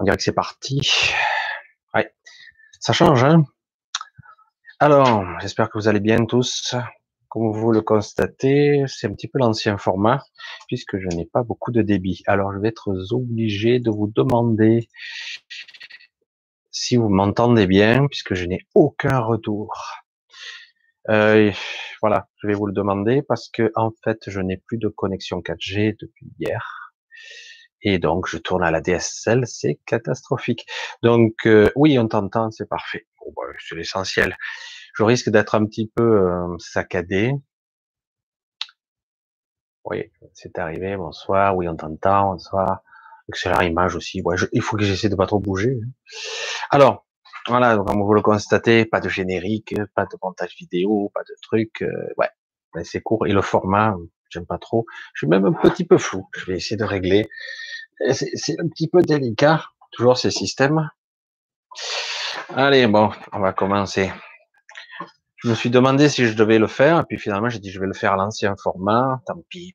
On dirait que c'est parti. Ouais, ça change, hein Alors, j'espère que vous allez bien tous. Comme vous le constatez, c'est un petit peu l'ancien format, puisque je n'ai pas beaucoup de débit. Alors, je vais être obligé de vous demander si vous m'entendez bien, puisque je n'ai aucun retour. Euh, voilà, je vais vous le demander parce que en fait, je n'ai plus de connexion 4G depuis hier. Et donc, je tourne à la DSL, c'est catastrophique. Donc, euh, oui, on t'entend, c'est parfait. Bon, bah, c'est l'essentiel. Je risque d'être un petit peu euh, saccadé. Oui, c'est arrivé, bonsoir, oui, on t'entend, bonsoir. Excellent image aussi. Ouais, il faut que j'essaie de pas trop bouger. Hein. Alors, voilà, comme vous le constatez, pas de générique, pas de montage vidéo, pas de truc. Euh, ouais, c'est court. Et le format, j'aime pas trop. Je suis même un petit peu flou. Je vais essayer de régler c'est un petit peu délicat, toujours ces systèmes. Allez, bon, on va commencer. Je me suis demandé si je devais le faire, et puis finalement j'ai dit je vais le faire à l'ancien format, tant pis.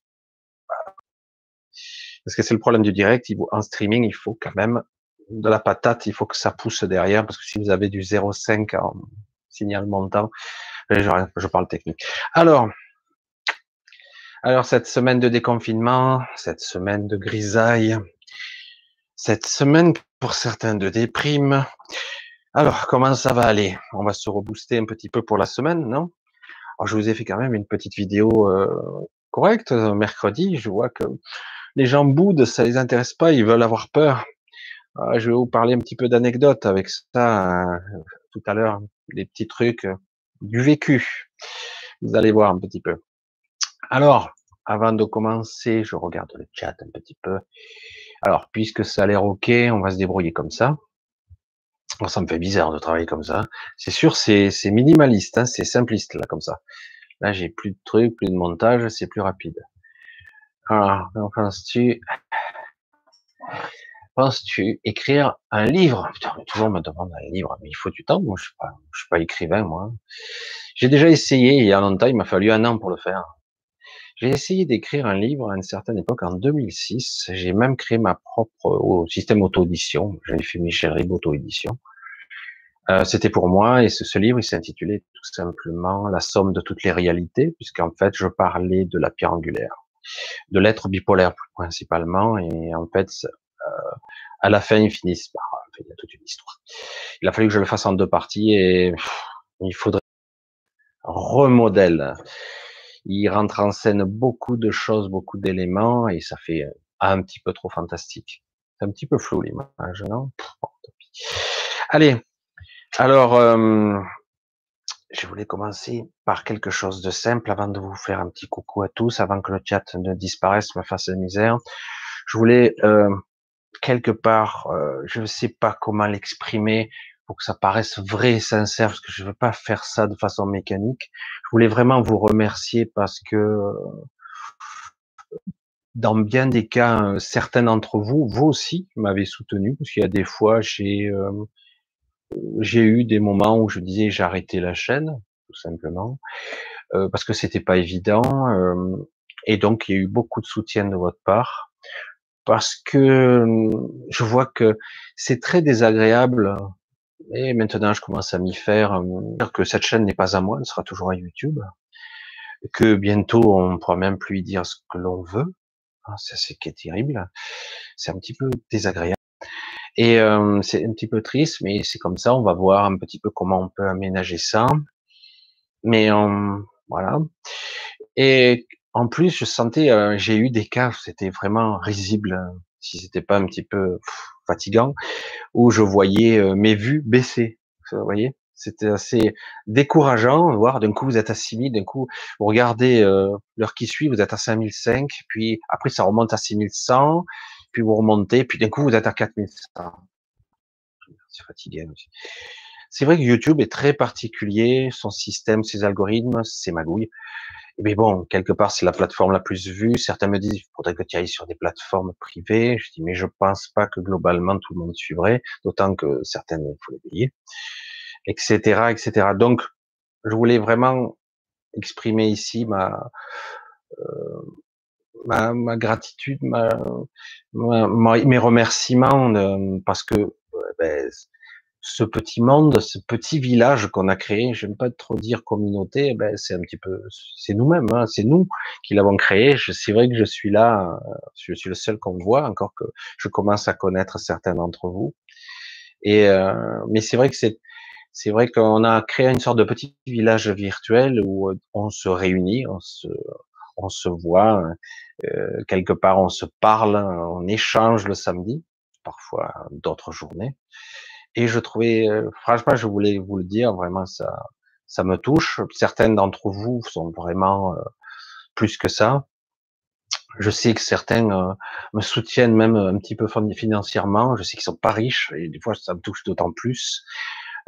Parce que c'est le problème du direct, en streaming, il faut quand même de la patate, il faut que ça pousse derrière, parce que si vous avez du 0,5 en signal montant, je, je parle technique. Alors, alors cette semaine de déconfinement, cette semaine de grisaille, cette semaine pour certains de déprime. Alors, comment ça va aller? On va se rebooster un petit peu pour la semaine, non? Alors, je vous ai fait quand même une petite vidéo euh, correcte euh, mercredi. Je vois que les gens boudent, ça les intéresse pas, ils veulent avoir peur. Euh, je vais vous parler un petit peu d'anecdotes avec ça tout à l'heure, des petits trucs du vécu. Vous allez voir un petit peu. Alors, avant de commencer, je regarde le chat un petit peu. Alors, puisque ça a l'air ok, on va se débrouiller comme ça. ça me fait bizarre de travailler comme ça. C'est sûr, c'est minimaliste, hein, c'est simpliste là comme ça. Là, j'ai plus de trucs, plus de montage, c'est plus rapide. Alors, penses-tu, penses-tu écrire un livre? Putain, toujours me demande un livre, mais il faut du temps. Moi, je suis pas, je suis pas écrivain, moi. J'ai déjà essayé il y a longtemps. Il m'a fallu un an pour le faire. J'ai essayé d'écrire un livre à une certaine époque, en 2006. J'ai même créé ma propre système auto-édition. J'avais fait Michel Ribot auto-édition. Euh, C'était pour moi, et ce, ce livre, il s'intitulait tout simplement La somme de toutes les réalités, puisqu'en fait, je parlais de la pierre angulaire, de l'être bipolaire principalement, et en fait, euh, à la fin, ils finissent par... Enfin, il y a toute une histoire. Il a fallu que je le fasse en deux parties, et il faudrait remodèle il rentre en scène beaucoup de choses, beaucoup d'éléments, et ça fait un petit peu trop fantastique. C'est un petit peu flou l'image, non Allez, alors, euh, je voulais commencer par quelque chose de simple avant de vous faire un petit coucou à tous, avant que le chat ne disparaisse, me fasse de misère. Je voulais euh, quelque part, euh, je ne sais pas comment l'exprimer, pour que ça paraisse vrai et sincère, parce que je ne veux pas faire ça de façon mécanique. Je voulais vraiment vous remercier parce que dans bien des cas, certains d'entre vous, vous aussi, m'avez soutenu, parce qu'il y a des fois, j'ai euh, eu des moments où je disais arrêté la chaîne, tout simplement, euh, parce que c'était pas évident, euh, et donc il y a eu beaucoup de soutien de votre part, parce que je vois que c'est très désagréable et maintenant, je commence à m'y faire, euh, que cette chaîne n'est pas à moi, elle sera toujours à YouTube, que bientôt on ne pourra même plus y dire ce que l'on veut. Ah, c'est ce qui est terrible. C'est un petit peu désagréable. Et euh, c'est un petit peu triste, mais c'est comme ça. On va voir un petit peu comment on peut aménager ça. Mais euh, voilà. Et en plus, je sentais, euh, j'ai eu des cas, c'était vraiment risible. Si c'était pas un petit peu fatigant, où je voyais euh, mes vues baisser. Vous voyez, c'était assez décourageant. Voir d'un coup vous êtes à 6000, d'un coup vous regardez euh, l'heure qui suit, vous êtes à 5005, puis après ça remonte à 6100, puis vous remontez, puis d'un coup vous êtes à 4100. C'est fatigué aussi. C'est vrai que YouTube est très particulier, son système, ses algorithmes, ses magouilles. Mais bon, quelque part, c'est la plateforme la plus vue. Certains me disent, il faudrait que tu ailles sur des plateformes privées. Je dis, mais je pense pas que globalement tout le monde suivrait, d'autant que certaines, il faut les payer, etc., etc. Donc, je voulais vraiment exprimer ici ma, euh, ma, ma gratitude, ma, mes remerciements, parce que ben, ce petit monde, ce petit village qu'on a créé, j'aime pas trop dire communauté, ben c'est un petit peu, c'est nous-mêmes, hein, c'est nous qui l'avons créé. C'est vrai que je suis là, je suis le seul qu'on voit, encore que je commence à connaître certains d'entre vous. Et euh, mais c'est vrai que c'est c'est vrai qu'on a créé une sorte de petit village virtuel où on se réunit, on se on se voit euh, quelque part, on se parle, on échange le samedi, parfois d'autres journées. Et je trouvais, euh, franchement, je voulais vous le dire, vraiment, ça, ça me touche. Certains d'entre vous sont vraiment euh, plus que ça. Je sais que certains euh, me soutiennent même un petit peu financièrement. Je sais qu'ils sont pas riches et des fois ça me touche d'autant plus.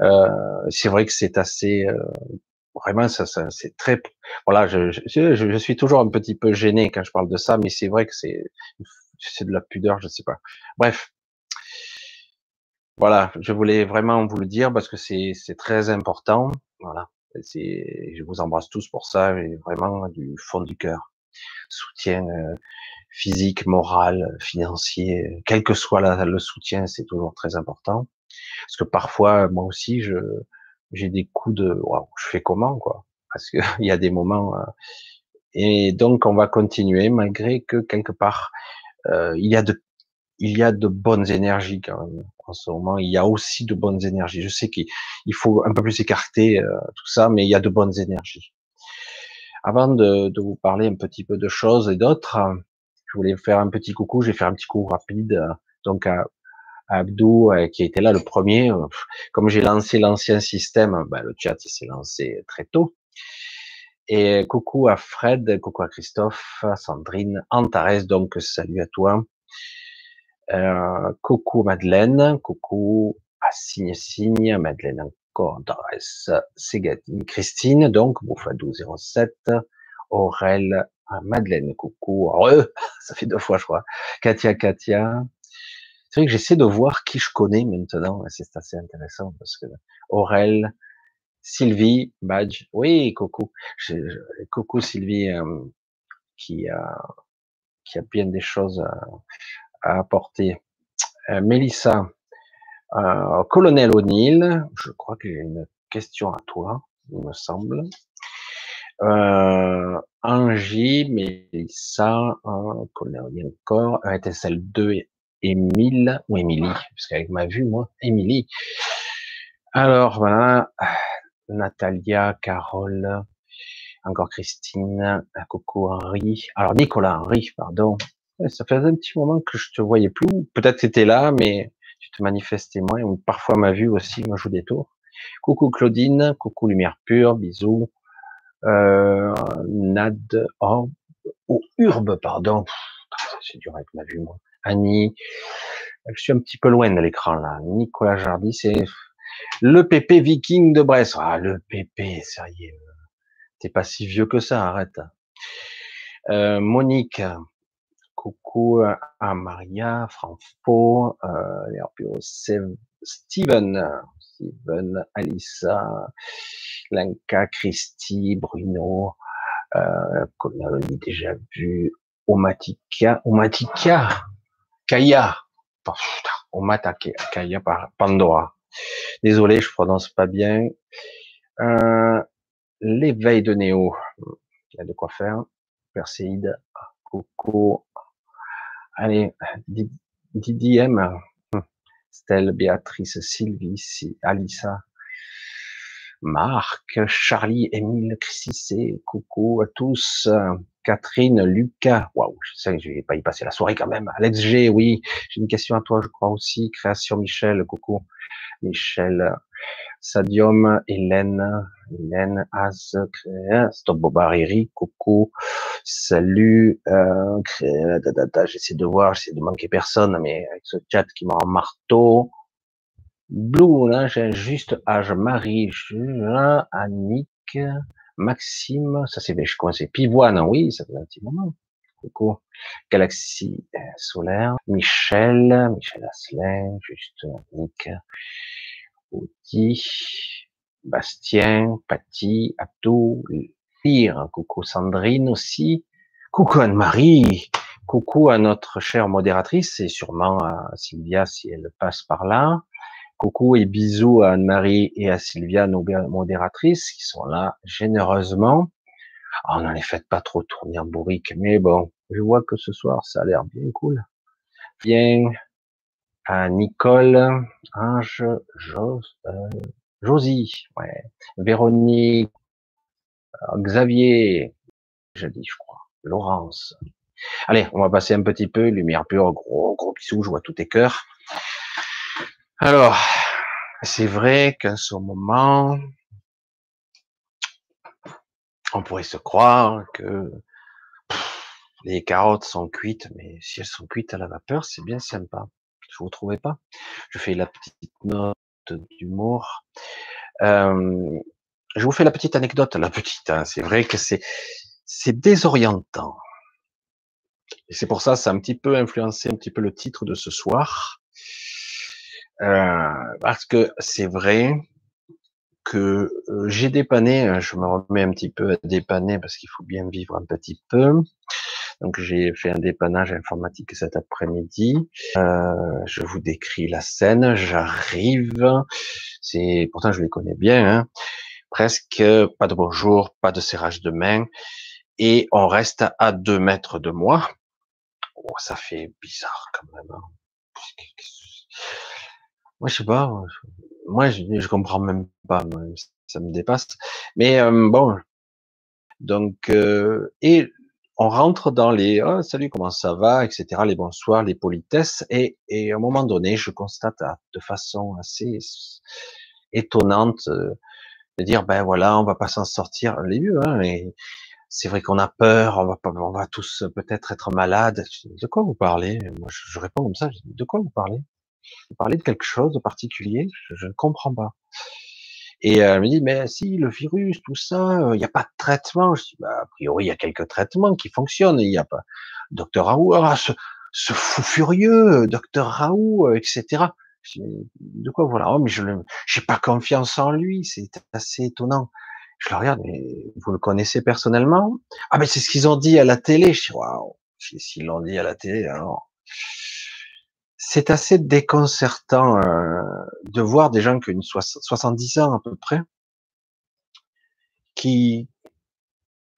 Euh, c'est vrai que c'est assez, vraiment, ça, ça c'est très. Voilà, je, je, je, suis toujours un petit peu gêné quand je parle de ça, mais c'est vrai que c'est, c'est de la pudeur, je sais pas. Bref, voilà, je voulais vraiment vous le dire parce que c'est très important. Voilà, je vous embrasse tous pour ça et vraiment du fond du cœur. Soutien euh, physique, moral, financier, quel que soit le soutien, c'est toujours très important. Parce que parfois, moi aussi, je j'ai des coups de, wow, je fais comment quoi? Parce qu'il y a des moments. Euh, et donc, on va continuer malgré que quelque part, euh, il y a de il y a de bonnes énergies quand même en ce moment. Il y a aussi de bonnes énergies. Je sais qu'il faut un peu plus écarter euh, tout ça, mais il y a de bonnes énergies. Avant de, vous parler un petit peu de choses et d'autres, je voulais faire un petit coucou. Je vais faire un petit coup rapide euh, donc à, Abdou euh, qui était là le premier. Comme j'ai lancé l'ancien système, ben, le chat s'est lancé très tôt. Et coucou à Fred, coucou à Christophe, à Sandrine, Antares, donc salut à toi. Euh, coucou Madeleine, coucou à Signe Signe, Madeleine encore, Doris, Ségatine, Christine, donc Boufadou 07, Aurel, Madeleine, coucou, heureux, ça fait deux fois je crois, Katia, Katia. C'est vrai que j'essaie de voir qui je connais maintenant, c'est assez intéressant parce que Aurel, Sylvie, Badge, oui, coucou, coucou Sylvie, euh, qui a qui a bien des choses à, à apporter. Euh, Mélissa, euh, Colonel O'Neill, je crois que j'ai une question à toi, il me semble. Euh, Angie, Mélissa, Colonel O'Neill encore, celle 2, Émile, ou Émilie, puisqu'avec ma vue, moi, Émilie. Alors, voilà, Natalia, Carole, encore Christine, Coco Henri, alors Nicolas Henri, pardon, ça faisait un petit moment que je te voyais plus. Peut-être tu étais là, mais tu te manifestais moins. Parfois ma vue aussi me joue des tours. Coucou Claudine, coucou Lumière Pure, bisous. Euh, Nad, oh, oh, Urbe, pardon. C'est dur avec ma vue, moi. Annie, je suis un petit peu loin de l'écran là. Nicolas Jardy, c'est le PP Viking de Brest. Ah, le PP, sérieux. T'es pas si vieux que ça, arrête. Euh, Monique, coucou à Maria, Franco, euh, Steven, Steven, Alissa, Lanka, Christy, Bruno, euh, qu'on a déjà vu, Omatika, Omatika, Kaya, Omatake, Kaya Pandora. Désolé, je prononce pas bien. Euh, l'éveil de Néo, il y a de quoi faire. Perséide, Coco, Allez, Didier Stella, Béatrice, Sylvie, Alissa, Marc, Charlie, Émile, Chrissy, coucou à tous, Catherine, Lucas, waouh, je sais que je vais pas y passer la soirée quand même, Alex G, oui, j'ai une question à toi, je crois aussi, Création Michel, coucou, Michel, Sadium, Hélène, Hélène, Az, Stop Bobariri, coucou, salut, euh, j'essaie de voir, j'essaie de manquer personne, mais avec ce chat qui m'a en marteau, Blue, là, j'ai juste âge, Marie, Julien, Annick, Maxime, ça c'est, je connais, Pivoine, oui, ça fait un petit moment. Coucou. Galaxie euh, solaire, Michel, Michel Asselin, juste Nick, Audi, Bastien, Patty, Abdou, Lire, coucou Sandrine aussi, coucou Anne-Marie, coucou à notre chère modératrice et sûrement à Sylvia si elle passe par là. Coucou et bisous à Anne-Marie et à Sylvia, nos modératrices, qui sont là généreusement. Ah, on n'en les fait pas trop tourner en bourrique, mais bon, je vois que ce soir, ça a l'air bien cool. Bien, Nicole, Ange, euh, Josie, Véronique, euh, Xavier, j'ai dit, je crois, Laurence. Allez, on va passer un petit peu, lumière pure, gros, gros bisous, je vois tous tes cœurs. Alors, c'est vrai qu'à ce moment, on pourrait se croire que les carottes sont cuites, mais si elles sont cuites à la vapeur, c'est bien sympa. Vous ne trouvez pas Je fais la petite note d'humour. Je vous fais la petite anecdote, la petite. Hein. C'est vrai que c'est c'est désorientant. Et c'est pour ça, ça a un petit peu influencé un petit peu le titre de ce soir. Parce que c'est vrai que euh, j'ai dépanné, euh, je me remets un petit peu à dépanner parce qu'il faut bien vivre un petit peu. Donc j'ai fait un dépannage informatique cet après-midi. Euh, je vous décris la scène. J'arrive. C'est pourtant je les connais bien. Hein. Presque pas de bonjour, pas de serrage de main, et on reste à deux mètres de moi. Oh, ça fait bizarre quand même. Hein. Moi, je sais pas. Moi, je, comprends même pas. ça me dépasse. Mais euh, bon. Donc, euh, et on rentre dans les oh, salut, comment ça va, etc. Les bonsoirs, les politesses. Et, et à un moment donné, je constate de façon assez étonnante euh, de dire ben voilà, on va pas s'en sortir les vieux. Hein, et c'est vrai qu'on a peur, on va on va tous peut-être être malades. De quoi vous parlez? Moi, je réponds comme ça. De quoi vous parlez? Vous parlez de quelque chose de particulier, je, ne comprends pas. Et euh, elle me dit, mais si, le virus, tout ça, euh, il n'y a pas de traitement. Je dis, bah, a priori, il y a quelques traitements qui fonctionnent. Il n'y a pas. Docteur Raoult, ah, ce, ce, fou furieux, docteur Raoult, euh, etc. Je dis, de quoi voilà? Oh, mais je n'ai pas confiance en lui. C'est assez étonnant. Je le regarde, mais vous le connaissez personnellement? Ah, mais c'est ce qu'ils ont dit à la télé. Je dis, waouh, s'ils l'ont dit à la télé, alors c'est assez déconcertant euh, de voir des gens qui ont 70 ans à peu près, qui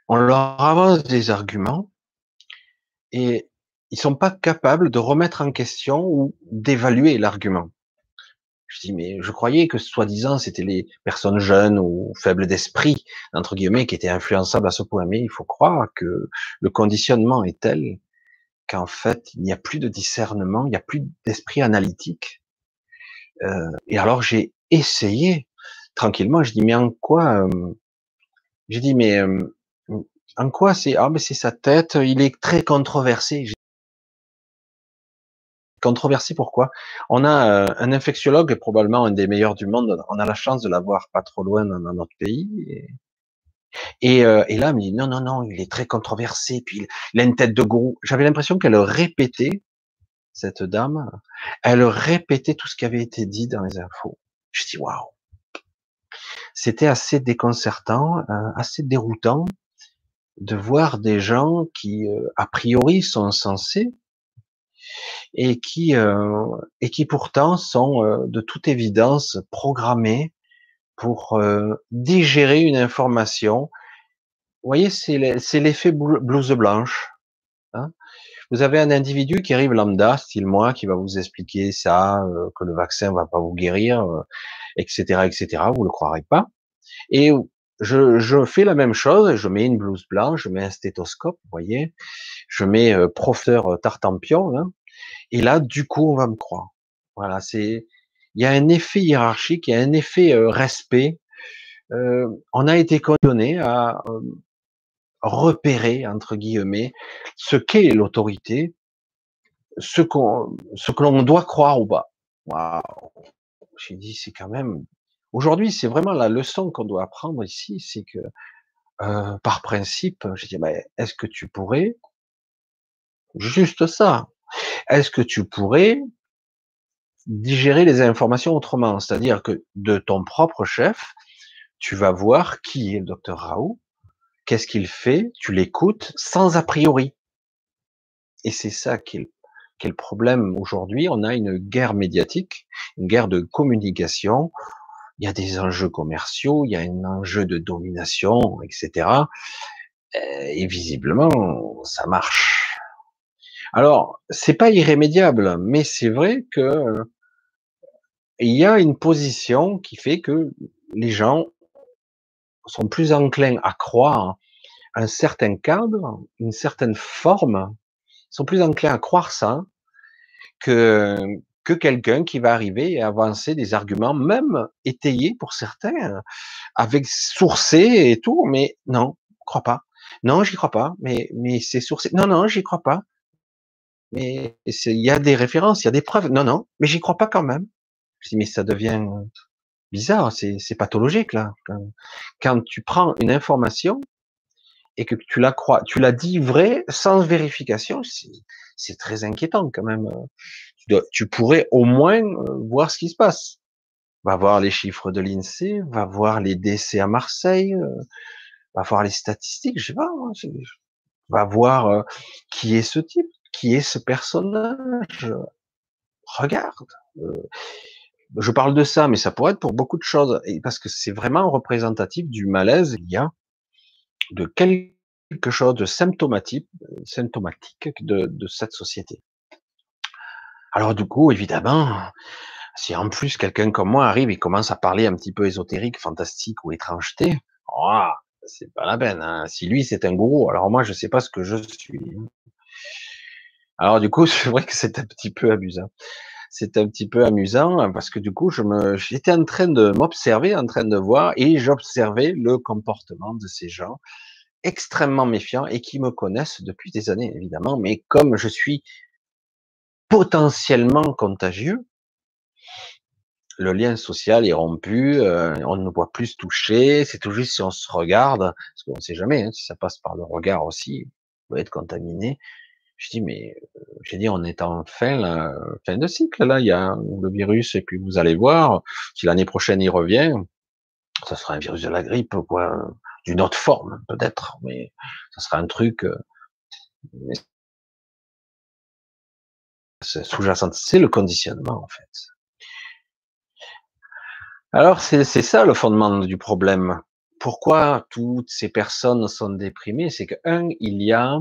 on leur avance des arguments et ils sont pas capables de remettre en question ou d'évaluer l'argument. Je dis mais je croyais que soi-disant c'était les personnes jeunes ou faibles d'esprit entre guillemets qui étaient influençables à ce point, mais il faut croire que le conditionnement est tel qu'en fait, il n'y a plus de discernement, il n'y a plus d'esprit analytique. Euh, et alors j'ai essayé tranquillement, je dis mais en quoi euh, J'ai dit mais euh, en quoi c'est Ah mais c'est sa tête, il est très controversé. Controversé pourquoi? On a un infectiologue, probablement un des meilleurs du monde. On a la chance de l'avoir pas trop loin dans, notre pays. Et, euh, et là, elle me dit non, non, non, il est très controversé. Puis il a une tête de gourou. J'avais l'impression qu'elle répétait cette dame. Elle répétait tout ce qui avait été dit dans les infos. Je dis waouh. C'était assez déconcertant, euh, assez déroutant de voir des gens qui, euh, a priori, sont censés et qui euh, et qui pourtant sont de toute évidence programmés pour euh, digérer une information. Vous voyez, c'est l'effet blouse blanche. Hein vous avez un individu qui arrive lambda, style moi, qui va vous expliquer ça, euh, que le vaccin va pas vous guérir, etc., euh, etc. Vous le croirez pas. Et je, je, fais la même chose. Je mets une blouse blanche, je mets un stéthoscope, vous voyez. Je mets professeur Tartampion. Hein, et là, du coup, on va me croire. Voilà, c'est il y a un effet hiérarchique, il y a un effet euh, respect. Euh, on a été condamné à euh, repérer entre guillemets ce qu'est l'autorité, ce qu'on, ce que l'on doit croire ou pas. Waouh J'ai dit c'est quand même. Aujourd'hui, c'est vraiment la leçon qu'on doit apprendre ici, c'est que euh, par principe, dit ben, est-ce que tu pourrais? Juste ça Est-ce que tu pourrais digérer les informations autrement. C'est-à-dire que de ton propre chef, tu vas voir qui est le docteur Raoult, qu'est-ce qu'il fait Tu l'écoutes sans a priori. Et c'est ça qui est, le problème aujourd'hui. On a une guerre médiatique, une guerre de communication. Il y a des enjeux commerciaux, il y a un enjeu de domination, etc. Et visiblement, ça marche. Alors, c'est pas irrémédiable, mais c'est vrai que il y a une position qui fait que les gens sont plus enclins à croire un certain cadre, une certaine forme, sont plus enclins à croire ça que, que quelqu'un qui va arriver et avancer des arguments, même étayés pour certains, avec sourcés et tout, mais non, crois pas. Non, j'y crois pas, mais, mais c'est sourcé. Non, non, j'y crois pas. Mais il y a des références, il y a des preuves. Non, non, mais j'y crois pas quand même. Je dis, mais ça devient bizarre, c'est pathologique là. Quand tu prends une information et que tu la crois, tu la dis vraie sans vérification, c'est très inquiétant quand même. Tu, pourrais au moins euh, voir ce qui se passe. Va voir les chiffres de l'INSEE, va voir les décès à Marseille, euh, va voir les statistiques, je sais pas, va voir euh, qui est ce type, qui est ce personnage. Regarde je parle de ça, mais ça pourrait être pour beaucoup de choses, parce que c'est vraiment représentatif du malaise il y a de quelque chose de symptomatique, symptomatique de, cette société. Alors du coup, évidemment, si en plus quelqu'un comme moi arrive et commence à parler un petit peu ésotérique, fantastique ou étrangeté, c'est pas la peine. Hein. Si lui c'est un gourou, alors moi je sais pas ce que je suis. Alors du coup, c'est vrai que c'est un petit peu amusant c'était un petit peu amusant hein, parce que du coup, j'étais en train de m'observer, en train de voir, et j'observais le comportement de ces gens extrêmement méfiants et qui me connaissent depuis des années, évidemment. Mais comme je suis potentiellement contagieux, le lien social est rompu, euh, on ne voit plus se toucher, c'est tout juste si on se regarde, parce qu'on ne sait jamais, hein, si ça passe par le regard aussi, on peut être contaminé. Je dis, mais euh, j'ai dit, on est en fin, fin de cycle, là, il y a le virus, et puis vous allez voir, si l'année prochaine il revient, ça sera un virus de la grippe, quoi, d'une autre forme, peut-être, mais ça sera un truc, euh, sous-jacent, c'est le conditionnement, en fait. Alors, c'est ça le fondement du problème. Pourquoi toutes ces personnes sont déprimées? C'est que, un, il y a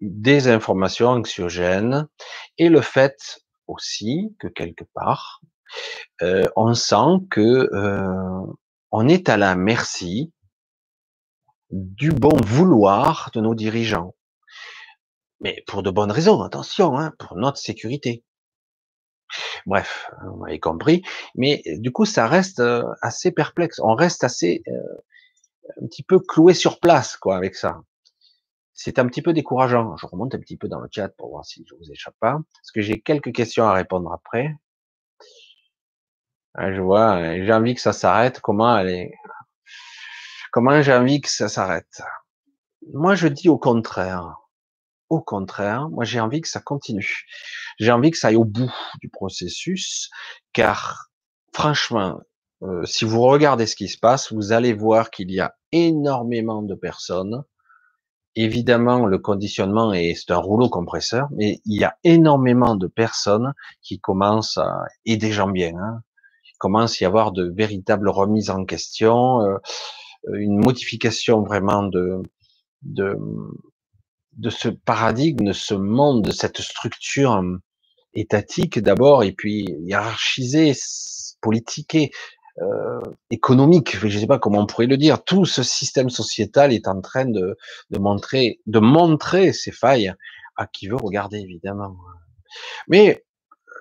des informations anxiogènes et le fait aussi que quelque part, euh, on sent que euh, on est à la merci du bon vouloir de nos dirigeants. Mais pour de bonnes raisons, attention, hein, pour notre sécurité. Bref, vous m'avez compris. Mais du coup, ça reste euh, assez perplexe. On reste assez un petit peu cloué sur place, quoi, avec ça c'est un petit peu décourageant. Je remonte un petit peu dans le chat pour voir si je vous échappe pas, parce que j'ai quelques questions à répondre après? Ah, je vois, j'ai envie que ça s'arrête. Comment aller Comment j'ai envie que ça s'arrête? Moi, je dis au contraire. Au contraire, moi, j'ai envie que ça continue. J'ai envie que ça aille au bout du processus, car franchement, euh, si vous regardez ce qui se passe, vous allez voir qu'il y a énormément de personnes évidemment, le conditionnement est, c'est un rouleau compresseur, mais il y a énormément de personnes qui commencent à, et des gens bien, hein, il commence à y avoir de véritables remises en question, euh, une modification vraiment de, de, de ce paradigme, de ce monde, de cette structure étatique d'abord, et puis hiérarchisée, politiquée, euh, économique, je ne sais pas comment on pourrait le dire, tout ce système sociétal est en train de, de montrer, de montrer ses failles à qui veut regarder évidemment. Mais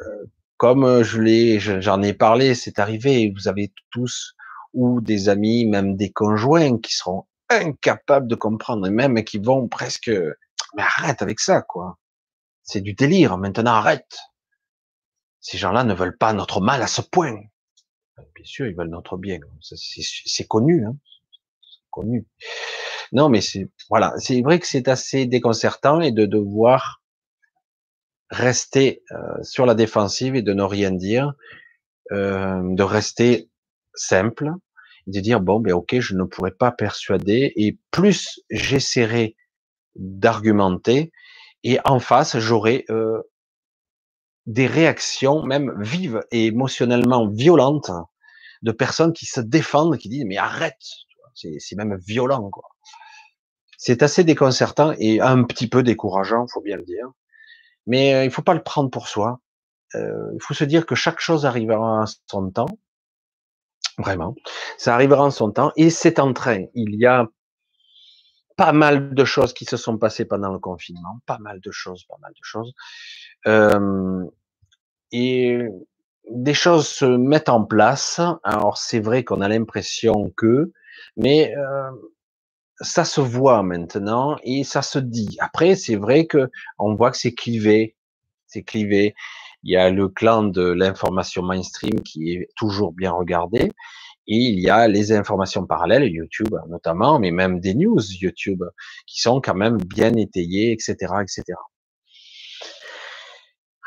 euh, comme je l'ai, j'en ai parlé, c'est arrivé. Vous avez tous ou des amis, même des conjoints qui seront incapables de comprendre et même qui vont presque, mais arrête avec ça, quoi. C'est du délire. Maintenant, arrête. Ces gens-là ne veulent pas notre mal à ce point. Bien sûr, ils veulent notre bien. C'est connu, hein connu. Non, mais c'est voilà, c'est vrai que c'est assez déconcertant et de devoir rester euh, sur la défensive et de ne rien dire, euh, de rester simple de dire bon ben ok, je ne pourrais pas persuader et plus j'essaierai d'argumenter et en face j'aurai euh, des réactions même vives et émotionnellement violentes de personnes qui se défendent, qui disent mais arrête, c'est même violent quoi. C'est assez déconcertant et un petit peu décourageant, faut bien le dire. Mais euh, il faut pas le prendre pour soi. Euh, il faut se dire que chaque chose arrivera en son temps. Vraiment. Ça arrivera en son temps et c'est en train. Il y a pas mal de choses qui se sont passées pendant le confinement. Pas mal de choses, pas mal de choses. Euh, et des choses se mettent en place. Alors c'est vrai qu'on a l'impression que, mais euh, ça se voit maintenant et ça se dit. Après, c'est vrai que on voit que c'est clivé, c'est clivé. Il y a le clan de l'information mainstream qui est toujours bien regardé et il y a les informations parallèles, YouTube notamment, mais même des news YouTube qui sont quand même bien étayées, etc., etc.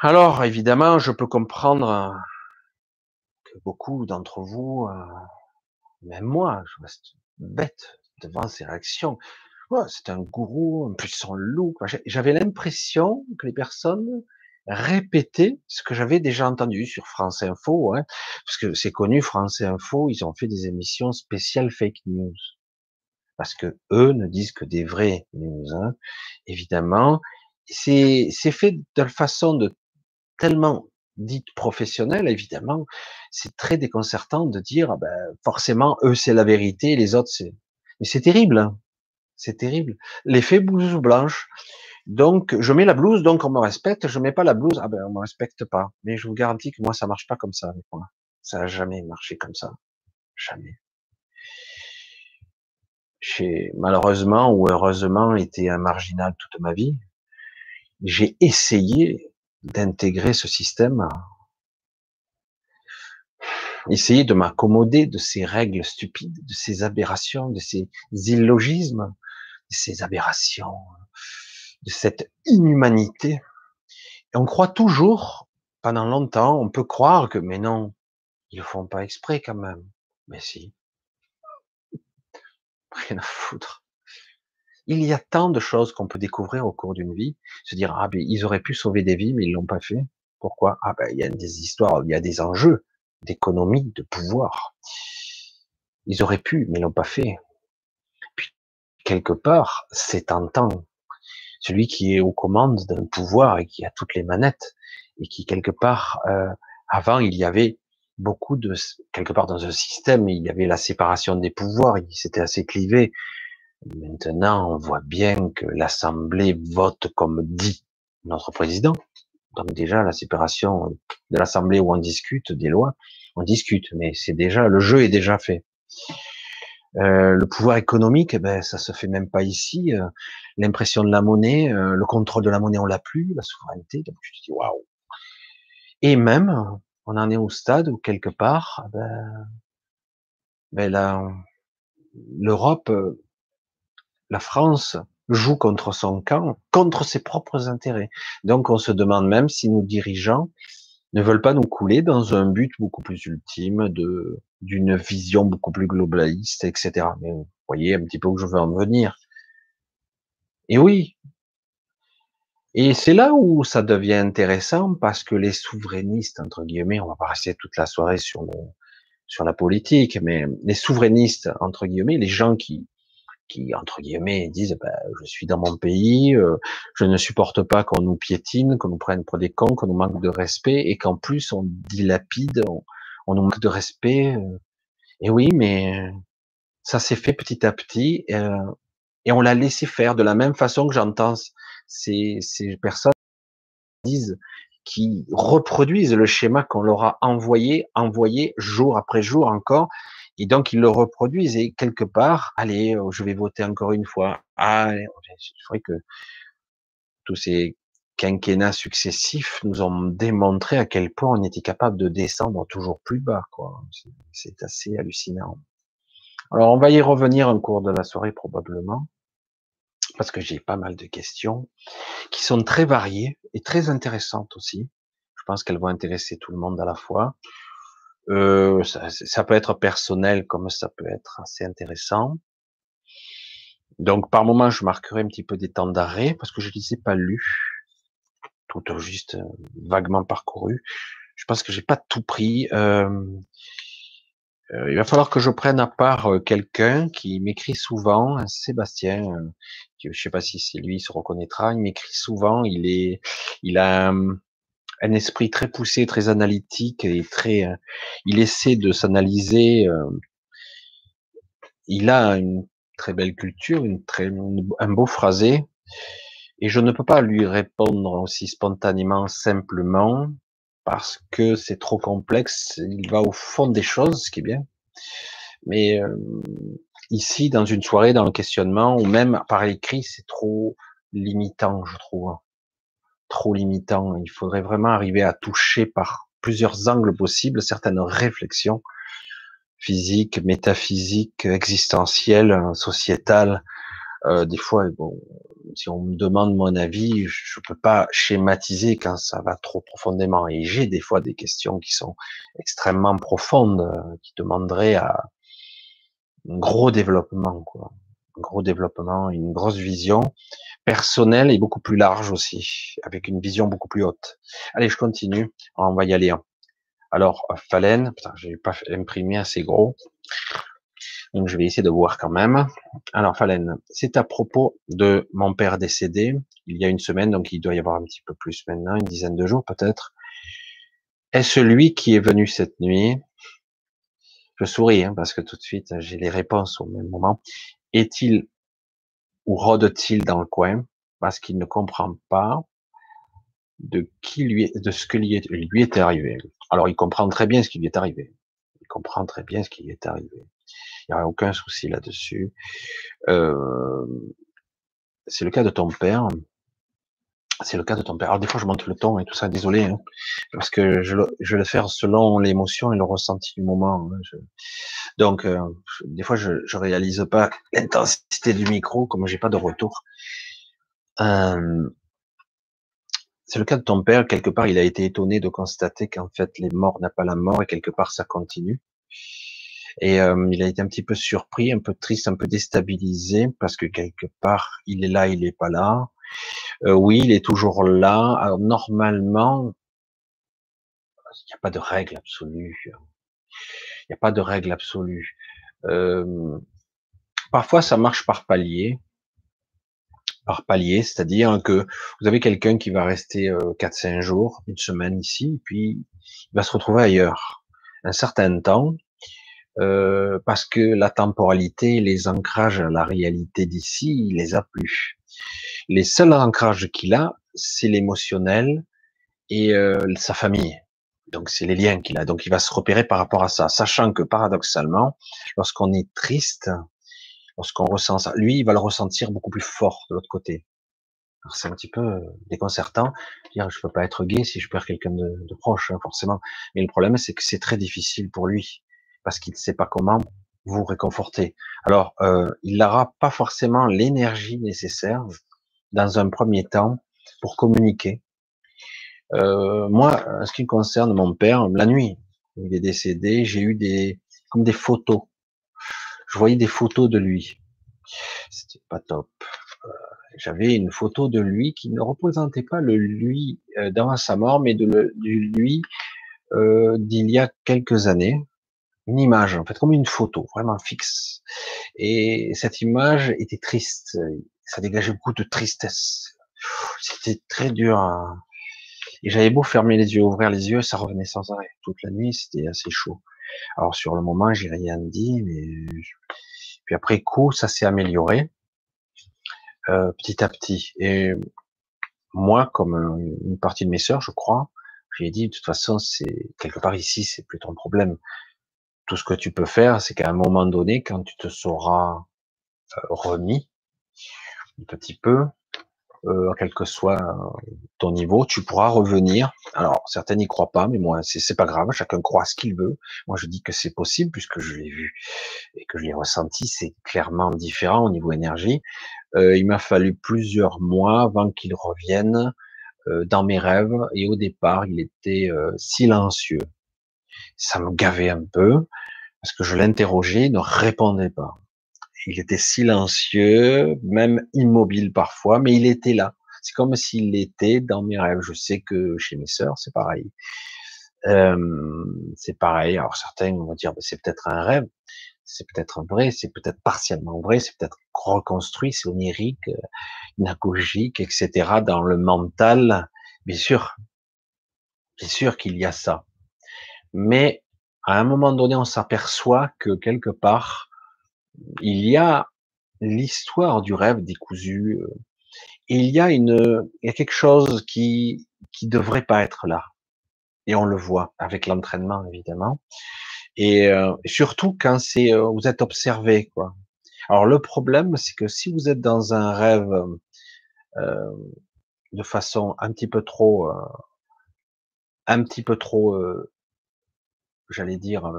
Alors, évidemment, je peux comprendre que beaucoup d'entre vous, euh, même moi, je reste bête devant ces réactions. c'est un gourou, un puissant loup. J'avais l'impression que les personnes répétaient ce que j'avais déjà entendu sur France Info, hein, parce que c'est connu, France Info, ils ont fait des émissions spéciales fake news, parce que eux ne disent que des vraies news, hein, évidemment. C'est fait de façon de tellement dite professionnelle, évidemment, c'est très déconcertant de dire, ah ben, forcément, eux c'est la vérité, les autres c'est mais c'est terrible. Hein. C'est terrible. L'effet blouse blanche. Donc, je mets la blouse, donc on me respecte. Je mets pas la blouse, ah ben on me respecte pas. Mais je vous garantis que moi, ça marche pas comme ça avec moi. Ça a jamais marché comme ça. Jamais. J'ai malheureusement ou heureusement été un marginal toute ma vie. J'ai essayé d'intégrer ce système essayer de m'accommoder de ces règles stupides, de ces aberrations, de ces illogismes, de ces aberrations, de cette inhumanité. Et on croit toujours, pendant longtemps, on peut croire que, mais non, ils le font pas exprès quand même. Mais si. Rien à foutre. Il y a tant de choses qu'on peut découvrir au cours d'une vie, se dire, ah ben, ils auraient pu sauver des vies, mais ils l'ont pas fait. Pourquoi? Ah ben, il y a des histoires, il y a des enjeux d'économie, de pouvoir. Ils auraient pu, mais l'ont pas fait. Puis, quelque part, c'est tentant. Celui qui est aux commandes d'un pouvoir et qui a toutes les manettes et qui quelque part, euh, avant, il y avait beaucoup de quelque part dans un système, il y avait la séparation des pouvoirs, il s'était assez clivé. Maintenant, on voit bien que l'Assemblée vote comme dit notre président. Donc déjà, la séparation de l'Assemblée où on discute des lois, on discute, mais c'est déjà le jeu est déjà fait. Euh, le pouvoir économique, eh ben ça se fait même pas ici. Euh, l'impression de la monnaie, euh, le contrôle de la monnaie, on l'a plus, la souveraineté. Donc je dis waouh. Et même, on en est au stade où quelque part, eh ben, ben l'Europe, la France joue contre son camp, contre ses propres intérêts. Donc on se demande même si nos dirigeants ne veulent pas nous couler dans un but beaucoup plus ultime de d'une vision beaucoup plus globaliste, etc. Mais vous voyez un petit peu où je veux en venir. Et oui. Et c'est là où ça devient intéressant parce que les souverainistes, entre guillemets, on va pas rester toute la soirée sur le, sur la politique, mais les souverainistes, entre guillemets, les gens qui, qui entre guillemets disent bah, je suis dans mon pays, euh, je ne supporte pas qu'on nous piétine, qu'on nous prenne pour des cons, qu'on nous manque de respect et qu'en plus on dilapide, on, on, nous manque de respect. Euh. Et oui, mais ça s'est fait petit à petit euh, et on l'a laissé faire de la même façon que j'entends ces, ces personnes disent qui reproduisent le schéma qu'on leur a envoyé, envoyé jour après jour encore, et donc, ils le reproduisent et quelque part, allez, oh, je vais voter encore une fois. Ah, je crois que tous ces quinquennats successifs nous ont démontré à quel point on était capable de descendre toujours plus bas, quoi. C'est assez hallucinant. Alors, on va y revenir en cours de la soirée probablement, parce que j'ai pas mal de questions qui sont très variées et très intéressantes aussi. Je pense qu'elles vont intéresser tout le monde à la fois. Euh, ça, ça, peut être personnel comme ça peut être assez intéressant. Donc par moment, je marquerai un petit peu des temps d'arrêt parce que je ne les ai pas lus, tout juste euh, vaguement parcouru. Je pense que j'ai pas tout pris. Euh, euh, il va falloir que je prenne à part quelqu'un qui m'écrit souvent, Sébastien. je sais pas si c'est lui, il se reconnaîtra. Il m'écrit souvent. Il est, il a esprit très poussé, très analytique et très. Euh, il essaie de s'analyser. Euh, il a une très belle culture, une très, un beau phrasé, et je ne peux pas lui répondre aussi spontanément, simplement, parce que c'est trop complexe. Il va au fond des choses, ce qui est bien. Mais euh, ici, dans une soirée, dans le questionnement, ou même par écrit, c'est trop limitant, je trouve trop limitant. Il faudrait vraiment arriver à toucher par plusieurs angles possibles certaines réflexions physiques, métaphysiques, existentielles, sociétales. Euh, des fois, bon, si on me demande mon avis, je peux pas schématiser quand ça va trop profondément. Et j'ai des fois des questions qui sont extrêmement profondes, euh, qui demanderaient à un gros développement, quoi. Un gros développement, une grosse vision personnel et beaucoup plus large aussi, avec une vision beaucoup plus haute. Allez, je continue. On va y aller. Alors, Phalène, j'ai pas imprimé assez gros. Donc, je vais essayer de voir quand même. Alors, Phalène, c'est à propos de mon père décédé il y a une semaine, donc il doit y avoir un petit peu plus maintenant, une dizaine de jours peut-être. Est-ce lui qui est venu cette nuit? Je souris, hein, parce que tout de suite, j'ai les réponses au même moment. Est-il ou rôde-t-il dans le coin parce qu'il ne comprend pas de qui lui, de ce que lui, est, arrivé? Alors il comprend très bien ce qui lui est arrivé. Il comprend très bien ce qui lui est arrivé. Il n'y a aucun souci là-dessus. Euh, c'est le cas de ton père. C'est le cas de ton père. Alors des fois je monte le ton et tout ça, désolé, hein, parce que je, je vais le faire selon l'émotion et le ressenti du moment. Hein. Donc euh, des fois je, je réalise pas l'intensité du micro, comme j'ai pas de retour. Euh, c'est le cas de ton père. Quelque part, il a été étonné de constater qu'en fait les morts n'a pas la mort et quelque part ça continue. Et euh, il a été un petit peu surpris, un peu triste, un peu déstabilisé parce que quelque part il est là, il est pas là. Euh, oui, il est toujours là. Normalement, il n'y a pas de règle absolue. Il n'y a pas de règle absolue. Parfois, ça marche par palier. Par palier, c'est-à-dire que vous avez quelqu'un qui va rester euh, 4-5 jours, une semaine ici, puis il va se retrouver ailleurs un certain temps, parce que la temporalité, les ancrages à la réalité d'ici, il les a plus. Les seuls ancrages qu'il a, c'est l'émotionnel et euh, sa famille. Donc c'est les liens qu'il a. Donc il va se repérer par rapport à ça, sachant que paradoxalement, lorsqu'on est triste, lorsqu'on ressent ça, lui, il va le ressentir beaucoup plus fort de l'autre côté. Alors c'est un petit peu euh, déconcertant. Dire, je peux pas être gay si je perds quelqu'un de, proche, hein, forcément. Mais le problème, c'est que c'est très difficile pour lui parce qu'il ne sait pas comment vous réconforter. Alors, euh, il n'aura pas forcément l'énergie nécessaire dans un premier temps pour communiquer. Euh, moi, en ce qui concerne mon père, la nuit, il est décédé, j'ai eu des comme des photos. Je voyais des photos de lui. C'était pas top. Euh, j'avais une photo de lui qui ne représentait pas le lui euh, d'avant sa mort, mais de le, du lui euh, d'il y a quelques années. Une image, en fait, comme une photo, vraiment fixe. Et cette image était triste ça dégageait beaucoup de tristesse. C'était très dur. Et j'avais beau fermer les yeux, ouvrir les yeux, ça revenait sans arrêt. Toute la nuit, c'était assez chaud. Alors sur le moment, j'ai rien dit, mais puis après coup, ça s'est amélioré euh, petit à petit. Et moi, comme une partie de mes sœurs, je crois, j'ai dit de toute façon, c'est quelque part ici, c'est plus ton problème. Tout ce que tu peux faire, c'est qu'à un moment donné, quand tu te seras euh, remis, petit peu, euh, quel que soit ton niveau, tu pourras revenir. Alors, certains n'y croient pas, mais moi, c'est pas grave, chacun croit ce qu'il veut. Moi, je dis que c'est possible puisque je l'ai vu et que je l'ai ressenti, c'est clairement différent au niveau énergie. Euh, il m'a fallu plusieurs mois avant qu'il revienne euh, dans mes rêves et au départ, il était euh, silencieux. Ça me gavait un peu parce que je l'interrogeais, il ne répondait pas. Il était silencieux, même immobile parfois, mais il était là. C'est comme s'il était dans mes rêves. Je sais que chez mes sœurs, c'est pareil. Euh, c'est pareil. Alors certains vont dire, bah, c'est peut-être un rêve, c'est peut-être vrai, c'est peut-être partiellement vrai, c'est peut-être reconstruit, c'est onirique, euh, inagogique, etc. Dans le mental, bien sûr, bien sûr qu'il y a ça. Mais à un moment donné, on s'aperçoit que quelque part, il y a l'histoire du rêve décousu. Euh, il y a une, il y a quelque chose qui qui devrait pas être là. Et on le voit avec l'entraînement évidemment. Et euh, surtout quand c'est euh, vous êtes observé quoi. Alors le problème c'est que si vous êtes dans un rêve euh, de façon un petit peu trop euh, un petit peu trop j'allais dire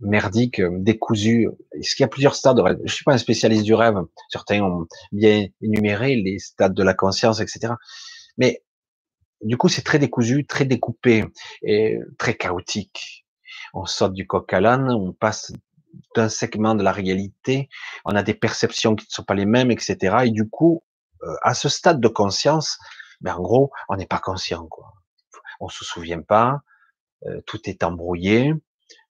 merdique, décousu. Est-ce qu'il y a plusieurs stades de rêve? Je suis pas un spécialiste du rêve. Certains ont bien énuméré les stades de la conscience, etc. Mais du coup, c'est très décousu, très découpé et très chaotique. On saute du coq à l'âne, on passe d'un segment de la réalité, on a des perceptions qui ne sont pas les mêmes, etc. Et du coup, euh, à ce stade de conscience, ben en gros, on n'est pas conscient, quoi. On se souvient pas, euh, tout est embrouillé.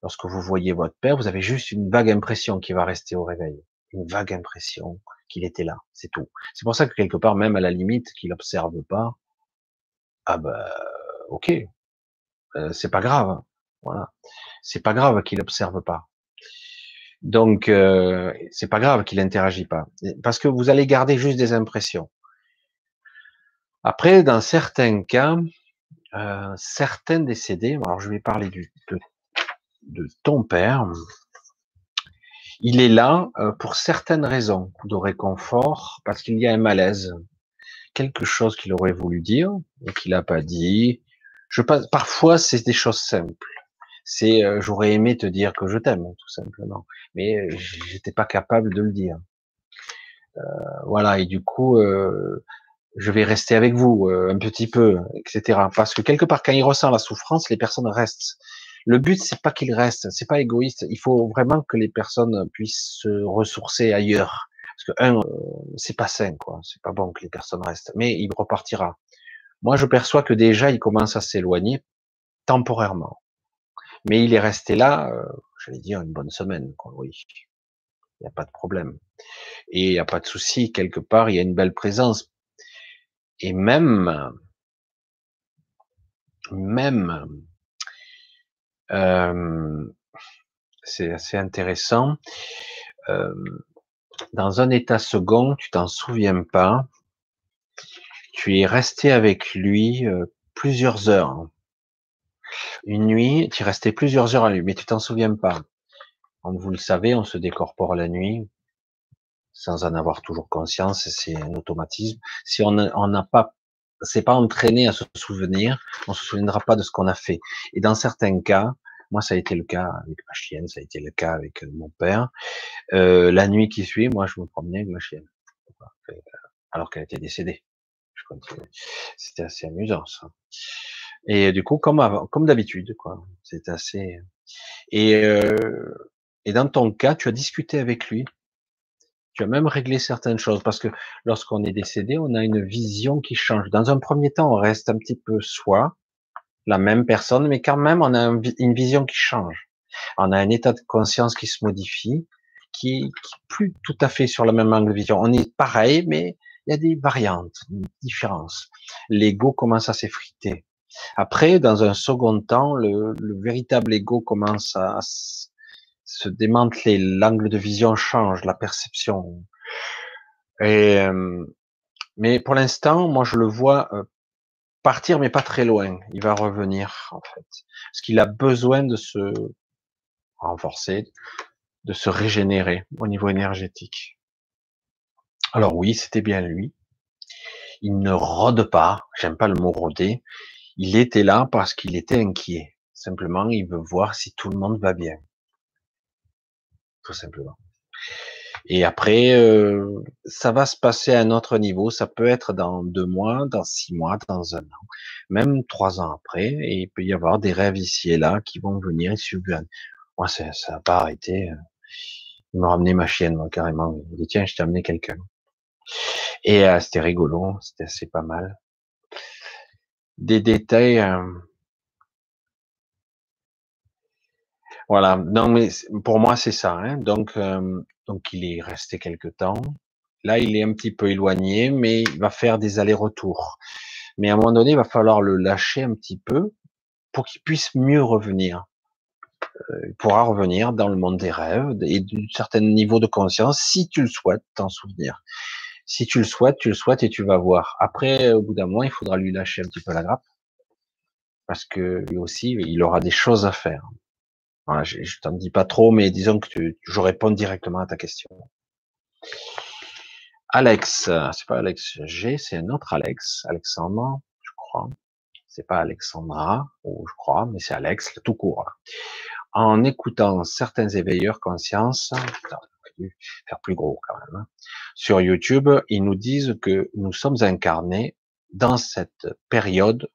Lorsque vous voyez votre père, vous avez juste une vague impression qui va rester au réveil, une vague impression qu'il était là, c'est tout. C'est pour ça que quelque part, même à la limite, qu'il observe pas, ah ben, ok, euh, c'est pas grave, voilà, c'est pas grave qu'il observe pas. Donc, euh, c'est pas grave qu'il interagit pas, parce que vous allez garder juste des impressions. Après, dans certains cas, euh, certains décédés, alors je vais parler du, de, de, ton père, il est là euh, pour certaines raisons de réconfort, parce qu'il y a un malaise, quelque chose qu'il aurait voulu dire et qu'il n'a pas dit. Je pense, parfois, c'est des choses simples. C'est, euh, j'aurais aimé te dire que je t'aime, tout simplement, mais euh, j'étais pas capable de le dire. Voilà, et du coup, je vais rester avec vous un petit peu, etc. Parce que quelque part, quand il ressent la souffrance, les personnes restent. Le but, c'est pas qu'ils restent, c'est pas égoïste. Il faut vraiment que les personnes puissent se ressourcer ailleurs parce que un, euh, c'est pas sain, quoi. C'est pas bon que les personnes restent. Mais il repartira. Moi, je perçois que déjà, il commence à s'éloigner temporairement. Mais il est resté là, euh, j'allais dire une bonne semaine, quoi. Oui, il n'y a pas de problème. Et il n'y a pas de souci. Quelque part, il y a une belle présence. Et même, même, c'est assez intéressant. Dans un état second, tu t'en souviens pas, tu es resté avec lui plusieurs heures. Une nuit, tu es resté plusieurs heures à lui, mais tu t'en souviens pas. Comme vous le savez, on se décorpore la nuit sans en avoir toujours conscience, c'est un automatisme. Si on n'a pas, c'est pas entraîné à se souvenir, on se souviendra pas de ce qu'on a fait. Et dans certains cas, moi, ça a été le cas avec ma chienne, ça a été le cas avec euh, mon père. Euh, la nuit qui suit, moi, je me promenais avec ma chienne, euh, alors qu'elle était décédée. C'était assez amusant, ça. Et du coup, comme comme d'habitude, quoi. C'est assez. Et euh, et dans ton cas, tu as discuté avec lui. Tu as même réglé certaines choses parce que lorsqu'on est décédé, on a une vision qui change. Dans un premier temps, on reste un petit peu soi, la même personne, mais quand même, on a une vision qui change. On a un état de conscience qui se modifie, qui, est plus tout à fait sur la même angle de vision. On est pareil, mais il y a des variantes, des différences. L'ego commence à s'effriter. Après, dans un second temps, le, véritable ego commence à se démanteler, l'angle de vision change, la perception. Et, euh, mais pour l'instant, moi, je le vois euh, partir, mais pas très loin. Il va revenir, en fait. Parce qu'il a besoin de se renforcer, de se régénérer au niveau énergétique. Alors oui, c'était bien lui. Il ne rôde pas. J'aime pas le mot rôder. Il était là parce qu'il était inquiet. Simplement, il veut voir si tout le monde va bien. Tout simplement. Et après, euh, ça va se passer à un autre niveau. Ça peut être dans deux mois, dans six mois, dans un an, même trois ans après. Et il peut y avoir des rêves ici et là qui vont venir et subvenir. Moi, ça n'a pas arrêté. Il m'a ramené ma chienne, moi, carrément. Il dit, tiens, je t'ai amené quelqu'un. Et euh, c'était rigolo, c'était assez pas mal. Des détails. Euh, voilà. Non, mais pour moi, c'est ça. Hein. Donc, euh, donc, il est resté quelque temps. Là, il est un petit peu éloigné, mais il va faire des allers-retours. Mais à un moment donné, il va falloir le lâcher un petit peu pour qu'il puisse mieux revenir. il pourra revenir dans le monde des rêves et d'un certain niveau de conscience, si tu le souhaites, t'en souvenir. Si tu le souhaites, tu le souhaites et tu vas voir. Après, au bout d'un mois, il faudra lui lâcher un petit peu la grappe. Parce que lui aussi, il aura des choses à faire. Je, je t'en dis pas trop, mais disons que tu, je réponds directement à ta question. Alex, c'est pas Alex G, c'est un autre Alex, Alexandre, je crois. C'est pas Alexandra, ou je crois, mais c'est Alex, tout court. En écoutant certains éveilleurs conscience, faire plus gros quand même. Hein. Sur YouTube, ils nous disent que nous sommes incarnés dans cette période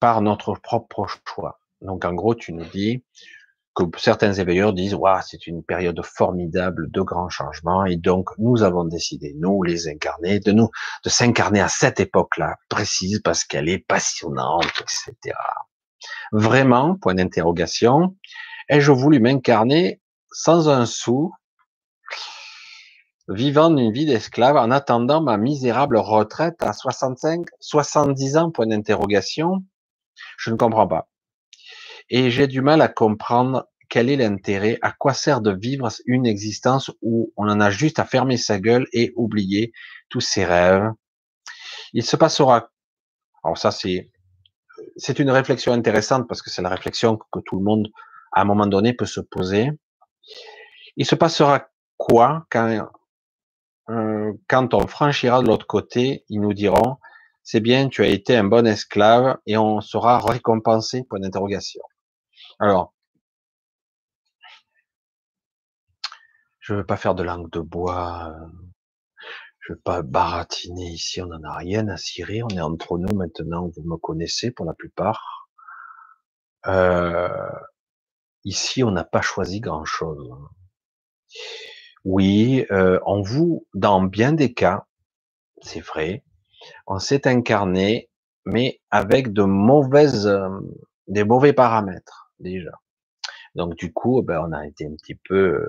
par notre propre choix. Donc en gros, tu nous dis que certains éveilleurs disent waouh, c'est une période formidable de grands changements et donc nous avons décidé nous les incarnés de nous de s'incarner à cette époque-là précise parce qu'elle est passionnante, etc. Vraiment, point d'interrogation. Ai-je voulu m'incarner sans un sou vivant une vie d'esclave en attendant ma misérable retraite à 65, 70 ans, point d'interrogation? Je ne comprends pas. Et j'ai du mal à comprendre quel est l'intérêt, à quoi sert de vivre une existence où on en a juste à fermer sa gueule et oublier tous ses rêves. Il se passera, alors ça c'est, c'est une réflexion intéressante parce que c'est la réflexion que tout le monde, à un moment donné, peut se poser. Il se passera quoi quand euh, quand on franchira de l'autre côté, ils nous diront, c'est bien, tu as été un bon esclave et on sera récompensé, point d'interrogation. Alors, je veux pas faire de langue de bois, euh, je veux pas baratiner ici, on n'en a rien à cirer, on est entre nous maintenant, vous me connaissez pour la plupart. Euh, ici, on n'a pas choisi grand-chose. Oui, euh, on vous, dans bien des cas, c'est vrai, on s'est incarné, mais avec de mauvaises, des mauvais paramètres déjà. Donc du coup, ben, on a été un petit peu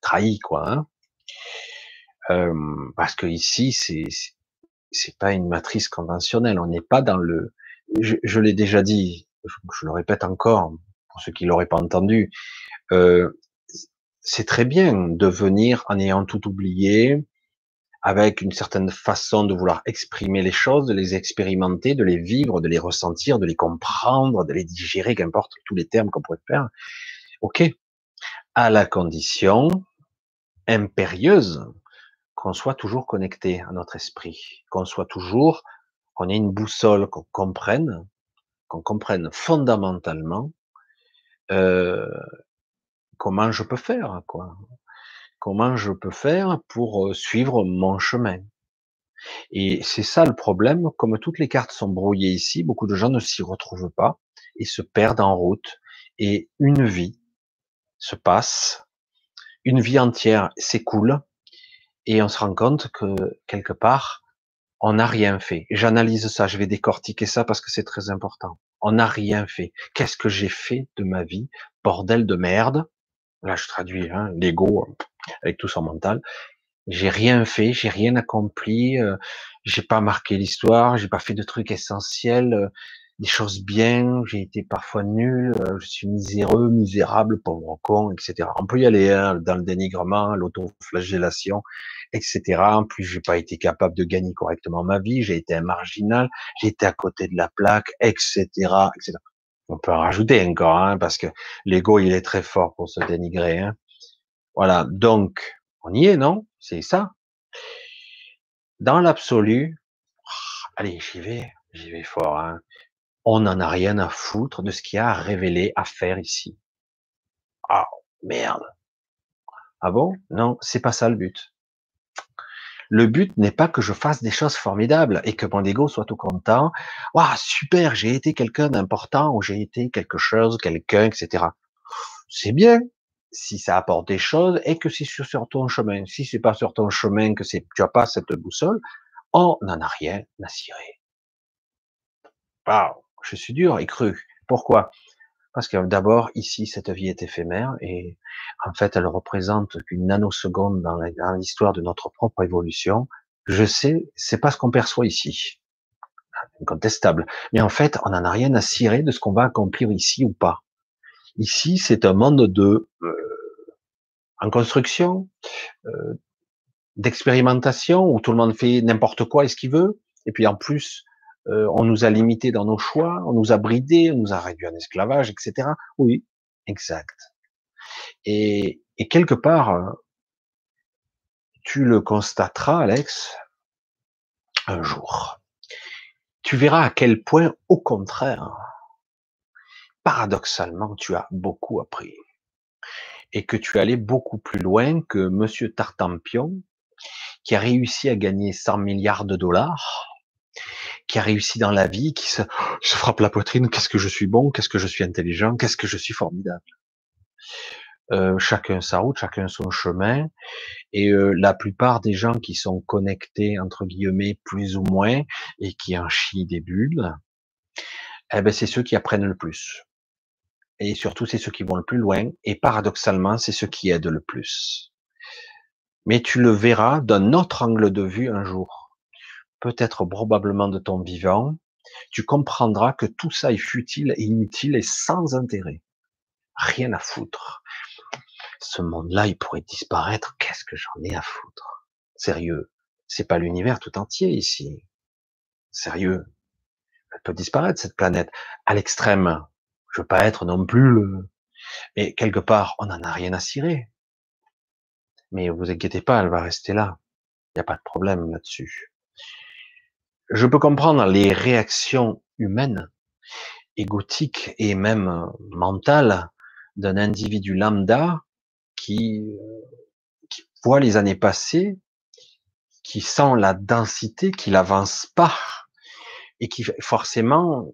trahi, quoi. Hein euh, parce que ici, c'est c'est pas une matrice conventionnelle. On n'est pas dans le. Je, l'ai déjà dit, je, je, le répète encore pour ceux qui l'auraient pas entendu. Euh, c'est très bien de venir en ayant tout oublié, avec une certaine façon de vouloir exprimer les choses, de les expérimenter, de les vivre, de les ressentir, de les comprendre, de les digérer, qu'importe tous les termes qu'on pourrait faire. Ok, à la condition impérieuse qu'on soit toujours connecté à notre esprit, qu'on soit toujours, qu'on ait une boussole, qu'on comprenne, qu'on comprenne fondamentalement euh, comment je peux faire, quoi. Comment je peux faire pour suivre mon chemin. Et c'est ça le problème, comme toutes les cartes sont brouillées ici, beaucoup de gens ne s'y retrouvent pas et se perdent en route. Et une vie se passe, une vie entière s'écoule, et on se rend compte que quelque part, on n'a rien fait. J'analyse ça, je vais décortiquer ça parce que c'est très important. On n'a rien fait. Qu'est-ce que j'ai fait de ma vie? Bordel de merde là je traduis hein, l'ego avec tout son mental. J'ai rien fait, j'ai rien accompli, euh, j'ai pas marqué l'histoire, j'ai pas fait de trucs essentiels, euh, des choses bien, j'ai été parfois nul, euh, je suis miséreux, misérable, pauvre con, etc. On peut y aller hein, dans le dénigrement, l'autoflagellation, etc. En plus, j'ai pas été capable de gagner correctement ma vie, j'ai été un marginal, j'ai été à côté de la plaque, etc., etc. On peut en rajouter encore, hein, parce que l'ego, il est très fort pour se dénigrer. Hein. Voilà, donc, on y est, non? C'est ça? Dans l'absolu, allez, j'y vais, j'y vais fort. Hein. On n'en a rien à foutre de ce qu'il y a à révéler, à faire ici. Ah, merde. Ah bon? Non, c'est pas ça le but. Le but n'est pas que je fasse des choses formidables et que mon ego soit tout content. Waouh, super, j'ai été quelqu'un d'important ou j'ai été quelque chose, quelqu'un, etc. C'est bien si ça apporte des choses et que c'est sur, ton chemin. Si c'est pas sur ton chemin, que c'est, tu as pas cette boussole, on n'en a rien à cirer. Waouh, je suis dur et cru. Pourquoi? Parce que d'abord, ici, cette vie est éphémère et en fait, elle représente qu'une nanoseconde dans l'histoire de notre propre évolution. Je sais, c'est pas ce qu'on perçoit ici. Incontestable. Mais en fait, on n'en a rien à cirer de ce qu'on va accomplir ici ou pas. Ici, c'est un monde de euh, en construction, euh, d'expérimentation où tout le monde fait n'importe quoi et ce qu'il veut. Et puis en plus, euh, on nous a limités dans nos choix, on nous a bridés, on nous a réduits en esclavage, etc. Oui, exact. Et, et quelque part, tu le constateras, Alex, un jour. Tu verras à quel point, au contraire, paradoxalement, tu as beaucoup appris. Et que tu es allé beaucoup plus loin que Monsieur Tartampion, qui a réussi à gagner 100 milliards de dollars, qui a réussi dans la vie, qui se, frappe la poitrine, qu'est-ce que je suis bon, qu'est-ce que je suis intelligent, qu'est-ce que je suis formidable. Euh, chacun sa route, chacun son chemin, et euh, la plupart des gens qui sont connectés entre guillemets plus ou moins et qui en chient des bulles, eh ben c'est ceux qui apprennent le plus. Et surtout, c'est ceux qui vont le plus loin. Et paradoxalement, c'est ceux qui aident le plus. Mais tu le verras d'un autre angle de vue un jour. Peut-être probablement de ton vivant. Tu comprendras que tout ça est futile inutile et sans intérêt. Rien à foutre ce monde-là, il pourrait disparaître. Qu'est-ce que j'en ai à foutre? Sérieux, c'est pas l'univers tout entier ici. Sérieux, elle peut disparaître cette planète à l'extrême. Je veux pas être non plus le. Mais quelque part, on n'en a rien à cirer. Mais vous inquiétez pas, elle va rester là. Il n'y a pas de problème là-dessus. Je peux comprendre les réactions humaines, égotiques et même mentales d'un individu lambda qui, qui voit les années passées, qui sent la densité, qui n'avance pas, et qui forcément,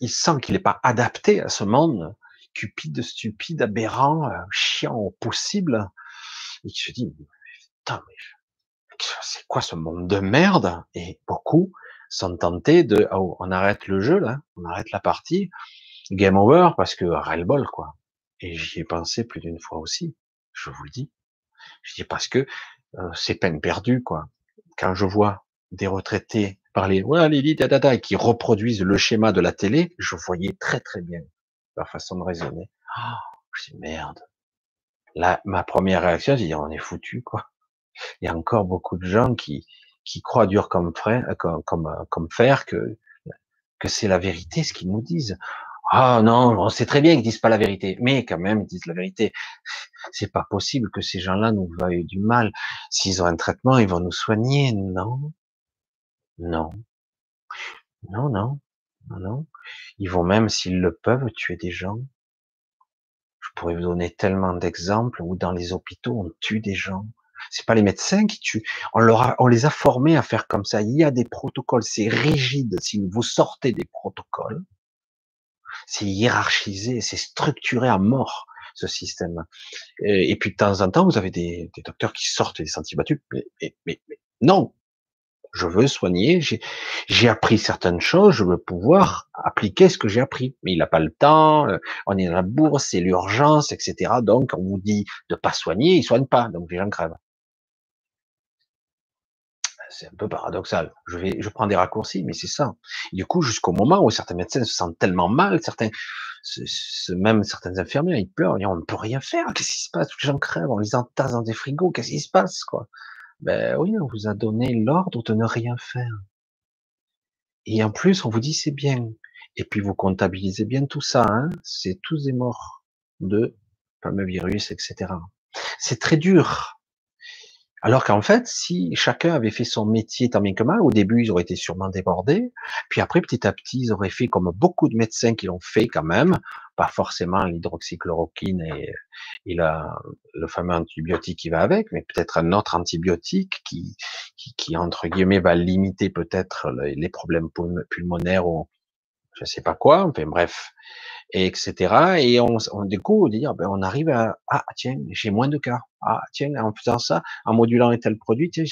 il sent qu'il n'est pas adapté à ce monde, cupide, stupide, aberrant, euh, chiant possible, qui se dit, putain, mais c'est quoi ce monde de merde? Et beaucoup sont tentés de, oh, on arrête le jeu là, on arrête la partie, game over, parce que ras bol quoi. Et j'y ai pensé plus d'une fois aussi je vous le dis. Je dis parce que euh, c'est peine perdue, quoi. Quand je vois des retraités parler, ouais, Lily, da, et qui reproduisent le schéma de la télé, je voyais très très bien leur façon de raisonner. Ah, je dis merde. Là, ma première réaction, c'est dire on est foutu, quoi. Il y a encore beaucoup de gens qui qui croient dur comme frère, comme comme, comme fer que que c'est la vérité ce qu'ils nous disent. Ah non, on sait très bien qu'ils disent pas la vérité, mais quand même ils disent la vérité. C'est pas possible que ces gens-là nous veuillent du mal. S'ils ont un traitement, ils vont nous soigner. Non, non, non, non, non. Ils vont même, s'ils le peuvent, tuer des gens. Je pourrais vous donner tellement d'exemples où dans les hôpitaux on tue des gens. C'est pas les médecins qui tuent. On, leur on les a formés à faire comme ça. Il y a des protocoles. C'est rigide. Si vous sortez des protocoles, c'est hiérarchisé, c'est structuré à mort ce système. Et, puis de temps en temps, vous avez des, docteurs qui sortent des sentiers battus. Mais, mais, non, je veux soigner. J'ai appris certaines choses, je veux pouvoir appliquer ce que j'ai appris. Mais il n'a pas le temps. Euh, on est dans la bourse, c'est l'urgence, etc. Donc on vous dit de pas soigner, il soigne pas. Donc les gens crèvent c'est un peu paradoxal. Je vais, je prends des raccourcis, mais c'est ça. du coup, jusqu'au moment où certains médecins se sentent tellement mal, certains, même certaines infirmières, ils pleurent, on ne peut rien faire. Qu'est-ce qui se passe? Les gens crèvent, on les entasse dans des frigos. Qu'est-ce qui se passe, quoi? Ben oui, on vous a donné l'ordre de ne rien faire. Et en plus, on vous dit c'est bien. Et puis vous comptabilisez bien tout ça. Hein c'est tous des morts de fameux virus, etc. C'est très dur Alors qu'en fait, si chacun avait fait son métier tant bien que mal, au début, ils auraient été sûrement débordés. Puis après, petit à petit, ils auraient fait comme beaucoup de médecins qui l'ont fait quand même, pas forcément l'hydroxychloroquine et, le fameux antibiotique qui va avec, mais peut-être un autre antibiotique qui, qui, qui, entre guillemets, va limiter peut-être les problèmes pulmonaires ou je sais pas quoi. Enfin bref, et etc. Et on, on découvre, dire, ben, on arrive à, ah tiens, j'ai moins de cas. Ah tiens, en faisant ça, en modulant tel produit, tiens,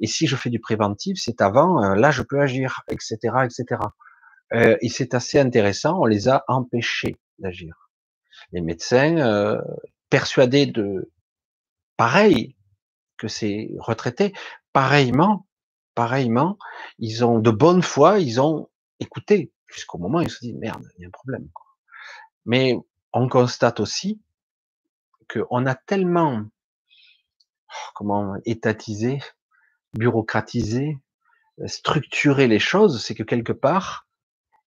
et si je fais du préventif, c'est avant, euh, là je peux agir, etc., etc. Euh, et c'est assez intéressant, on les a empêchés d'agir. Les médecins euh, persuadés de pareil que ces retraités, pareillement, pareillement, ils ont de bonne foi, ils ont écouté jusqu'au moment où ils se disent merde, il y a un problème. Mais on constate aussi qu'on a tellement, oh, comment, étatisé, bureaucratisé, structuré les choses, c'est que quelque part,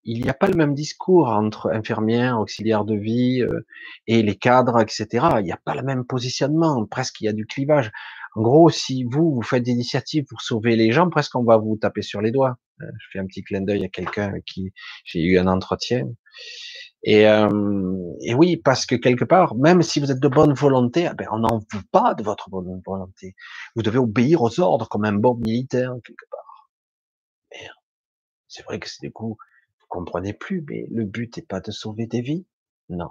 il n'y a pas le même discours entre infirmières, auxiliaires de vie euh, et les cadres, etc. Il n'y a pas le même positionnement. Presque il y a du clivage. En gros, si vous, vous faites des initiatives pour sauver les gens, presque on va vous taper sur les doigts. Euh, je fais un petit clin d'œil à quelqu'un avec qui j'ai eu un entretien. Et, euh, et, oui, parce que quelque part, même si vous êtes de bonne volonté, eh ben, on n'en veut pas de votre bonne volonté. Vous devez obéir aux ordres comme un bon militaire quelque part. Merde. C'est vrai que c'est des coups, vous comprenez plus, mais le but n'est pas de sauver des vies. Non.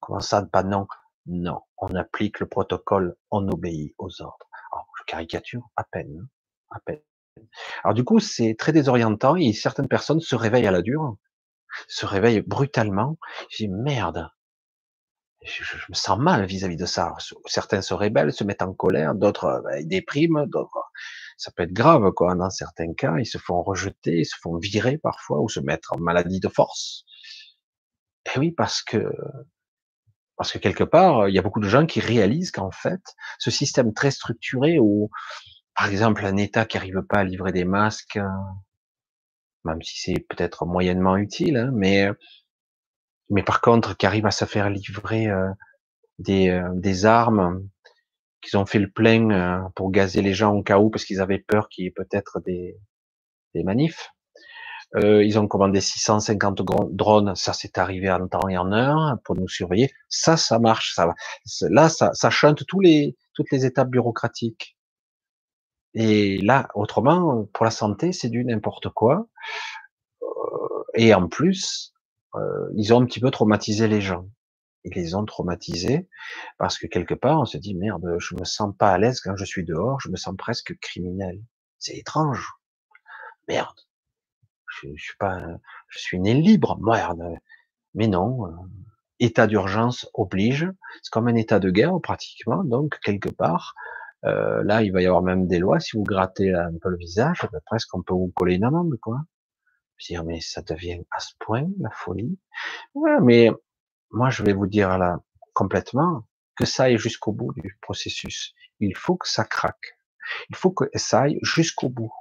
Comment ça, pas non Non. On applique le protocole, on obéit aux ordres. Alors, je caricature à peine, hein, à peine. Alors du coup, c'est très désorientant et certaines personnes se réveillent à la dure se réveille brutalement. Je dis merde, je, me sens mal vis-à-vis de ça. Certains se rebellent, se mettent en colère, d'autres euh, ben, dépriment, d'autres ça peut être grave quoi. Dans certains cas, ils se font rejeter, ils se font virer parfois ou se mettre en maladie de force. Et oui, parce que parce que quelque part, il y a beaucoup de gens qui réalisent qu'en fait, ce système très structuré où, par exemple, un État qui arrive pas à livrer des masques, même si c'est peut-être moyennement utile, hein, mais mais par contre qui arrive à se faire livrer euh, des, euh, des armes, qu'ils ont fait le plein euh, pour gazer les gens au cas où parce qu'ils avaient peur qu'il y ait peut-être des, des manifs. Ils ont commandé 650 drones, ça c'est arrivé en temps et en heure pour nous surveiller. Ça, ça marche, ça va. Là, ça, ça chante tous les, toutes les étapes bureaucratiques. Et là, autrement, pour la santé, c'est du n'importe quoi. Euh, et en plus, euh, ils ont un petit peu traumatisé les gens. Ils les ont traumatisés parce que quelque part, on se dit merde, je me sens pas à l'aise quand je suis dehors, je me sens presque criminel. C'est étrange. Merde. Je, je, suis je né libre. Merde. Mais non. Euh, état d'urgence oblige. C'est comme un état de guerre pratiquement. Donc quelque part, euh, là, il va y avoir même des lois. Si vous grattez un peu le visage, ben, presque on peut vous coller une amende, quoi. Dire, mais ça devient à ce point la folie. Mais moi, je vais vous dire là complètement que ça aille jusqu'au bout du processus. Il faut que ça craque. Il faut que ça aille jusqu'au bout.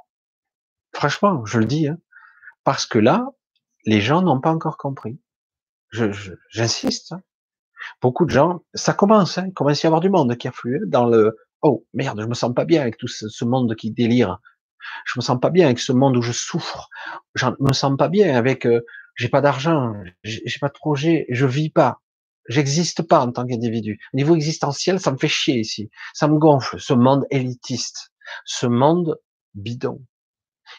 Franchement, je le dis, hein, parce que là, les gens n'ont pas encore compris. Je, j'insiste. Hein. Beaucoup de gens, ça commence, hein, il commence à y avoir du monde qui afflue dans le oh merde, je me sens pas bien avec tout ce, monde qui délire. Je me sens pas bien avec ce monde où je souffre. Je me sens pas bien avec euh, j'ai pas d'argent, j'ai pas de projet, je vis pas. J'existe pas en tant qu'individu. Niveau existentiel, ça me fait chier ici. Ça me gonfle, ce monde élitiste, ce monde bidon,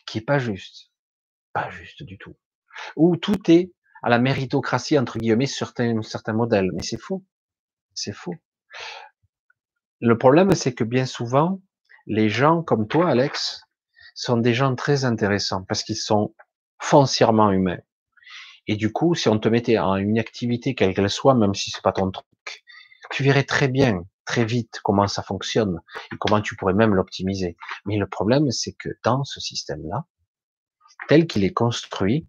qui est pas juste. Pas juste du tout. Où tout est à la méritocratie, entre guillemets, certains, certains modèles. Mais c'est faux. C'est faux. Le problème, c'est que bien souvent, les gens comme toi, Alex, sont des gens très intéressants parce qu'ils sont foncièrement humains. Et du coup, si on te mettait en une activité, quelle qu'elle soit, même si c'est pas ton truc, tu verrais très bien, très vite comment ça fonctionne et comment tu pourrais même l'optimiser. Mais le problème, c'est que dans ce système-là, tel qu'il est construit,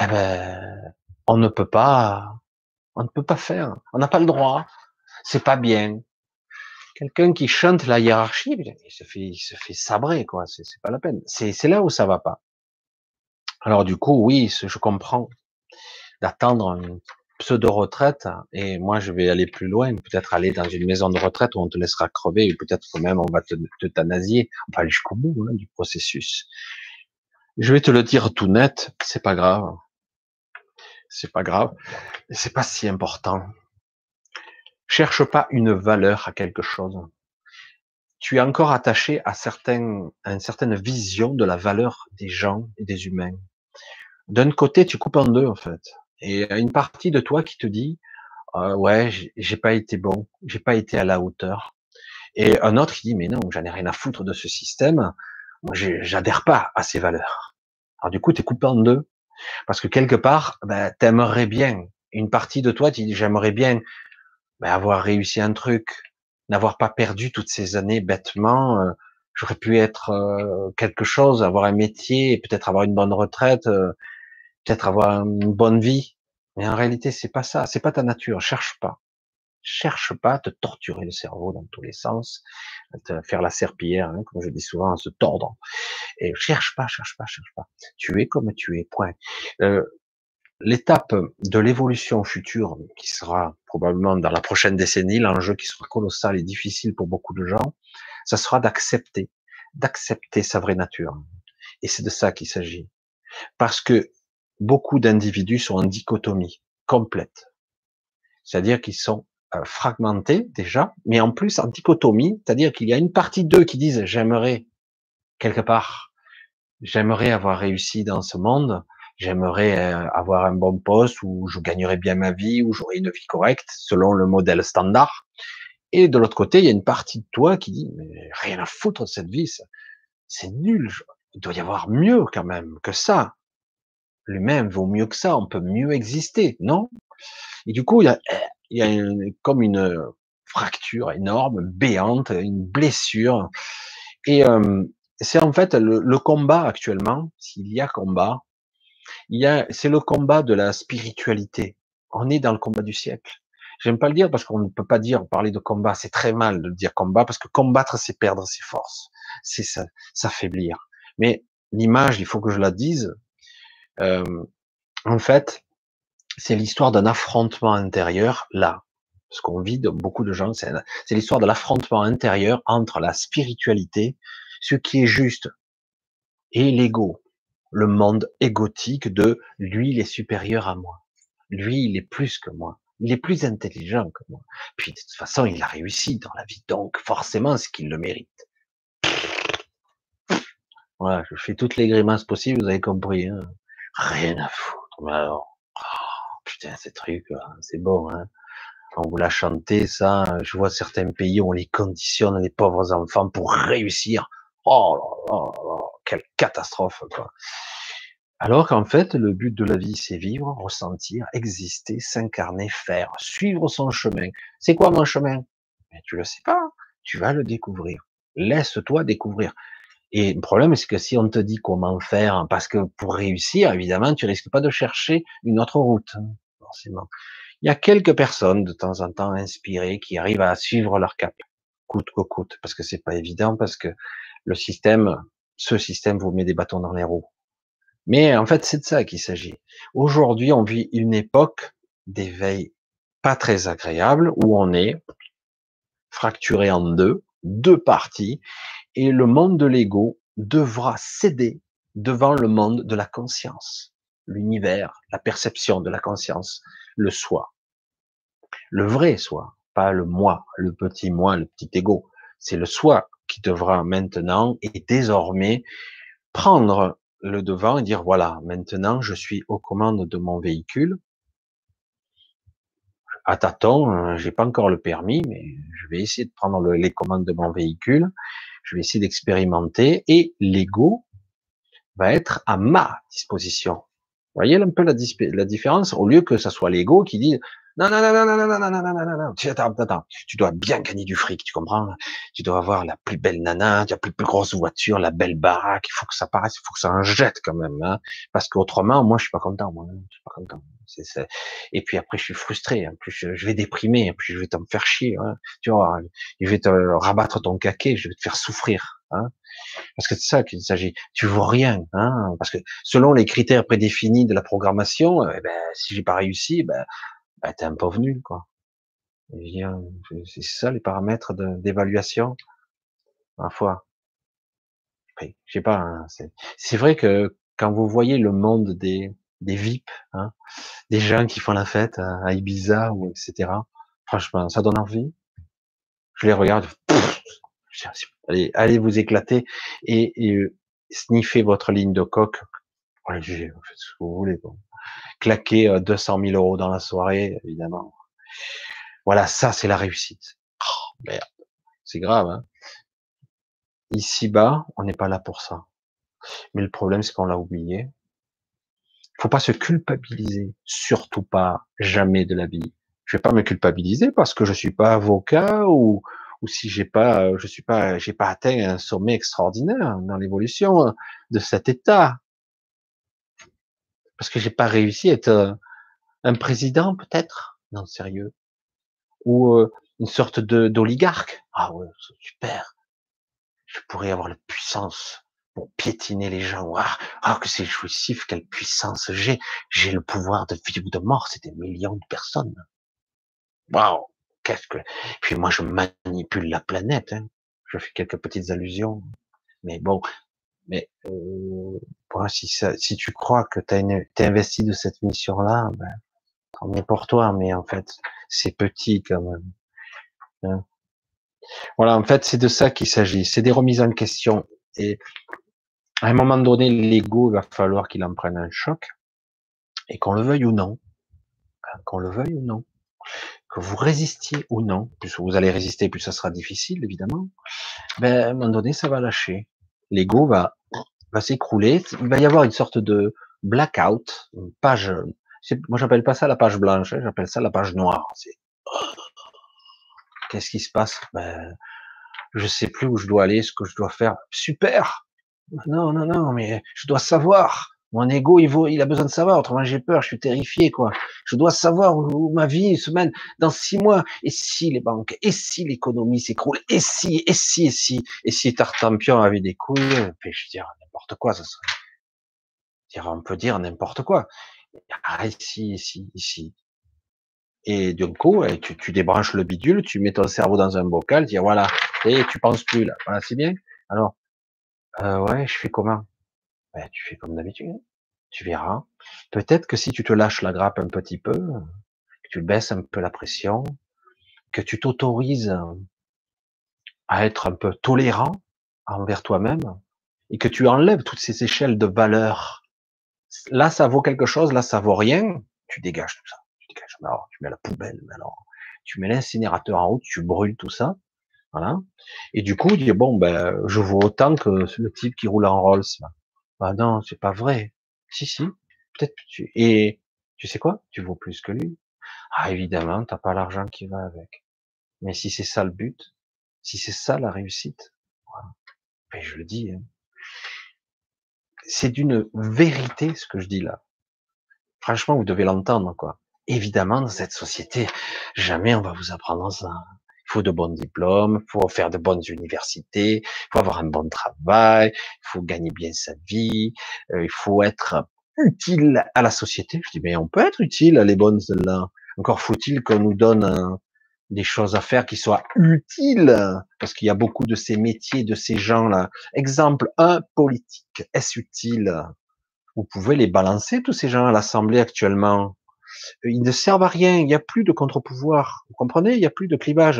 eh ben, on ne peut pas, on ne peut pas faire. On n'a pas le droit. C'est pas bien. Quelqu'un qui chante la hiérarchie, il se fait, il se fait sabrer, quoi. C'est pas la peine. C'est là où ça va pas. Alors du coup, oui, je comprends d'attendre pseudo-retraite, et moi je vais aller plus loin, peut-être aller dans une maison de retraite où on te laissera crever, ou peut-être même on va te t'euthanasier, on va aller jusqu'au bout hein, du processus. Je vais te le dire tout net, c'est pas grave. C'est pas grave. C'est pas si important. Cherche pas une valeur à quelque chose. Tu es encore attaché à, certains, à une certaine vision de la valeur des gens et des humains. D'un côté, tu coupes en deux, en fait. Et une partie de toi qui te dit, euh, ouais, j'ai pas été bon, j'ai pas été à la hauteur. Et un autre qui dit, mais non, j'en ai rien à foutre de ce système. J'adhère pas à ces valeurs. Alors du coup, tu es coupé en deux. Parce que quelque part, ben, t'aimerais bien. Une partie de toi, tu dis, j'aimerais bien ben, avoir réussi un truc, n'avoir pas perdu toutes ces années bêtement. Euh, j'aurais pu être euh, quelque chose, avoir un métier, peut-être avoir une bonne retraite, euh, peut-être avoir une bonne vie. Mais en réalité, c'est pas ça. C'est pas ta nature. Cherche pas. Cherche pas à te torturer le cerveau dans tous les sens, à te faire la serpillière, hein, comme je dis souvent, à se tordre. Et cherche pas, cherche pas, cherche pas. Tu es comme tu es. Point. Euh, L'étape de l'évolution future, qui sera probablement dans la prochaine décennie, l'enjeu qui sera colossal et difficile pour beaucoup de gens, ça sera d'accepter, d'accepter sa vraie nature. Et c'est de ça qu'il s'agit. Parce que beaucoup d'individus sont en dichotomie complète. C'est-à-dire qu'ils sont euh, fragmentés déjà, mais en plus en dichotomie, c'est-à-dire qu'il y a une partie d'eux qui disent j'aimerais quelque part, j'aimerais avoir réussi dans ce monde, j'aimerais euh, avoir un bon poste où je gagnerais bien ma vie, où j'aurais une vie correcte selon le modèle standard. Et de l'autre côté, il y a une partie de toi qui dit mais rien à foutre de cette vie, c'est nul. Il doit y avoir mieux quand même que ça lui-même vaut mieux que ça, on peut mieux exister, non? Et du coup, il y a, il y a comme une fracture énorme, béante, une blessure. Et euh, c'est en fait le, le, combat actuellement, s'il y a combat, il y a, c'est le combat de la spiritualité. On est dans le combat du siècle. J'aime pas le dire parce qu'on ne peut pas dire parler de combat. C'est très mal de dire combat parce que combattre, c'est perdre ses forces, c'est s'affaiblir. Mais l'image, il faut que je la dise, euh, en fait, c'est l'histoire d'un affrontement intérieur là. Ce qu'on vit de beaucoup de gens, c'est l'histoire de l'affrontement intérieur entre la spiritualité, ce qui est juste, et l'ego, le monde égotique de lui, il est supérieur à moi. Lui, il est plus que moi. Il est plus intelligent que moi. Puis, de toute façon, il a réussi dans la vie. Donc, forcément, c'est qu'il le mérite. Voilà, je fais toutes les grimaces possibles, vous avez compris. Hein. Rien à foutre. Mais alors, putain, ces trucs, c'est bon, hein. On vous l'a chanté, ça. Je vois certains pays où on les conditionne, les pauvres enfants, pour réussir. Oh là là, quelle catastrophe, quoi. Alors qu'en fait, le but de la vie, c'est vivre, ressentir, exister, s'incarner, faire, suivre son chemin. C'est quoi mon chemin? Mais tu le sais pas. Tu vas le découvrir. Laisse-toi découvrir. Et le problème, c'est que si on te dit comment faire, parce que pour réussir, évidemment, tu risques pas de chercher une autre route, hein, forcément. Il y a quelques personnes de temps en temps inspirées qui arrivent à suivre leur cap, coûte que coûte, parce que c'est pas évident, parce que le système, ce système vous met des bâtons dans les roues. Mais en fait, c'est de ça qu'il s'agit. Aujourd'hui, on vit une époque d'éveil pas très agréable où on est fracturé en deux, deux parties, et le monde de l'ego devra céder devant le monde de la conscience, l'univers, la perception de la conscience, le soi. Le vrai soi, pas le moi, le petit moi, le petit ego. C'est le soi qui devra maintenant et désormais prendre le devant et dire voilà, maintenant je suis aux commandes de mon véhicule. À tâtons, hein, j'ai pas encore le permis, mais je vais essayer de prendre les commandes de mon véhicule je vais essayer d'expérimenter et l'ego va être à ma disposition. Vous voyez un peu la, différence? Au lieu que ça soit l'ego qui dit non, non, non, non, non, non, non, non, non, non, non, non, attends, attends, tu dois bien gagner du fric, tu comprends? Tu dois avoir la plus belle nana, la plus, plus grosse voiture, la belle baraque, il faut que ça paraisse, il faut que ça en jette quand même, hein, parce qu'autrement, moi, je suis pas content, moi, je suis pas content. C'est, c'est... Et puis après, je suis frustré, en plus, je, vais déprimer, en plus, je vais te me faire chier, hein, tu vois, je vais te rabattre ton caquet, je vais te faire souffrir, hein, parce que c'est ça qu'il s'agit. Tu vaux rien, hein, parce que selon les critères prédéfinis de la programmation, eh ben, si j'ai pas réussi, ben bah, t'es un pauvre nul, quoi. C'est ça les paramètres d'évaluation, ma foi. Je sais pas. Hein, c'est vrai que quand vous voyez le monde des, des VIP, hein, des gens qui font la fête à Ibiza ou etc. Franchement, ça donne envie. Je les regarde. allez, allez vous éclater et, et sniffer votre ligne de coque. Allez, faites ce que vous voulez. Bon. Claquer 200 euh, 000 euros dans la soirée, évidemment. Voilà, ça c'est la réussite. Oh, merde, c'est grave. Hein Ici bas, on n'est pas là pour ça. Mais le problème, c'est qu'on l'a oublié. Faut pas se culpabiliser, surtout pas, jamais de la vie. Je vais pas me culpabiliser parce que je suis pas avocat ou, ou si j'ai pas, je suis pas, j'ai pas atteint un sommet extraordinaire dans l'évolution de cet état. Parce que j'ai pas réussi à être un président, peut-être? Non, sérieux. Ou euh, une sorte de d'oligarque? Ah ouais, super. Je pourrais avoir la puissance pour piétiner les gens. Ah, ah que c'est jouissif, quelle puissance j'ai. J'ai le pouvoir de vie ou de mort. C'est des millions de personnes. Waouh, qu'est-ce que. Puis moi, je manipule la planète. Hein. Je fais quelques petites allusions, mais bon. Mais euh, si, ça, si tu crois que tu es investi de cette mission-là, ben, tant mieux pour toi. Mais en fait, c'est petit quand même. Hein. Voilà, en fait, c'est de ça qu'il s'agit. C'est des remises en question. Et à un moment donné, l'ego, va falloir qu'il en prenne un choc, et qu'on le veuille ou non, hein, qu'on le veuille ou non, que vous résistiez ou non, plus vous allez résister, plus ça sera difficile, évidemment, ben, à un moment donné, ça va lâcher. L'ego va, va s'écrouler, il va y avoir une sorte de blackout, une page, moi j'appelle pas ça la page blanche, hein, j'appelle ça la page noire. Qu'est-ce qui se passe? Ben, Je sais plus où je dois aller, ce que je dois faire. Super Non, non, non, mais je dois savoir. Mon ego, il, vaut, il a besoin de savoir. Autrement, j'ai peur, je suis terrifié, quoi. Je dois savoir où, ma vie se mène dans six mois. Et si les banques, et si l'économie s'écroule, et si, et si, et si, et si Tartampion avait des couilles, je veux dire n'importe quoi, ça serait. On peut dire n'importe quoi. Ah, ici, ici, ici. Et d'un coup, eh, tu, débranches le bidule, tu mets ton cerveau dans un bocal, tu dis voilà, et tu penses plus là. Voilà, c'est bien. Alors, euh, ouais, je fais comment? Ben, Tu fais comme d'habitude. Tu verras. Peut-être que si tu te lâches la grappe un petit peu, que tu baisses un peu la pression, que tu t'autorises à être un peu tolérant envers toi-même, et que tu enlèves toutes ces échelles de valeur. Là, ça vaut quelque chose, là, ça vaut rien. Tu dégages tout ça tu mets la poubelle, alors, tu mets l'incinérateur en route, tu brûles tout ça, voilà. Et du coup, dis bon, ben, je vaux autant que le type qui roule en Rolls. Bah non, c'est pas vrai. Si, si, peut-être tu. Et tu sais quoi? Tu vaux plus que lui. Ah, évidemment, t'as pas l'argent qui va avec. Mais si c'est ça le but, si c'est ça la réussite, voilà. ben, je le dis. Hein. C'est d'une vérité ce que je dis là. Franchement, vous devez l'entendre, quoi. Évidemment, dans cette société, jamais on va vous apprendre ça. Faut de bons diplômes, faut faire de bonnes universités, faut avoir un bon travail, il faut gagner bien sa vie, euh, il faut être utile à la société. Je dis, mais on peut être utile à les bonnes là. Encore faut-il qu'on nous donne des choses à faire qui soient utiles, parce qu'il y a beaucoup de ces métiers, de ces gens-là. Exemple un politique, est-ce utile? Vous pouvez les balancer tous ces gens à l'Assemblée actuellement ils ne servent à rien, il n'y a plus de contre-pouvoir. Vous comprenez? Il n'y a plus de clivage.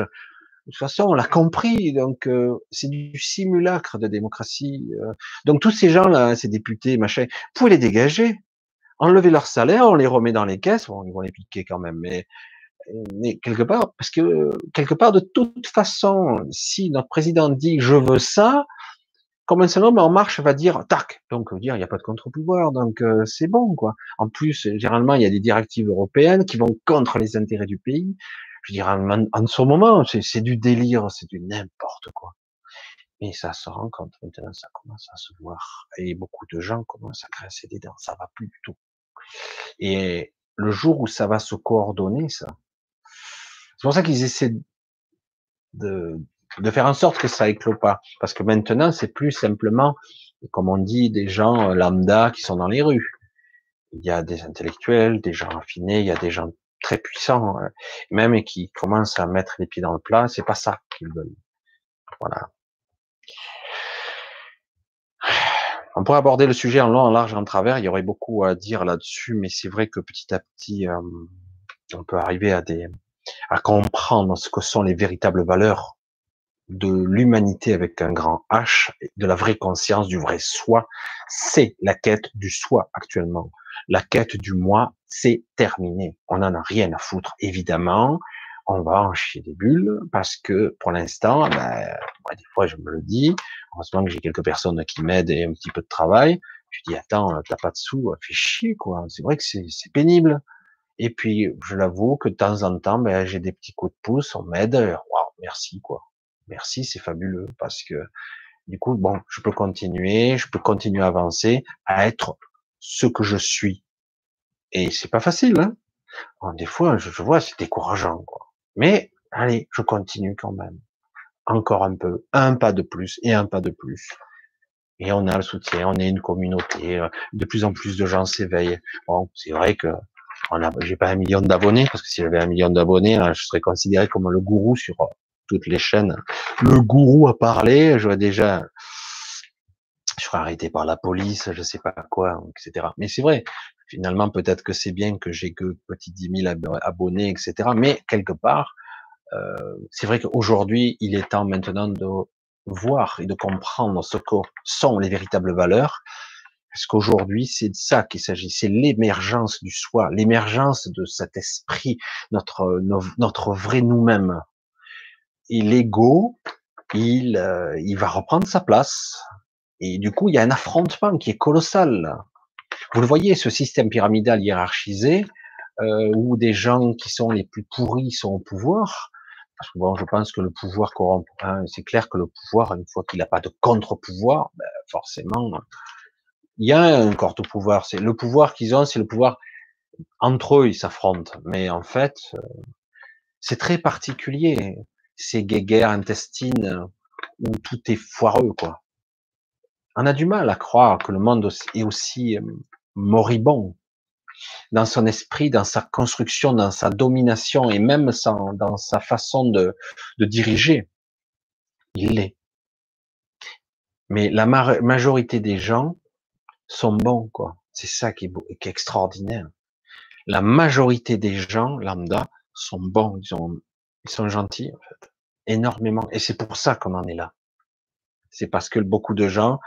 De toute façon, on l'a compris, donc euh, c'est du simulacre de démocratie. Euh. Donc tous ces gens-là, ces députés, machin, vous pouvez les dégager, enlever leur salaire, on les remet dans les caisses, bon, ils vont les piquer quand même, mais, mais quelque part, parce que quelque part, de toute façon, si notre président dit je veux ça, comme un seul homme en marche va dire tac, donc dire il n'y a pas de contre-pouvoir, donc euh, c'est bon quoi. En plus, généralement il y a des directives européennes qui vont contre les intérêts du pays. Je dirais en, en ce moment c'est du délire, c'est du n'importe quoi. Mais ça se rend compte maintenant, ça commence à se voir et beaucoup de gens commencent à grincer des dents, ça va plus du. Et le jour où ça va se coordonner, ça, c'est pour ça qu'ils essaient de, de faire en sorte que ça éclot pas. Parce que maintenant, c'est plus simplement, comme on dit, des gens euh, lambda qui sont dans les rues. Il y a des intellectuels, des gens raffinés, il y a des gens très puissants, euh, même qui commencent à mettre les pieds dans le plat, c'est pas ça qu'ils veulent. Voilà. On pourrait aborder le sujet en long, en large, en travers. Il y aurait beaucoup à dire là-dessus, mais c'est vrai que petit à petit, euh, on peut arriver à des, à comprendre ce que sont les véritables valeurs de l'humanité avec un grand H, de la vraie conscience, du vrai soi. C'est la quête du soi actuellement. La quête du moi, c'est terminé. On n'en a rien à foutre, évidemment. On va en chier des bulles parce que pour l'instant, ben, des fois je me le dis, heureusement que j'ai quelques personnes qui m'aident et un petit peu de travail. Je dis attends, t'as pas de sous, fais chier quoi. C'est vrai que c'est pénible. Et puis je l'avoue que de temps en temps, ben, j'ai des petits coups de pouce, on m'aide. Waouh, merci quoi. Merci, c'est fabuleux parce que du coup, bon, je peux continuer, je peux continuer à avancer, à être ce que je suis. Et c'est pas facile, hein. des fois, je, vois, c'est décourageant, quoi. Mais, allez, je continue quand même. Encore un peu, un pas de plus et un pas de plus. Et on a le soutien, on est une communauté, euh, de plus en plus de gens s'éveillent. Bon, c'est vrai que on j'ai pas un million d'abonnés, parce que si j'avais un million d'abonnés, je serais considéré comme le gourou sur toutes les chaînes. Le gourou a parlé, j'aurais déjà, je serais arrêté par la police, je sais pas quoi, etc. Mais c'est vrai, finalement, peut-être que c'est bien que j'ai que petit 10 000 abonnés, etc. Mais quelque part, euh, c'est vrai qu'aujourd'hui, il est temps maintenant de voir et de comprendre ce que sont les véritables valeurs. Parce qu'aujourd'hui, c'est de ça qu'il s'agit. C'est l'émergence du soi, l'émergence de cet esprit, notre, notre vrai nous-mêmes. Et l'ego, il, euh, il va reprendre sa place. Et du coup, il y a un affrontement qui est colossal. Vous le voyez, ce système pyramidal hiérarchisé, euh, où des gens qui sont les plus pourris sont au pouvoir, parce que bon, je pense que le pouvoir corrompt. Hein, c'est clair que le pouvoir, une fois qu'il n'a pas de contre-pouvoir, ben, forcément, il y a un contre-pouvoir. C'est le pouvoir qu'ils ont, c'est le pouvoir entre eux, ils s'affrontent. Mais en fait, euh, c'est très particulier. Ces guerres intestines où tout est foireux, quoi. On a du mal à croire que le monde est aussi euh, moribond dans son esprit, dans sa construction, dans sa domination et même dans sa façon de, diriger. Il l'est. Mais la majorité des gens sont bons, quoi. C'est ça qui est, beau, qui est extraordinaire. La majorité des gens lambda sont bons, ils, ils sont gentils en fait, énormément. Et c'est pour ça qu'on en est là. C'est parce que beaucoup de gens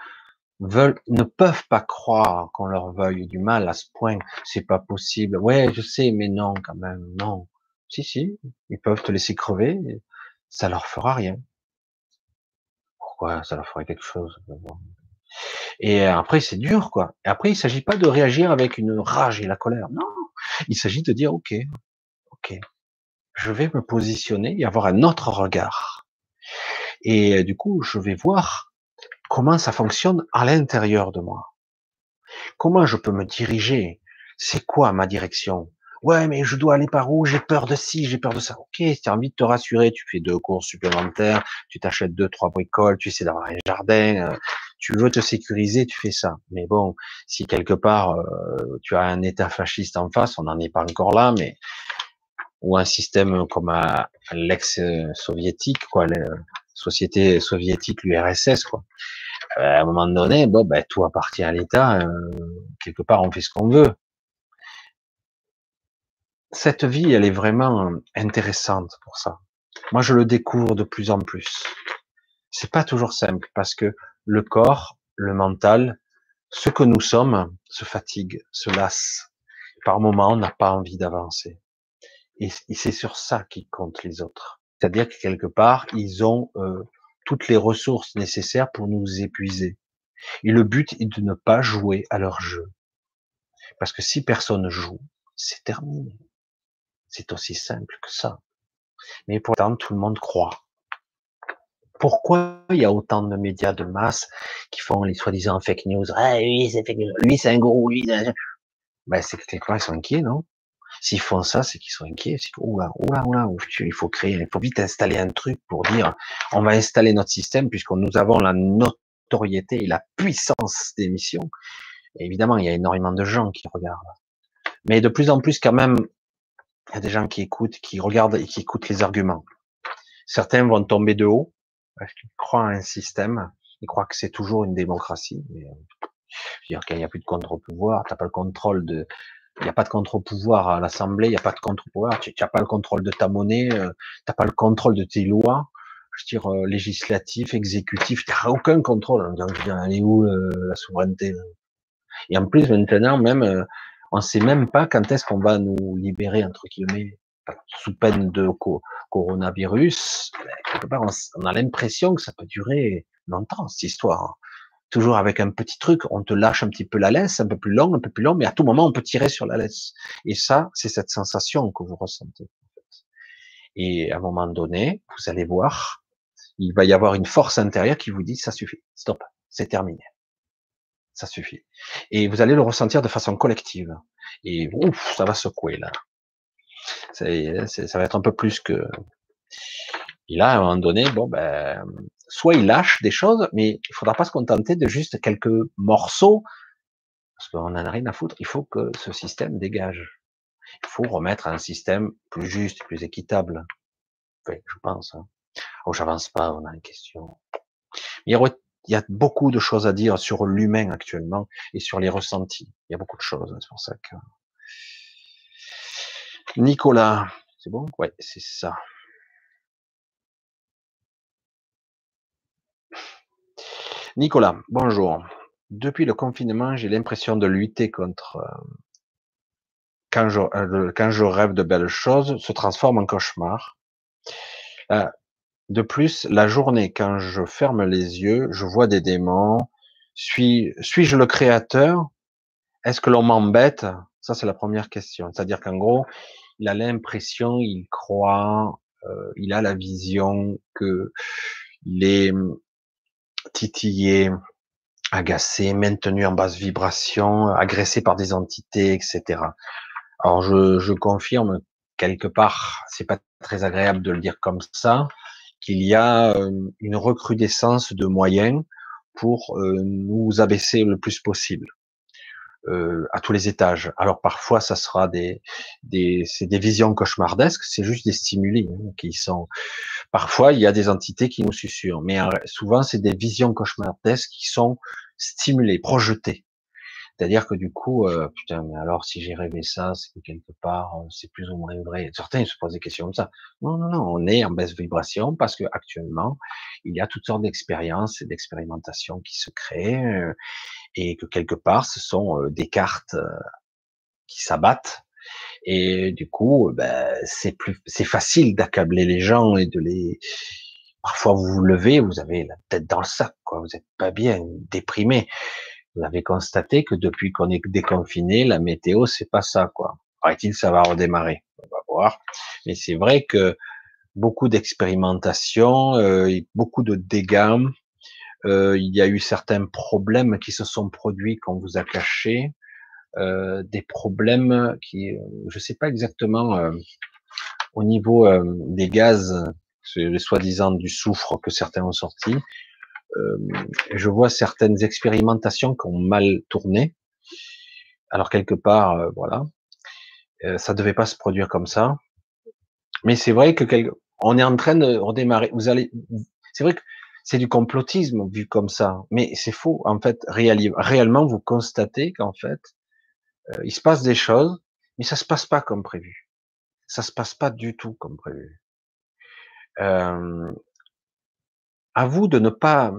veulent, ne peuvent pas croire qu'on leur veuille du mal à ce point. C'est pas possible. Ouais, je sais, mais non, quand même, non. Si, si, ils peuvent te laisser crever, ça leur fera rien. Pourquoi ça leur ferait quelque chose Et après, c'est dur, quoi. Et après, il s'agit pas de réagir avec une rage et la colère. Non, il s'agit de dire, ok, ok, je vais me positionner et avoir un autre regard. Et du coup, je vais voir comment ça fonctionne à l'intérieur de moi. Comment je peux me diriger? C'est quoi ma direction? Ouais, mais je dois aller par où? J'ai peur de ci, j'ai peur de ça. Ok, tu as envie de te rassurer, tu fais deux courses supplémentaires, tu t'achètes deux, trois bricoles, tu essaies d'avoir un jardin, euh, tu veux te sécuriser, tu fais ça. Mais bon, si quelque part euh, tu as un État fasciste en face, on n'en est pas encore là, mais ou un système comme à, l'ex-soviétique, quoi, la société soviétique, l'URSS, quoi. Euh, à un moment donné, bon, ben, tout appartient à l'État. Euh, quelque part, on fait ce qu'on veut. Cette vie, elle est vraiment intéressante pour ça. Moi, je le découvre de plus en plus. C'est pas toujours simple parce que le corps, le mental, ce que nous sommes, se fatigue, se lasse. Par moments, on n'a pas envie d'avancer. Et, c'est sur ça qu'ils comptent les autres. C'est-à-dire que quelque part, ils ont euh, toutes les ressources nécessaires pour nous épuiser. Et le but est de ne pas jouer à leur jeu. Parce que si personne joue, c'est terminé. C'est aussi simple que ça. Mais pourtant, tout le monde croit. Pourquoi il y a autant de médias de masse qui font les soi-disant fake news? Ah oui, c'est fake news. Lui, c'est un gros, lui, c'est ben, c'est que part, ils sont inquiets, non? S'ils font ça, c'est qu'ils sont inquiets. Oula, oula, oula, il faut créer, il faut vite installer un truc pour dire, on va installer notre système puisque nous avons la notoriété et la puissance d'émission. Évidemment, il y a énormément de gens qui regardent. Mais de plus en plus, quand même, Il y a des gens qui écoutent, qui regardent et qui écoutent les arguments. Certains vont tomber de haut parce qu'ils croient à un système, ils croient que c'est toujours une démocratie. Euh, dire qu'il n'y a plus de contre-pouvoir, t'as pas le contrôle de, il n'y a pas de contre-pouvoir à l'Assemblée, il n'y a pas de contre-pouvoir, tu n'as pas le contrôle de ta monnaie, euh, tu n'as pas le contrôle de tes lois, je dire, euh, législatif, exécutif, tu n'as aucun contrôle. Donc, je dire, elle est où la souveraineté Et en plus, maintenant, même, on ne sait même pas quand est-ce qu'on va nous libérer, entre guillemets, sous peine de coronavirus. Quelque part, on a l'impression que ça peut durer longtemps, cette histoire toujours avec un petit truc, on te lâche un petit peu la laisse, un peu plus long, un peu plus long, mais à tout moment on peut tirer sur la laisse. Et ça, c'est cette sensation que vous ressentez. Et à un moment donné, vous allez voir, il va y avoir une force intérieure qui vous dit ça suffit, stop, c'est terminé, ça suffit. Et vous allez le ressentir de façon collective. Et ouf, ça va secouer là. ça va être un peu plus que. Et là, à un moment donné, bon ben, soit il lâche des choses, mais il faudra pas se contenter de juste quelques morceaux, parce qu'on en a rien à foutre. Il faut que ce système dégage. Il faut remettre un système plus juste, plus équitable. Enfin, je pense. Hein. Oh, j'avance pas, on a une question. Il y, a, beaucoup de choses à dire sur l'humain actuellement et sur les ressentis. Il y a beaucoup de choses, hein, c'est pour ça que. Nicolas, c'est bon? Ouais, c'est ça. Nicolas, bonjour. Depuis le confinement, j'ai l'impression de lutter contre euh, quand, je, euh, quand je rêve de belles choses, se transforme en cauchemar. Euh, de plus, la journée, quand je ferme les yeux, je vois des démons. Suis, suis-je le créateur? Est-ce que l'on m'embête? Ça, c'est la première question. C'est-à-dire qu'en gros, il a l'impression, il croit, il a la vision que les titillé, agacé, maintenu en basse vibration, agressé par des entités, etc. Alors je, je confirme quelque part, c'est pas très agréable de le dire comme ça, qu'il y a euh, une recrudescence de moyens pour euh, nous abaisser le plus possible. Euh, à tous les étages. Alors parfois, ça sera des, des, c'est des visions cauchemardesques, c'est juste des stimuli hein, qui sont. Parfois, il y a des entités qui nous susurrent, mais euh, souvent, c'est des visions cauchemardesques qui sont stimulées, projetées. C'est-à-dire que du coup, euh, putain, mais alors si j'ai rêvé ça, c'est que quelque part, c'est plus ou moins vrai. Certains se posent des questions comme ça. Non, non, non, on est en baisse vibration parce que actuellement, il y a toutes sortes d'expériences et d'expérimentations qui se créent et que quelque part, ce sont des cartes qui s'abattent. Et du coup, ben, c'est plus, c'est facile d'accabler les gens et de les. Parfois, vous vous levez, vous avez la tête dans le sac, quoi. Vous êtes pas bien, déprimé. Vous avez constaté que depuis qu'on est déconfiné, la météo, c'est pas ça, quoi. Paraît-il, ça va redémarrer? On va voir. Mais c'est vrai que beaucoup d'expérimentation, euh, beaucoup de dégâts, euh, il y a eu certains problèmes qui se sont produits qu'on vous a cachés, euh, des problèmes qui, je ne sais pas exactement euh, au niveau euh, des gaz, les soi-disant du soufre que certains ont sorti. Euh, je vois certaines expérimentations qui ont mal tourné. Alors quelque part, voilà, ça devait pas se produire comme ça. Mais c'est vrai que on est en train de redémarrer. Vous allez, c'est vrai que c'est du complotisme vu comme ça, mais c'est faux. En fait, réellement, vous constatez qu'en fait, euh, il se passe des choses, mais ça se passe pas comme prévu. Ça se passe pas du tout comme prévu. Euh, à vous de ne pas,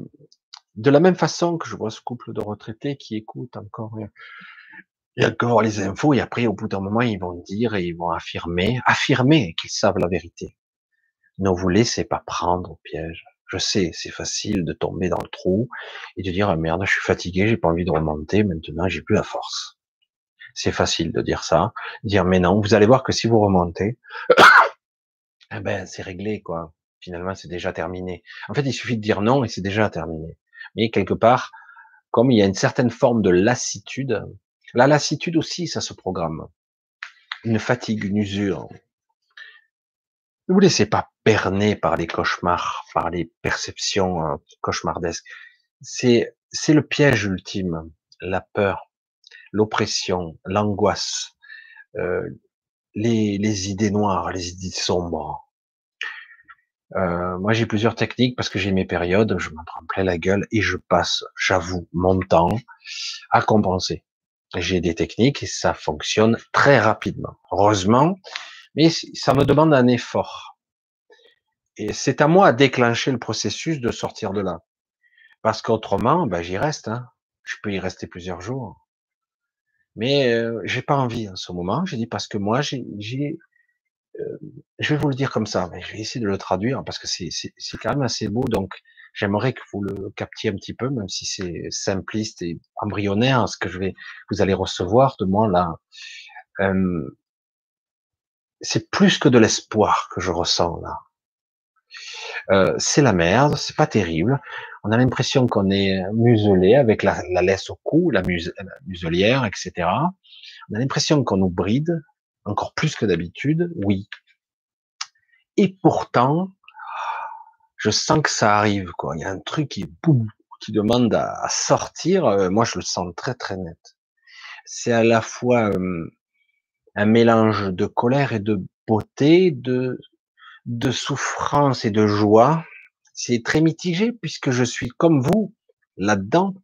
de la même façon que je vois ce couple de retraités qui écoutent encore et encore les infos, et après, au bout d'un moment, ils vont dire et ils vont affirmer, affirmer qu'ils savent la vérité. Ne vous laissez pas prendre au piège. Je sais, c'est facile de tomber dans le trou et de dire ah merde, je suis fatigué, j'ai pas envie de remonter, maintenant j'ai plus la force. C'est facile de dire ça, dire mais non, vous allez voir que si vous remontez, eh ben c'est réglé quoi. Finalement, c'est déjà terminé. En fait, il suffit de dire non et c'est déjà terminé. Mais quelque part, comme il y a une certaine forme de lassitude, la lassitude aussi, ça se programme. Une fatigue, une usure, ne vous laissez pas berner par les cauchemars, par les perceptions euh, cauchemardesques. C'est, c'est le piège ultime, la peur, l'oppression, l'angoisse, euh, les, les idées noires, les idées sombres. Euh, moi, j'ai plusieurs techniques parce que j'ai mes périodes, je m'en prends plein la gueule et je passe, j'avoue, mon temps à compenser. J'ai des techniques et ça fonctionne très rapidement. Heureusement, mais ça me demande un effort. Et c'est à moi à déclencher le processus de sortir de là. Parce qu'autrement, ben, j'y reste. Hein. Je peux y rester plusieurs jours. Mais euh, j'ai pas envie en ce moment. J'ai dit parce que moi, j'ai, euh, je vais vous le dire comme ça. Mais je vais essayer de le traduire parce que c'est, quand même assez beau. Donc, j'aimerais que vous le captiez un petit peu, même si c'est simpliste et embryonnaire, ce que je vais, vous allez recevoir de moi là. Euh, c'est plus que de l'espoir que je ressens là. Euh, c'est la merde, c'est pas terrible. On a l'impression qu'on est muselé avec la, laisse au cou, la, muselière, etc. On a l'impression qu'on nous bride, encore plus que d'habitude, oui. Et pourtant, je sens que ça arrive, quoi. Il y a un truc qui, boum, qui demande à, sortir. Euh, moi, je le sens très, très net. C'est à la fois un mélange de colère et de beauté, de de souffrance et de joie. C'est très mitigé puisque je suis comme vous là-dedans.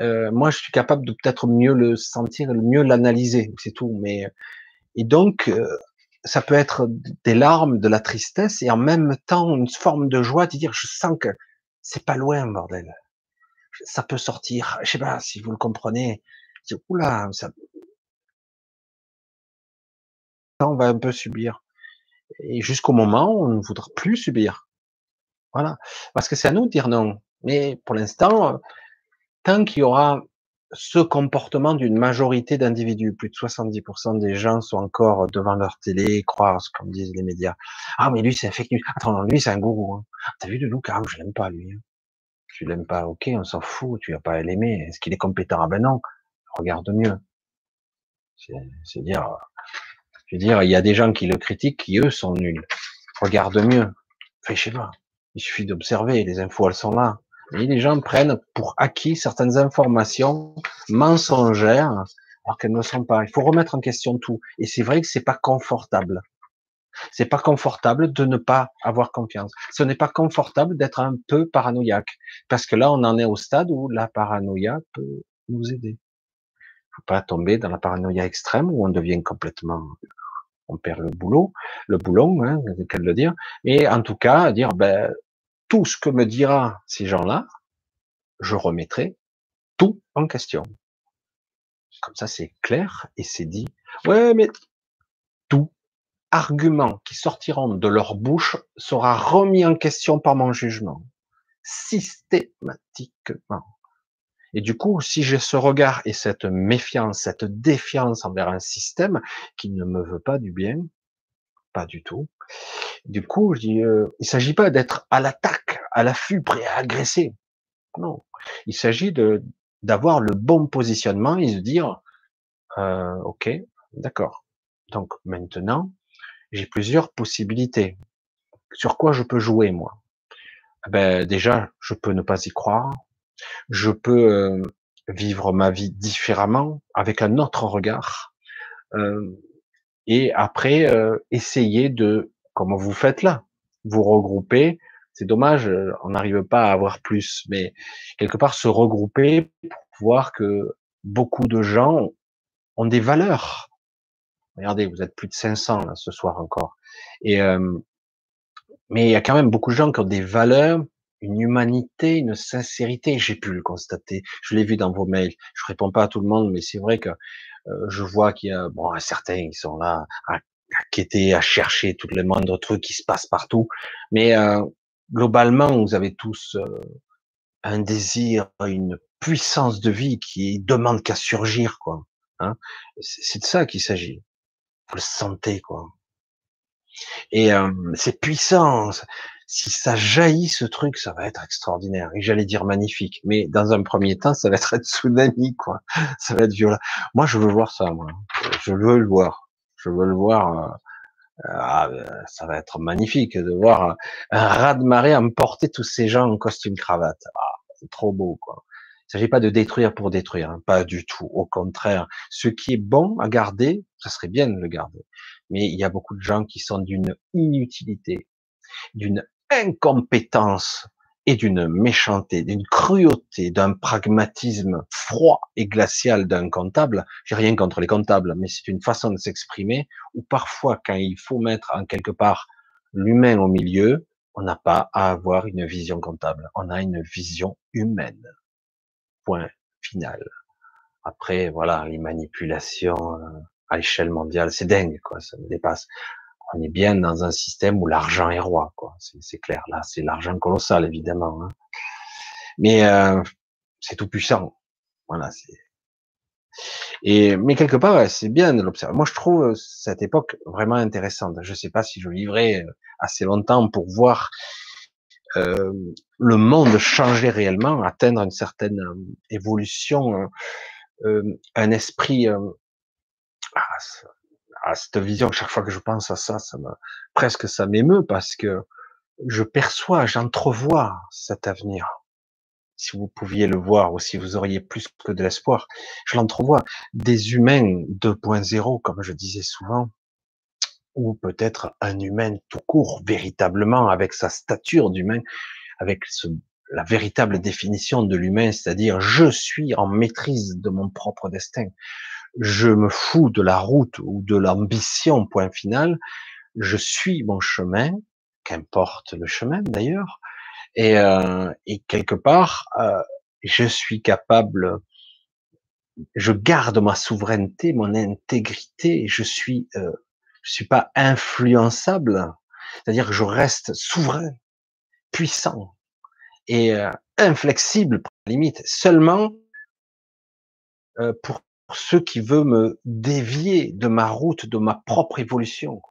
Euh, moi, je suis capable de peut-être mieux le sentir, mieux l'analyser, c'est tout. Mais et donc, euh, ça peut être des larmes, de la tristesse et en même temps une forme de joie, de dire je sens que c'est pas loin, bordel. Ça peut sortir. Je sais pas si vous le comprenez. Oula, ça, on va un peu subir et jusqu'au moment où on ne voudra plus subir. Voilà. Parce que c'est à nous de dire non. Mais pour l'instant, tant qu'il y aura ce comportement d'une majorité d'individus, plus de 70% des gens sont encore devant leur télé, croire ce qu'en disent les médias. Ah, mais lui, c'est un fake news. Attends, lui, c'est un gourou. Hein. T'as vu le loup, quand je l'aime pas, lui. Hein. Tu l'aimes pas, ok, on s'en fout, tu vas pas l'aimer. Est-ce qu'il est compétent? Ah ben non, regarde mieux. C'est dire, je veux dire, il y a des gens qui le critiquent, qui eux sont nuls. Regarde mieux. Enfin, je sais pas. Il suffit d'observer. Les infos, elles sont là. Et les gens prennent pour acquis certaines informations mensongères, alors qu'elles ne sont pas. Il faut remettre en question tout. Et c'est vrai que c'est pas confortable. C'est pas confortable de ne pas avoir confiance. Ce n'est pas confortable d'être un peu paranoïaque. Parce que là, on en est au stade où la paranoïa peut nous aider faut pas tomber dans la paranoïa extrême où on devient complètement, on perd le boulot, le boulon, hein, le dire. Et en tout cas, dire, ben, tout ce que me dira ces gens-là, je remettrai tout en question. Comme ça, c'est clair et c'est dit. Ouais, mais tout argument qui sortiront de leur bouche sera remis en question par mon jugement. Systématiquement. Et du coup, si j'ai ce regard et cette méfiance, cette défiance envers un système qui ne me veut pas du bien, pas du tout. Du coup, je dis, euh, il s'agit pas d'être à l'attaque, à l'affût, prêt à agresser. Non, il s'agit de d'avoir le bon positionnement et de dire, euh, ok, d'accord. Donc maintenant, j'ai plusieurs possibilités. Sur quoi je peux jouer moi? Ben déjà, je peux ne pas y croire je peux euh, vivre ma vie différemment, avec un autre regard, euh, et après euh, essayer de, comme vous faites là, vous regrouper. C'est dommage, on n'arrive pas à avoir plus, mais quelque part se regrouper pour voir que beaucoup de gens ont des valeurs. Regardez, vous êtes plus de 500 là ce soir encore. Et mais il y a quand même beaucoup de gens qui ont des valeurs une humanité, une sincérité. J'ai pu le constater. Je l'ai vu dans vos mails. Je réponds pas à tout le monde, mais c'est vrai que euh, je vois qu'il y a bon certains qui sont là à quêter, à chercher tous les moindres trucs qui se passent partout. Mais euh, globalement, vous avez tous euh, un désir, une puissance de vie qui demande qu'à surgir, quoi. Hein c'est de ça qu'il s'agit. Vous le sentez, quoi. Et c'est puissant si ça jaillit ce truc, ça va être extraordinaire. Et j'allais dire magnifique, mais dans un premier temps, ça va être un tsunami, quoi. Ça va être violent. Moi, je veux voir ça, moi. Je veux le voir. Je veux le voir. Euh, ah, ça va être magnifique de voir un raz de marée emporter tous ces gens en costume cravate. Ah, trop beau, quoi. Il s'agit pas de détruire pour détruire, hein. pas du tout. Au contraire, ce qui est bon à garder, ça serait bien de le garder. mais il y a beaucoup de gens qui sont d'une inutilité, d'une incompétence et d'une méchanceté, d'une cruauté, d'un pragmatisme froid et glacial d'un comptable. J'ai rien contre les comptables, mais c'est une façon de s'exprimer où parfois, quand il faut mettre en quelque part l'humain au milieu, on n'a pas à avoir une vision comptable. On a une vision humaine. Point final. Après, voilà, les manipulations euh, à l'échelle mondiale, c'est dingue, quoi. Ça me dépasse on est bien dans un système où l'argent est roi, quoi. C'est clair. Là, c'est l'argent colossal, évidemment. Hein. Mais euh, c'est tout puissant. Voilà. Et mais quelque part, c'est bien de l'observer. Moi, je trouve euh, cette époque vraiment intéressante. Je ne sais pas si je vivrai euh, assez longtemps pour voir euh, le monde changer réellement, atteindre une certaine évolution, un esprit. Ah, cette vision, chaque fois que je pense à ça, ça me, presque ça m'émeut parce que je perçois, j'entrevois cet avenir. Si vous pouviez le voir ou si vous auriez plus que de l'espoir, je l'entrevois. Des humains 2.0, comme je disais souvent, ou peut-être un humain tout court, véritablement, avec sa stature d'humain, avec ce, la véritable définition de l'humain, c'est-à-dire je suis en maîtrise de mon propre destin je me fous de la route ou de l'ambition, point final, je suis mon chemin, qu'importe le chemin d'ailleurs, et, euh, et, quelque part, euh, je suis capable, je garde ma souveraineté, mon intégrité, je suis, euh, je suis pas influençable, c'est-à-dire que je reste souverain, puissant et euh, inflexible, limite, seulement euh, pour ceux qui veulent me dévier de ma route, de ma propre évolution.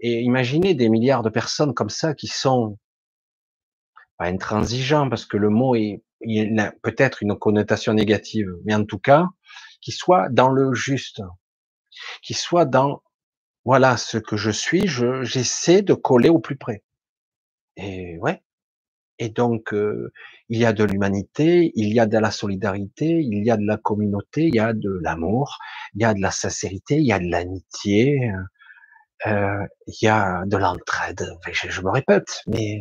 Et imaginez des milliards de personnes comme ça qui sont pas intransigeants parce que le mot est, il a peut-être une connotation négative, mais en tout cas, qui soient dans le juste, qui soient dans voilà ce que je suis, je, j'essaie de coller au plus près. Et ouais, et donc, euh, il y a de l'humanité, il y a de la solidarité, il y a de la communauté, il y a de l'amour, il y a de la sincérité, il y a de l'amitié, euh, il y a de l'entraide. Je, me répète, mais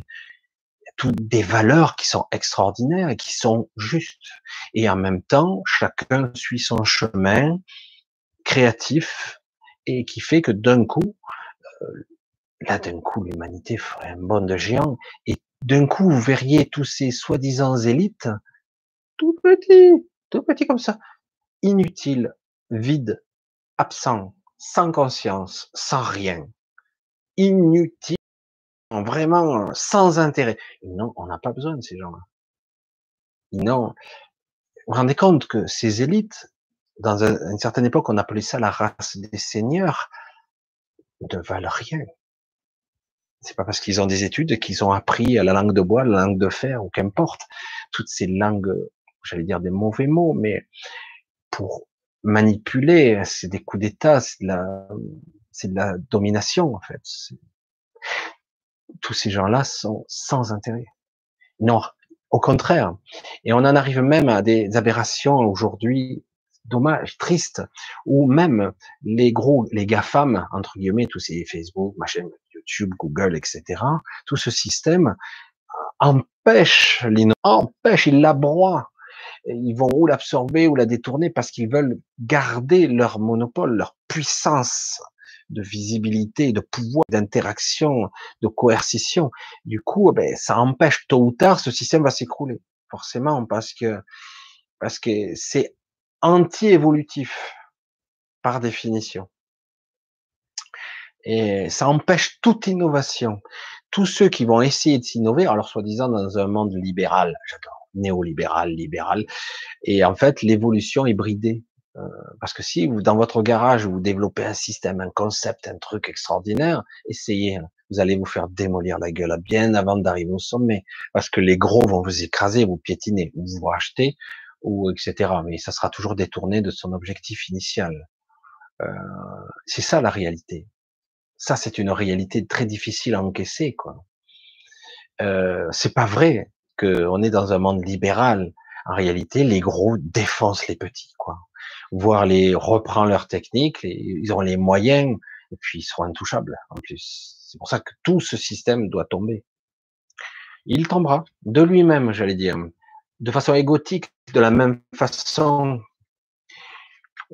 toutes des valeurs qui sont extraordinaires et qui sont justes. Et en même temps, chacun suit son chemin créatif et qui fait que d'un coup, euh, là d'un coup, l'humanité ferait un bond de géant et d'un coup, vous verriez tous ces soi-disant élites, tout petits, tout petits comme ça, inutiles, vides, absents, sans conscience, sans rien, inutiles, vraiment sans intérêt. Non, on n'a pas besoin de ces gens-là. Non, vous vous rendez compte que ces élites, dans une certaine époque, on appelait ça la race des seigneurs, ne valent rien. C'est pas parce qu'ils ont des études qu'ils ont appris la langue de bois, la langue de fer, ou qu'importe. Toutes ces langues, j'allais dire des mauvais mots, mais pour manipuler, c'est des coups d'État, c'est de la, c'est de la domination, en fait. Tous ces gens-là sont sans intérêt. Non, au contraire. Et on en arrive même à des aberrations aujourd'hui dommage, triste, où même les gros, les GAFAM, entre guillemets, tous ces Facebook, machin, YouTube, Google, etc., tout ce système euh, empêche empêche, il l'abroie. Ils vont ou l'absorber ou la détourner parce qu'ils veulent garder leur monopole, leur puissance de visibilité, de pouvoir, d'interaction, de coercition. Du coup, ben, ça empêche tôt ou tard, ce système va s'écrouler, forcément, parce que parce que c'est anti-évolutif par définition. Et ça empêche toute innovation. Tous ceux qui vont essayer de s'innover, alors soi-disant dans un monde libéral, j'adore, néolibéral, libéral, et en fait l'évolution est bridée. Euh, parce que si vous, dans votre garage, vous développez un système, un concept, un truc extraordinaire, essayez, hein. vous allez vous faire démolir la gueule bien avant d'arriver au sommet, parce que les gros vont vous écraser, vous piétiner, vous vous racheter, ou etc. Mais ça sera toujours détourné de son objectif initial. Euh, c'est ça la réalité. Ça, c'est une réalité très difficile à encaisser, quoi. Euh, c'est pas vrai qu'on est dans un monde libéral. En réalité, les gros défoncent les petits, quoi. Voire les reprend leurs techniques, ils ont les moyens et puis ils seront intouchables. En plus, c'est pour ça que tout ce système doit tomber. Il tombera de lui-même, j'allais dire, de façon égotique, de la même façon.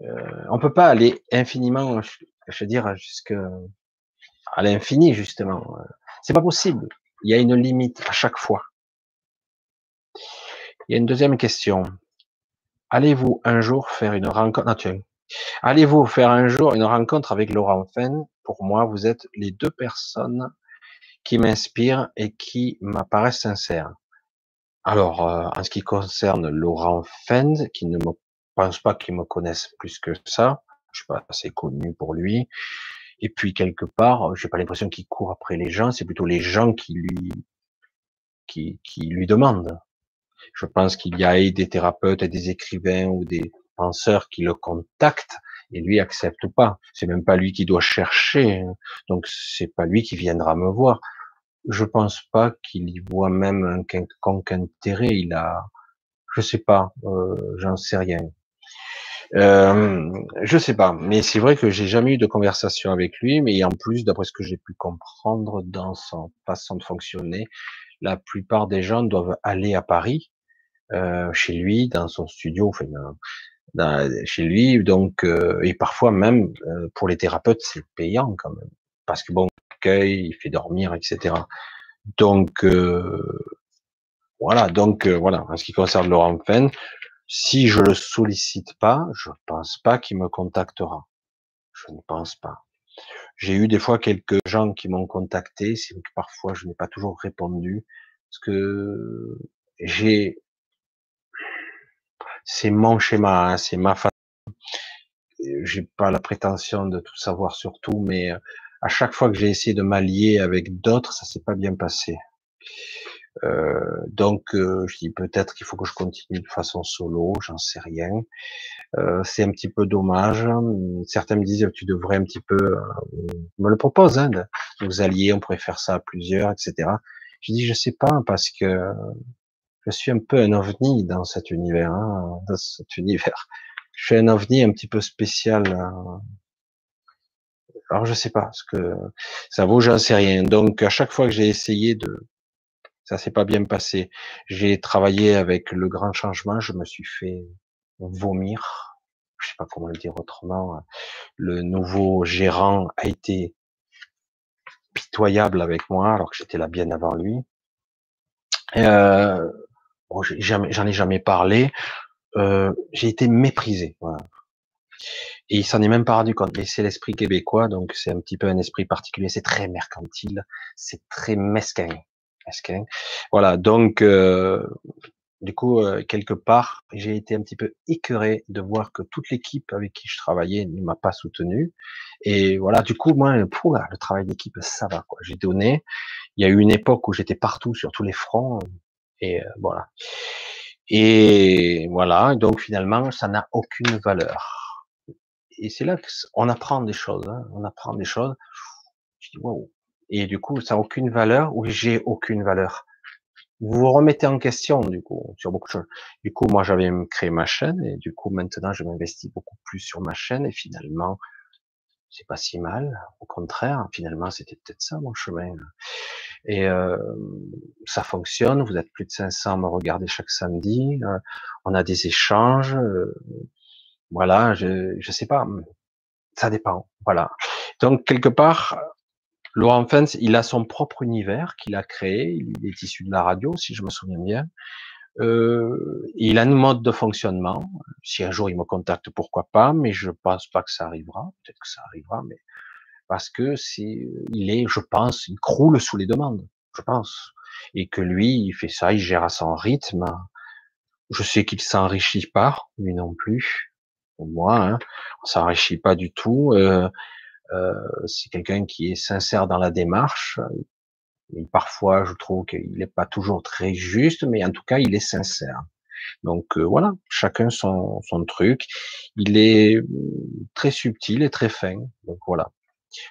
Euh, on peut pas aller infiniment, je veux dire, jusqu'à l'infini justement. C'est pas possible. Il y a une limite à chaque fois. Il y a une deuxième question. Allez-vous un jour faire une rencontre ah, Allez-vous faire un jour une rencontre avec Laurent Fenn Pour moi, vous êtes les deux personnes qui m'inspirent et qui m'apparaissent sincères. Alors, euh, en ce qui concerne Laurent Fenn, qui ne me pense pas qu'il me connaisse plus que ça, je suis pas assez connu pour lui. Et puis quelque part, j'ai pas l'impression qu'il court après les gens, c'est plutôt les gens qui lui qui, qui lui demandent. Je pense qu'il y a des thérapeutes et des écrivains ou des penseurs qui le contactent et lui accepte pas. C'est même pas lui qui doit chercher, hein. donc c'est pas lui qui viendra me voir. Je pense pas qu'il y voit même un quelconque intérêt. Il a, je sais pas, euh, j'en sais rien. Euh, je sais pas, mais c'est vrai que j'ai jamais eu de conversation avec lui, mais en plus, d'après ce que j'ai pu comprendre dans son façon de fonctionner, la plupart des gens doivent aller à Paris, euh, chez lui, dans son studio, enfin, chez lui, donc euh, et parfois même euh, pour les thérapeutes, c'est payant quand même, parce que bon, il accueille, il fait dormir, etc. Donc voilà, donc voilà, en ce qui concerne Laurent Fenn, si je le sollicite pas, je pense pas qu'il me contactera. Je ne pense pas. J'ai eu des fois quelques gens qui m'ont contacté, c'est que parfois je n'ai pas toujours répondu, parce que j'ai, c'est mon schéma, hein, c'est ma façon. J'ai pas la prétention de tout savoir sur tout, mais euh, à chaque fois que j'ai essayé de m'allier avec d'autres, ça s'est pas bien passé. Euh, donc, euh, je dis peut-être qu'il faut que je continue de façon solo, j'en sais rien. Euh, c'est un petit peu dommage. Certains me disent tu devrais un petit peu, euh, me le propose, hein, de vous allier, on pourrait faire ça à plusieurs, etc. Je dis je sais pas parce que je suis un peu un ovni dans cet univers, hein, dans cet univers. Je suis un ovni un petit peu spécial. Hein. Alors je sais pas ce que ça vaut, j'en sais rien. Donc à chaque fois que j'ai essayé de ça s'est pas bien passé. J'ai travaillé avec le grand changement, je me suis fait vomir. Je sais pas comment le dire autrement. Le nouveau gérant a été pitoyable avec moi, alors que j'étais là bien avant lui. Euh, bon, j'en ai jamais parlé. Euh, j'ai été méprisé. Voilà. Et il s'en est même pas rendu compte. Mais c'est l'esprit québécois, donc c'est un petit peu un esprit particulier. C'est très mercantile, c'est très mesquin. Voilà, donc euh, du coup, euh, quelque part, j'ai été un petit peu écœuré de voir que toute l'équipe avec qui je travaillais ne m'a pas soutenu. Et voilà, du coup, moi, le travail d'équipe, ça va. quoi. J'ai donné. Il y a eu une époque où j'étais partout sur tous les fronts. Et euh, voilà. Et voilà, donc finalement, ça n'a aucune valeur. Et c'est là qu'on apprend des choses. Hein. On apprend des choses. Je dis, waouh, et du coup, ça n'a aucune valeur ou j'ai aucune valeur? Vous vous remettez en question, du coup, sur beaucoup de choses. Du coup, moi, j'avais créé ma chaîne et du coup, maintenant, je m'investis beaucoup plus sur ma chaîne et finalement, c'est pas si mal. Au contraire, finalement, c'était peut-être ça mon chemin. Et euh, ça fonctionne. Vous êtes plus de 500 à me regarder chaque samedi. Euh, on a des échanges. Euh, voilà, je je sais pas. Ça dépend. Voilà. Donc quelque part, Laurent Fens, il a son propre univers qu'il a créé. Il est issu de la radio, si je me souviens bien. Euh, il a une mode de fonctionnement. Si un jour il me contacte, pourquoi pas, mais je pense pas que ça arrivera. Peut-être que ça arrivera, mais parce que c'est, il est, je pense, il croule sous les demandes, je pense, et que lui, il fait ça, il gère à son rythme. Je sais qu'il s'enrichit pas, lui non plus. Pour moi, hein, on s'enrichit pas du tout. Euh, c'est quelqu'un qui est sincère dans la démarche. Parfois, je trouve qu'il n'est pas toujours très juste, mais en tout cas, il est sincère. Donc euh, voilà, chacun son, son truc. Il est euh, très subtil et très fin. Donc voilà,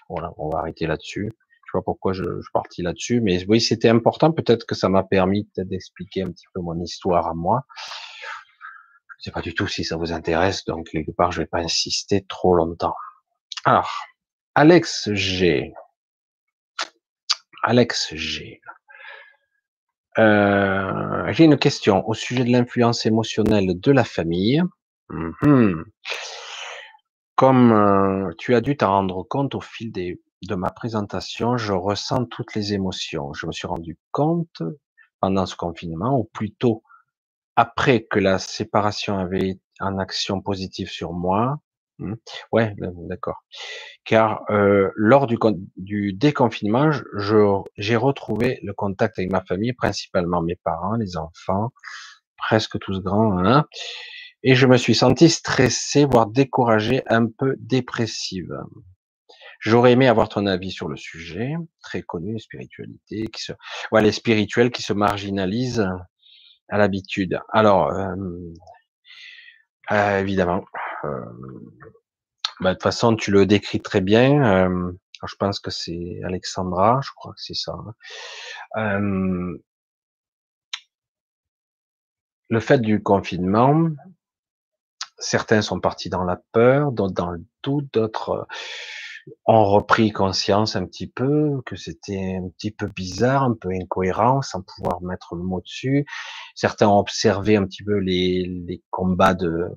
voilà, on va arrêter là-dessus. Je pas pourquoi je, je partis là-dessus, mais oui, c'était important. Peut-être que ça m'a permis d'expliquer un petit peu mon histoire à moi. Je sais pas du tout si ça vous intéresse, donc quelque part, je vais pas insister trop longtemps. Alors, Alex G. Alex G. Euh, j'ai une question au sujet de l'influence émotionnelle de la famille. Mhm. Comme euh, tu as dû t'en rendre compte au fil de ma présentation, je ressens toutes les émotions. Je me suis rendu compte pendant ce confinement, ou plutôt après que la séparation avait en action positive sur moi. Hmm. Ouais, d'accord. Car euh, lors du, du déconfinement, j'ai retrouvé le contact avec ma famille, principalement mes parents, les enfants, presque tous grands, hein, et je me suis senti stressé, voire découragé, un peu dépressive. J'aurais aimé avoir ton avis sur le sujet, très connu, spiritualité, qui se, ouais, les spirituels qui se marginalisent à l'habitude. Alors, euh, euh, évidemment, bah, de toute façon, tu le décris très bien. Euh, je pense que c'est Alexandra, je crois que c'est ça. Hein. Euh, le fait du confinement, certains sont partis dans la peur, d'autres dans le doute, d'autres ont repris conscience un petit peu que c'était un petit peu bizarre, un peu incohérent, sans pouvoir mettre le mot dessus. Certains ont observé un petit peu les combats de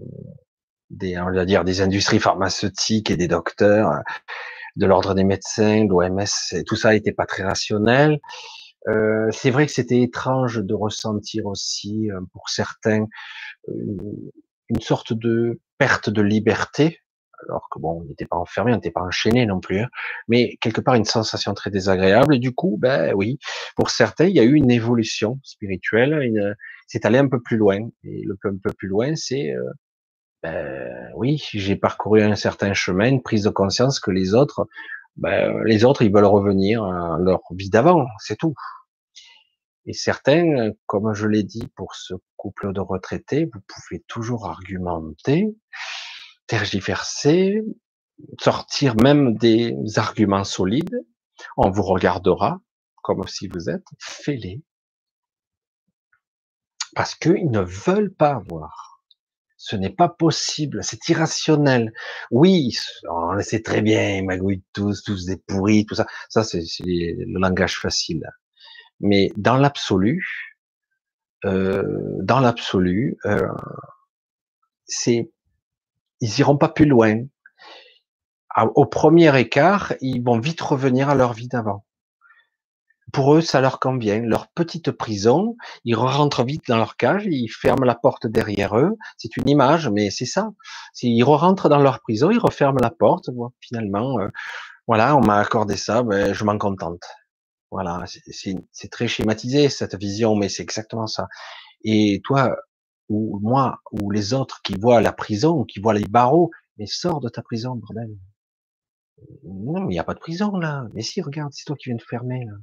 des on va dire des industries pharmaceutiques et des docteurs, de l'ordre des médecins, l'OMS, tout ça n'était pas très rationnel. Euh, c'est vrai que c'était étrange de ressentir aussi euh, pour certains une sorte de perte de liberté alors que bon, on n'était pas enfermé, on n'était pas enchaîné non plus, hein. mais quelque part une sensation très désagréable. Et du coup, ben oui, pour certains, il y a eu une évolution spirituelle, c'est allé un peu plus loin. Et le un peu plus loin, c'est, euh, ben oui, j'ai parcouru un certain chemin, une prise de conscience que les autres, ben, les autres, ils veulent revenir à leur vie d'avant, c'est tout. Et certains, comme je l'ai dit pour ce couple de retraités, vous pouvez toujours argumenter tergiverser, sortir même des arguments solides, on vous regardera comme si vous êtes, fêlés. Parce qu'ils ne veulent pas voir. Ce n'est pas possible, c'est irrationnel. Oui, on le sait très bien, ils magouillent tous, tous des pourris, tout ça. Ça, c'est le langage facile. Mais dans l'absolu, euh, dans l'absolu, euh, c'est ils iront pas plus loin. Au premier écart, ils vont vite revenir à leur vie d'avant. Pour eux, ça leur convient. Leur petite prison, ils rentrent vite dans leur cage, ils ferment la porte derrière eux. C'est une image, mais c'est ça. Ils rentrent dans leur prison, ils referment la porte. Finalement, euh, voilà, on m'a accordé ça, ben, je m'en contente. Voilà, c'est très schématisé cette vision, mais c'est exactement ça. Et toi, ou moi, ou les autres qui voient la prison, qui voient les barreaux, mais sors de ta prison, bordel. Non, il n'y a pas de prison là. Mais si, regarde, c'est toi qui viens de fermer là.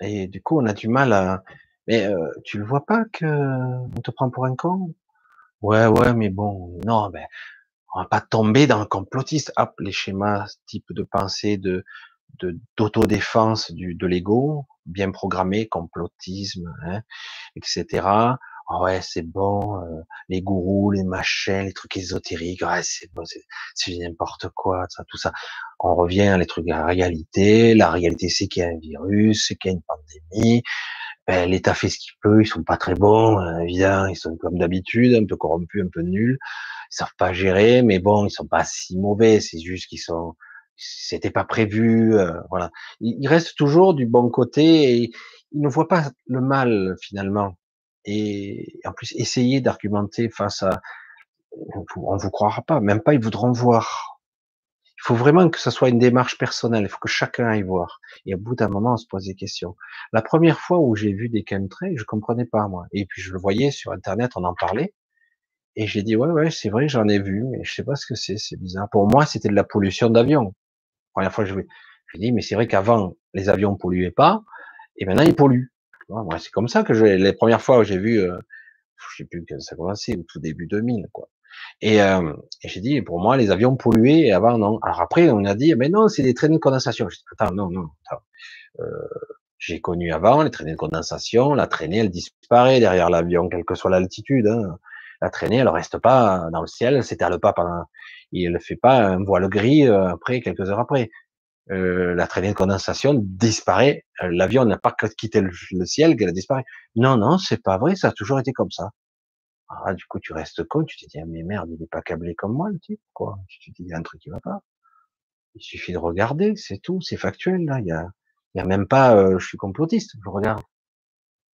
Et du coup, on a du mal à. Mais euh, tu le vois pas que on te prend pour un con? Ouais, ouais, mais bon, non, ben, on va pas tomber dans le complotiste. Hop, les schémas type de pensée de de d'autodéfense du de l'ego, bien programmé, complotisme, hein, etc. Ah ouais, c'est bon, euh, les gourous, les machins, les trucs ésotériques, ouais, c'est bon, c'est n'importe quoi, ça, tout ça. On revient à les trucs à la réalité. La réalité, c'est qu'il y a un virus, c'est qu'il y a une pandémie. Ben, L'État fait ce qu'il peut, ils sont pas très bons, évidemment, ils sont comme d'habitude, un peu corrompus, un peu nuls. Ils savent pas gérer, mais bon, ils sont pas si mauvais. C'est juste qu'ils sont, c'était pas prévu, euh, voilà. Ils restent toujours du bon côté et ils ne voient pas le mal finalement et en plus essayer d'argumenter face à, on vous croira pas, même pas ils voudront voir. Il faut vraiment que ce soit une démarche personnelle. Il faut que chacun aille voir. Et au bout d'un moment, on se pose des questions. La première fois où j'ai vu des chemtrails, je comprenais pas moi. Et puis je le voyais sur Internet, on en parlait. Et j'ai dit ouais ouais c'est vrai j'en ai vu mais je sais pas ce que c'est c'est bizarre pour moi c'était de la pollution d'avion première fois je je dis mais c'est vrai qu'avant les avions polluaient pas et maintenant ils polluent c'est comme ça que je, les premières fois où j'ai vu, euh, je sais plus que ça commençait, au tout début 2000, quoi. Et, euh, et j'ai dit, pour moi, les avions polluaient, et avant, non. Alors après, on a dit, mais non, c'est des traînées de condensation. Attends, non, non, Euh, j'ai connu avant les traînées de condensation. La traînée, elle disparaît derrière l'avion, quelle que soit l'altitude. Hein. La traînée, elle reste pas dans le ciel, elle s'étale pas il ne fait pas un voile gris euh, après, quelques heures après. Euh, la traînée de condensation disparaît. Euh, l'avion n'a pas quitté le, ciel qu'elle a disparu. Non, non, c'est pas vrai, ça a toujours été comme ça. Ah, du coup, tu restes con, tu te dis, ah, mais merde, il est pas câblé comme moi, le type, quoi. Tu te dis, il y a un truc qui va pas. Il suffit de regarder, c'est tout, c'est factuel, là. Il y a, il y a même pas, euh, je suis complotiste, je regarde.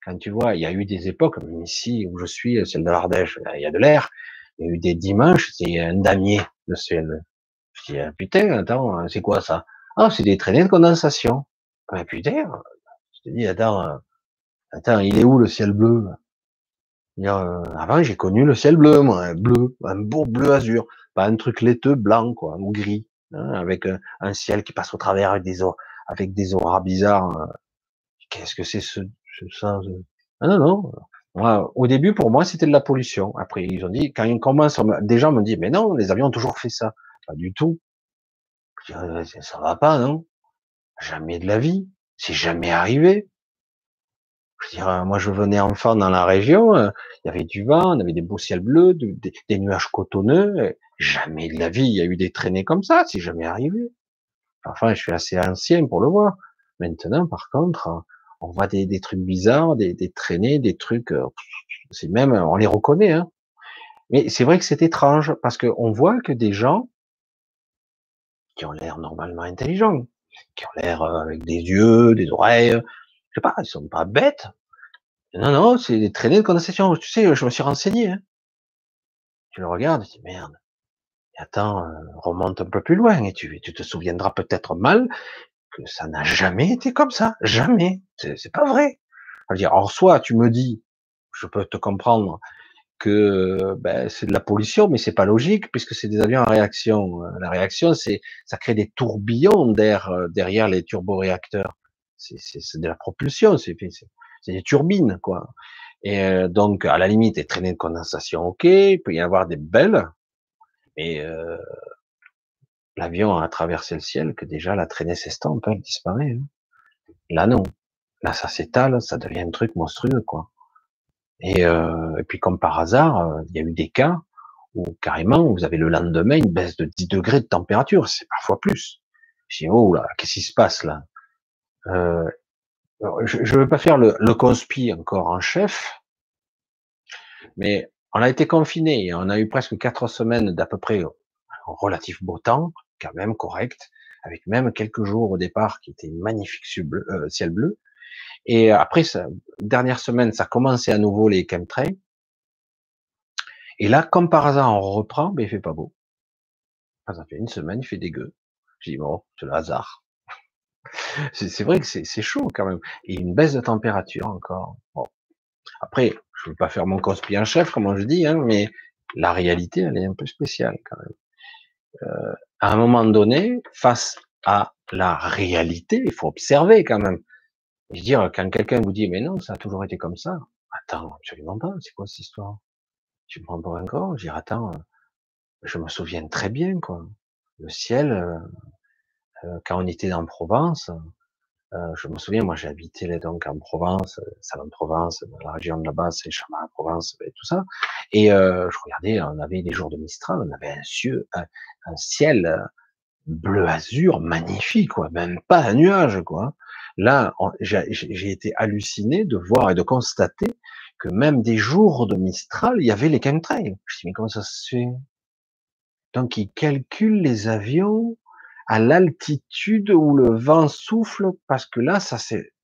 Quand tu vois, il y a eu des époques, même ici où je suis, celle de l'Ardèche, il y a de l'air. Il y a eu des dimanches, c'est un damier, le ciel. Je dis, ah, putain, attends, c'est quoi ça? Ah, c'est des traînées de condensation. Ah, putain, je te dis, attends, euh, attends, il est où le ciel bleu? Euh, avant, j'ai connu le ciel bleu, un bleu, un beau bleu azur, pas un truc laiteux blanc, quoi, ou gris, hein, avec un, ciel qui passe au travers avec des avec des auras bizarres. Euh. Qu'est-ce que c'est ce, ça ah, Non, non. Au début, pour moi, c'était de la pollution. Après, ils ont dit, quand ils commencent, des gens me disent, mais non, les avions ont toujours fait ça. Pas du tout. Euh, ça va pas, non? Jamais de la vie. C'est jamais arrivé. Je veux dire, euh, moi, je venais enfant dans la région, euh, il y avait du vent, on avait des beaux ciels bleus, des, nuages cotonneux. Jamais de la vie, il y a eu des traînées comme ça, c'est jamais arrivé. Enfin, je suis assez ancien pour le voir. Maintenant, par contre, on voit des, trucs bizarres, des, traînées, des trucs, c'est même, on les reconnaît, hein. Mais c'est vrai que c'est étrange parce qu'on voit que des gens qui ont l'air normalement intelligents, qui ont l'air euh, avec des yeux, des oreilles, je sais pas, ils sont pas bêtes. Non, non, c'est des traînées de condensation. Tu sais, je me suis renseigné. Hein. Tu le regardes, tu dis merde. Attends, euh, remonte un peu plus loin et tu, tu te souviendras peut-être mal que ça n'a jamais été comme ça. Jamais. C'est pas vrai. alors soit tu me dis, je peux te comprendre, que ben, c'est de la pollution, mais c'est pas logique puisque c'est des avions en réaction. La réaction, c'est ça crée des tourbillons d'air euh, derrière les turboréacteurs. C'est de la propulsion, c'est des turbines quoi. Et euh, donc à la limite, des traînées de condensation, ok, il peut y avoir des belles, mais euh, l'avion a traversé le ciel que déjà la traînée s'estompe, elle disparaît. Hein. Là non, là ça s'étale, ça devient un truc monstrueux quoi. Et, euh, et puis comme par hasard, euh, il y a eu des cas où carrément vous avez le lendemain une baisse de 10 degrés de température, c'est parfois plus. Je dis oh là, qu'est-ce qui se passe là? Euh, Je ne veux pas faire le, le conspi encore en chef, mais on a été confiné, on a eu presque quatre semaines d'à peu près relatif beau temps, quand même correct, avec même quelques jours au départ qui étaient magnifiques euh, ciel bleu, et après, ça, dernière semaine, ça commençait à nouveau les chemtrails. Et là, comme par hasard, on reprend, mais il fait pas beau. Ça fait une semaine, il fait dégueu. Je dis, bon, c'est le hasard. c'est vrai que c'est chaud quand même. Et une baisse de température encore. Bon. Après, je veux pas faire mon cosplay en chef, comme je dis, hein, mais la réalité, elle est un peu spéciale quand même. Euh, à un moment donné, face à la réalité, il faut observer quand même. Je veux dire, quand quelqu'un vous dit, mais non, ça a toujours été comme ça. Attends, absolument pas. C'est quoi cette histoire? Tu me prends pour un corps? Je dis, attends, euh, je me souviens très bien, quoi. Le ciel, euh, euh, quand on était en Provence, je me souviens, moi, habité donc en Provence, Salon-de-Provence, dans la région de là-bas, c'est Chamartin-Provence, et tout ça. Et je regardais, on avait des jours de Mistral, on avait un, un ciel bleu azur magnifique, quoi. Même pas un nuage, quoi. Là, j'ai été halluciné de voir et de constater que même des jours de Mistral, il y avait les chemtrails. Je me dis, mais comment ça se fait? Donc, ils calculent les avions à l'altitude où le vent souffle, parce que là, ça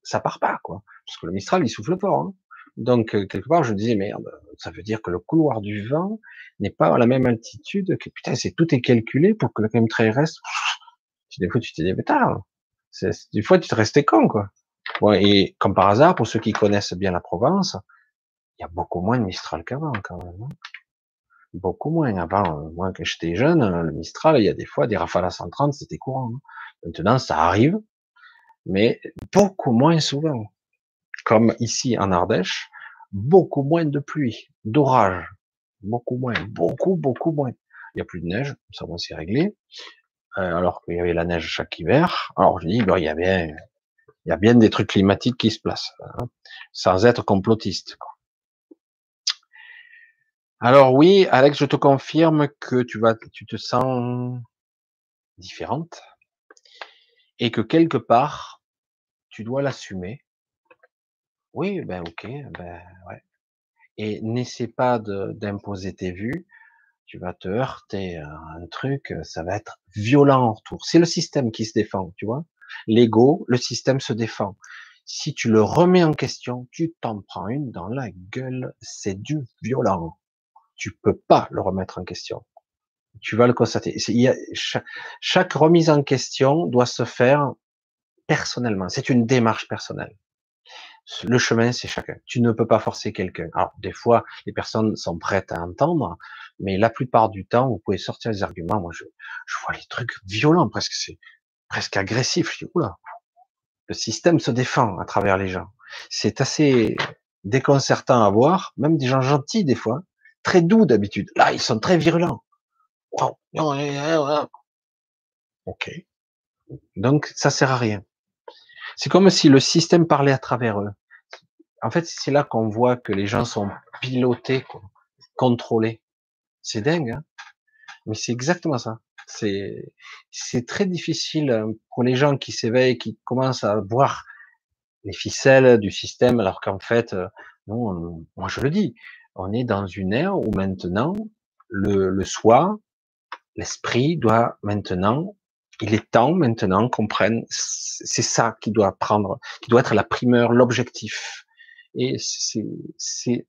ça part pas, quoi. Parce que le Mistral, il souffle fort. Hein. Donc, euh, quelque part, je disais, merde, ça veut dire que le couloir du vent n'est pas à la même altitude que, putain, c'est tout est calculé pour que le chemtrail reste. Des fois, tu te dis, putain, des fois, tu te restais con, quoi. et comme par hasard, pour ceux qui connaissent bien la Provence, il y a beaucoup moins de Mistral qu'avant, quand même. Hein. Beaucoup moins. Avant, euh, moi, quand j'étais jeune, euh, le Mistral, il y a des fois, des rafales à 130, c'était courant. Hein. Maintenant, ça arrive, mais beaucoup moins souvent. Comme ici, en Ardèche, beaucoup moins de pluie, d'orage. Beaucoup moins. Beaucoup, beaucoup moins. Il y a plus de neige, ça va s'y régler. Euh, alors qu'il y avait la neige chaque hiver. Alors je dis, ben, il y a bien, il y a bien des trucs climatiques qui se placent, hein, sans être complotiste. Alors oui, Alex, je te confirme que tu tu te sens différente. et que quelque part, tu dois l'assumer. Oui, ben ok, ben ouais. Et n'essaie pas d'imposer tes vues, tu vas te heurter à un truc, ça va être violent en retour. C'est le système qui se défend, tu vois. L'ego, le système se défend. Si tu le remets en question, tu t'en prends une dans la gueule, c'est du violent. Tu peux pas le remettre en question. Tu vas le constater. Chaque, remise en question doit se faire personnellement. C'est une démarche personnelle. Le chemin, c'est chacun. Tu ne peux pas forcer quelqu'un. Alors, des fois, les personnes sont prêtes à entendre, mais la plupart du temps, vous pouvez sortir des arguments. Moi, je, je vois les trucs violents, presque, c'est presque agressif. Je dis, oula, le système se défend à travers les gens. C'est assez déconcertant à voir, même des gens gentils des fois, très doux d'habitude. Là, ils sont très virulents. Ok. Donc, ça sert à rien. C'est comme si le système parlait à travers eux. En fait, c'est là qu'on voit que les gens sont pilotés, contrôlés. C'est dingue, hein mais c'est exactement ça. C'est c'est très difficile euh, pour les gens qui s'éveillent, qui commencent à voir les ficelles du système, alors qu'en fait, euh, non, moi je le dis, on est dans une ère où maintenant le, le soi, l'esprit doit maintenant, il est temps maintenant qu'on prenne, c'est ça qui doit prendre, qui doit être la primeur, l'objectif. Et c'est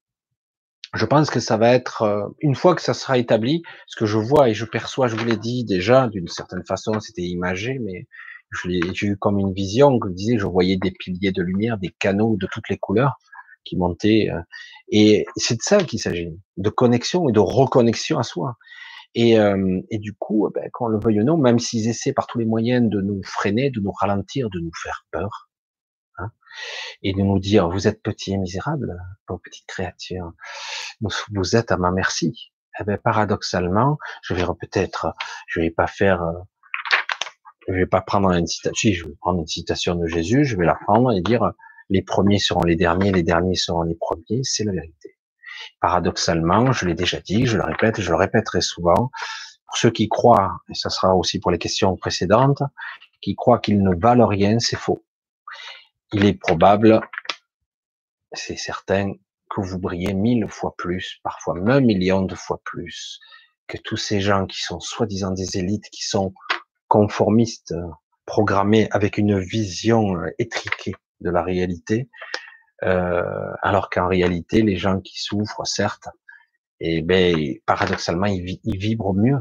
je pense que ça va être, euh, une fois que ça sera établi, ce que je vois et je perçois, je vous l'ai dit déjà, d'une certaine façon, c'était imagé, mais je l'ai eu comme une vision, comme je disais, je voyais des piliers de lumière, des canaux de toutes les couleurs qui montaient, euh, et c'est de ça qu'il s'agit, de connexion et de reconnexion à soi. Et, euh, et du coup, ben, le veuille ou non, même s'ils essaient par tous les moyens de nous freiner, de nous ralentir, de nous faire peur, et de nous dire vous êtes petit et misérable, vos petites créatures, vous êtes à ma merci. Eh bien, paradoxalement, je vais peut-être, je vais pas faire, euh, je vais pas prendre une citation, je vais prendre une citation de Jésus, je vais la prendre et dire les premiers seront les derniers, les derniers seront les premiers, c'est la vérité. Paradoxalement, je l'ai déjà dit, je le répète, je le répéterai souvent, pour ceux qui croient, et ça sera aussi pour les questions précédentes, qui croient qu'ils ne valent rien, c'est faux. Il est probable, c'est certain, que vous brillez mille fois plus, parfois un million de fois plus, que tous ces gens qui sont soi-disant des élites, qui sont conformistes, programmés avec une vision euh, étriquée de la réalité, euh, alors qu'en réalité, les gens qui souffrent, certes, et eh ben paradoxalement, ils, ils vibrent mieux.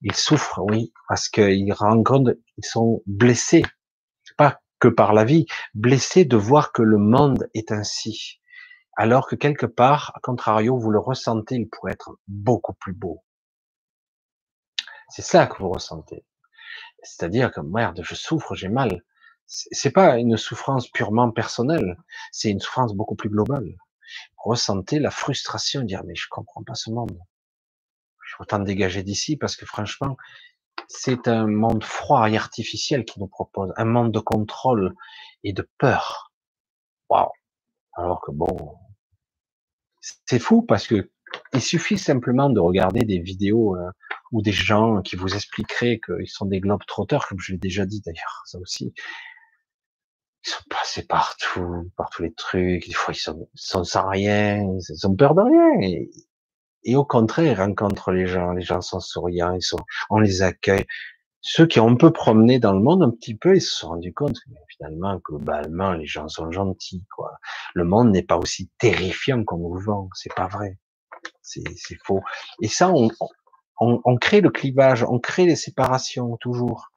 Ils souffrent, oui, parce qu'ils rencontrent, ils sont blessés, pas que par la vie, blessé de voir que le monde est ainsi, alors que quelque part, à contrario, vous le ressentez, il pourrait être beaucoup plus beau. C'est ça que vous ressentez. C'est-à-dire que merde, je souffre, j'ai mal. C'est pas une souffrance purement personnelle, c'est une souffrance beaucoup plus globale. Ressentez la frustration, dire mais je comprends pas ce monde. Je veux autant dégager d'ici parce que franchement, c'est un monde froid et artificiel qui nous propose, un monde de contrôle et de peur. Waouh. Alors que bon, c'est fou parce que il suffit simplement de regarder des vidéos euh, ou des gens qui vous expliqueraient qu'ils sont des globes trotteurs, comme je l'ai déjà dit d'ailleurs, ça aussi. Ils sont passés partout, par tous les trucs, des fois ils sont, sont sans rien, ils ont peur de rien. Et au contraire, ils rencontrent les gens, les gens sont souriants, ils sont, on les accueille. Ceux qui ont un peu promené dans le monde un petit peu, ils se sont rendus compte que finalement, globalement, les gens sont gentils, quoi. Le monde n'est pas aussi terrifiant qu'on nous le vend. C'est pas vrai. C'est, faux. Et ça, on, on, on, crée le clivage, on crée les séparations toujours.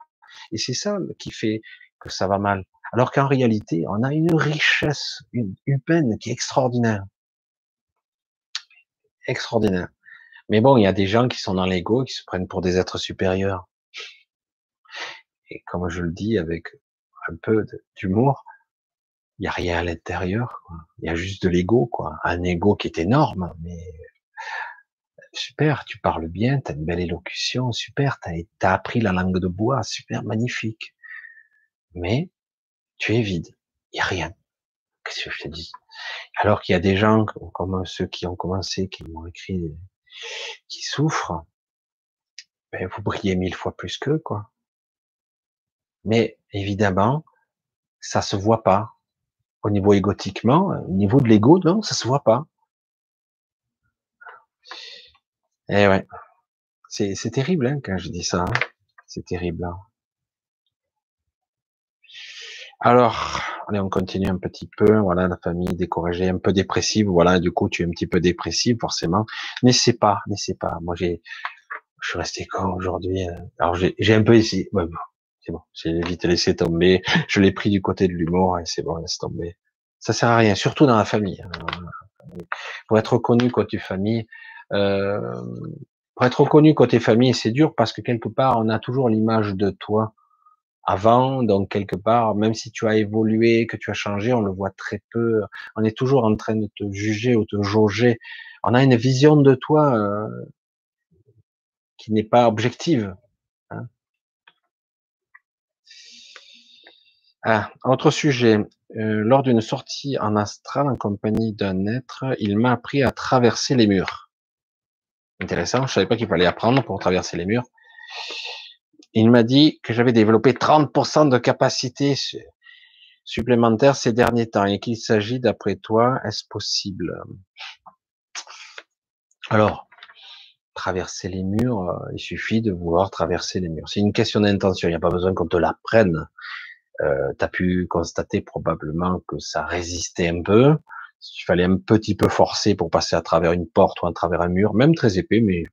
Et c'est ça qui fait que ça va mal. Alors qu'en réalité, on a une richesse humaine qui est extraordinaire extraordinaire. Mais bon, il y a des gens qui sont dans l'ego, qui se prennent pour des êtres supérieurs. Et comme je le dis avec un peu d'humour, il n'y a rien à l'intérieur. Il y a juste de l'ego, quoi. Un ego qui est énorme, mais super, tu parles bien, tu as une belle élocution, super, tu as, appris la langue de bois, super, magnifique. Mais tu es vide, il n'y a rien. Qu'est-ce que je te dis? Alors qu'il y a des gens comme ceux qui ont commencé, qui m'ont écrit, qui souffrent, ben vous brillez mille fois plus qu'eux, quoi. Mais évidemment, ça se voit pas. Au niveau égotiquement, au niveau de l'ego, non, ça se voit pas. Eh ouais. C'est, c'est terrible, hein, quand je dis ça. Hein. C'est terrible. Hein. Alors, allez, on continue un petit peu. Voilà, la famille découragée, un peu dépressive. Voilà, du coup, tu es un petit peu dépressive, forcément. N'essaie pas, n'essaie pas. Moi, j'ai, je suis resté con aujourd'hui. Euh. Alors, j'ai, j'ai un peu essayé. Ouais, bon, c'est bon. J'ai vite laissé tomber. Je l'ai pris du côté de l'humour et c'est bon, laisse tomber. Ça sert à rien, surtout dans la famille. Hein. Pour être reconnu côté famille, euh, pour être reconnu côté famille, c'est dur parce que quelque part, on a toujours l'image de toi avant, donc quelque part, même si tu as évolué, que tu as changé, on le voit très peu. On est toujours en train de te juger ou te jauger. On a une vision de toi euh, qui n'est pas objective. Hein. Ah, autre sujet. Euh, lors d'une sortie en astral en compagnie d'un être, il m'a appris à traverser les murs. Intéressant. Je savais pas qu'il fallait apprendre pour traverser les murs. Il m'a dit que j'avais développé 30% de capacité supplémentaire ces derniers temps et qu'il s'agit, d'après toi, est-ce possible? Alors, traverser les murs, euh, il suffit de vouloir traverser les murs. C'est une question d'intention, il n'y a pas besoin qu'on te l'apprenne. Euh, tu as pu constater probablement que ça résistait un peu. Il fallait un petit peu forcer pour passer à travers une porte ou à travers un mur, même très épais, mais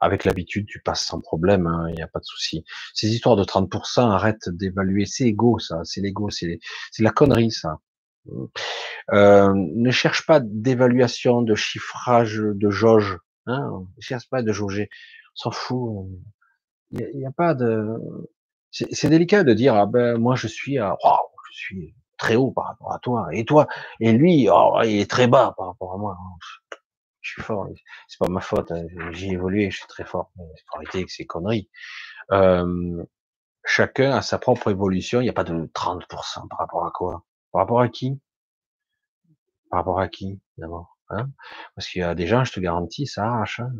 avec l'habitude, tu passes sans problème, il hein, n'y a pas de souci. Ces histoires de 30%, arrête d'évaluer, c'est égo, ça, c'est l'ego, c'est la connerie, ça. Euh, ne cherche pas d'évaluation, de chiffrage, de jauge. Hein, ne cherche pas de jauger. S'en fout. Il n'y a, pas de. C'est délicat de dire ah ben moi je suis à, je suis très haut par rapport à toi et toi et lui oh, il est très bas par rapport à moi je suis fort. C'est pas ma faute. Hein. J'ai évolué, je suis très fort. Il faut arrêter avec ces conneries. Euh, chacun a sa propre évolution. Il n'y a pas de 30% par rapport à quoi? Par rapport à qui? Par rapport à qui d'abord hein? Parce qu'il y a des gens, je te garantis, ça arrache. Hein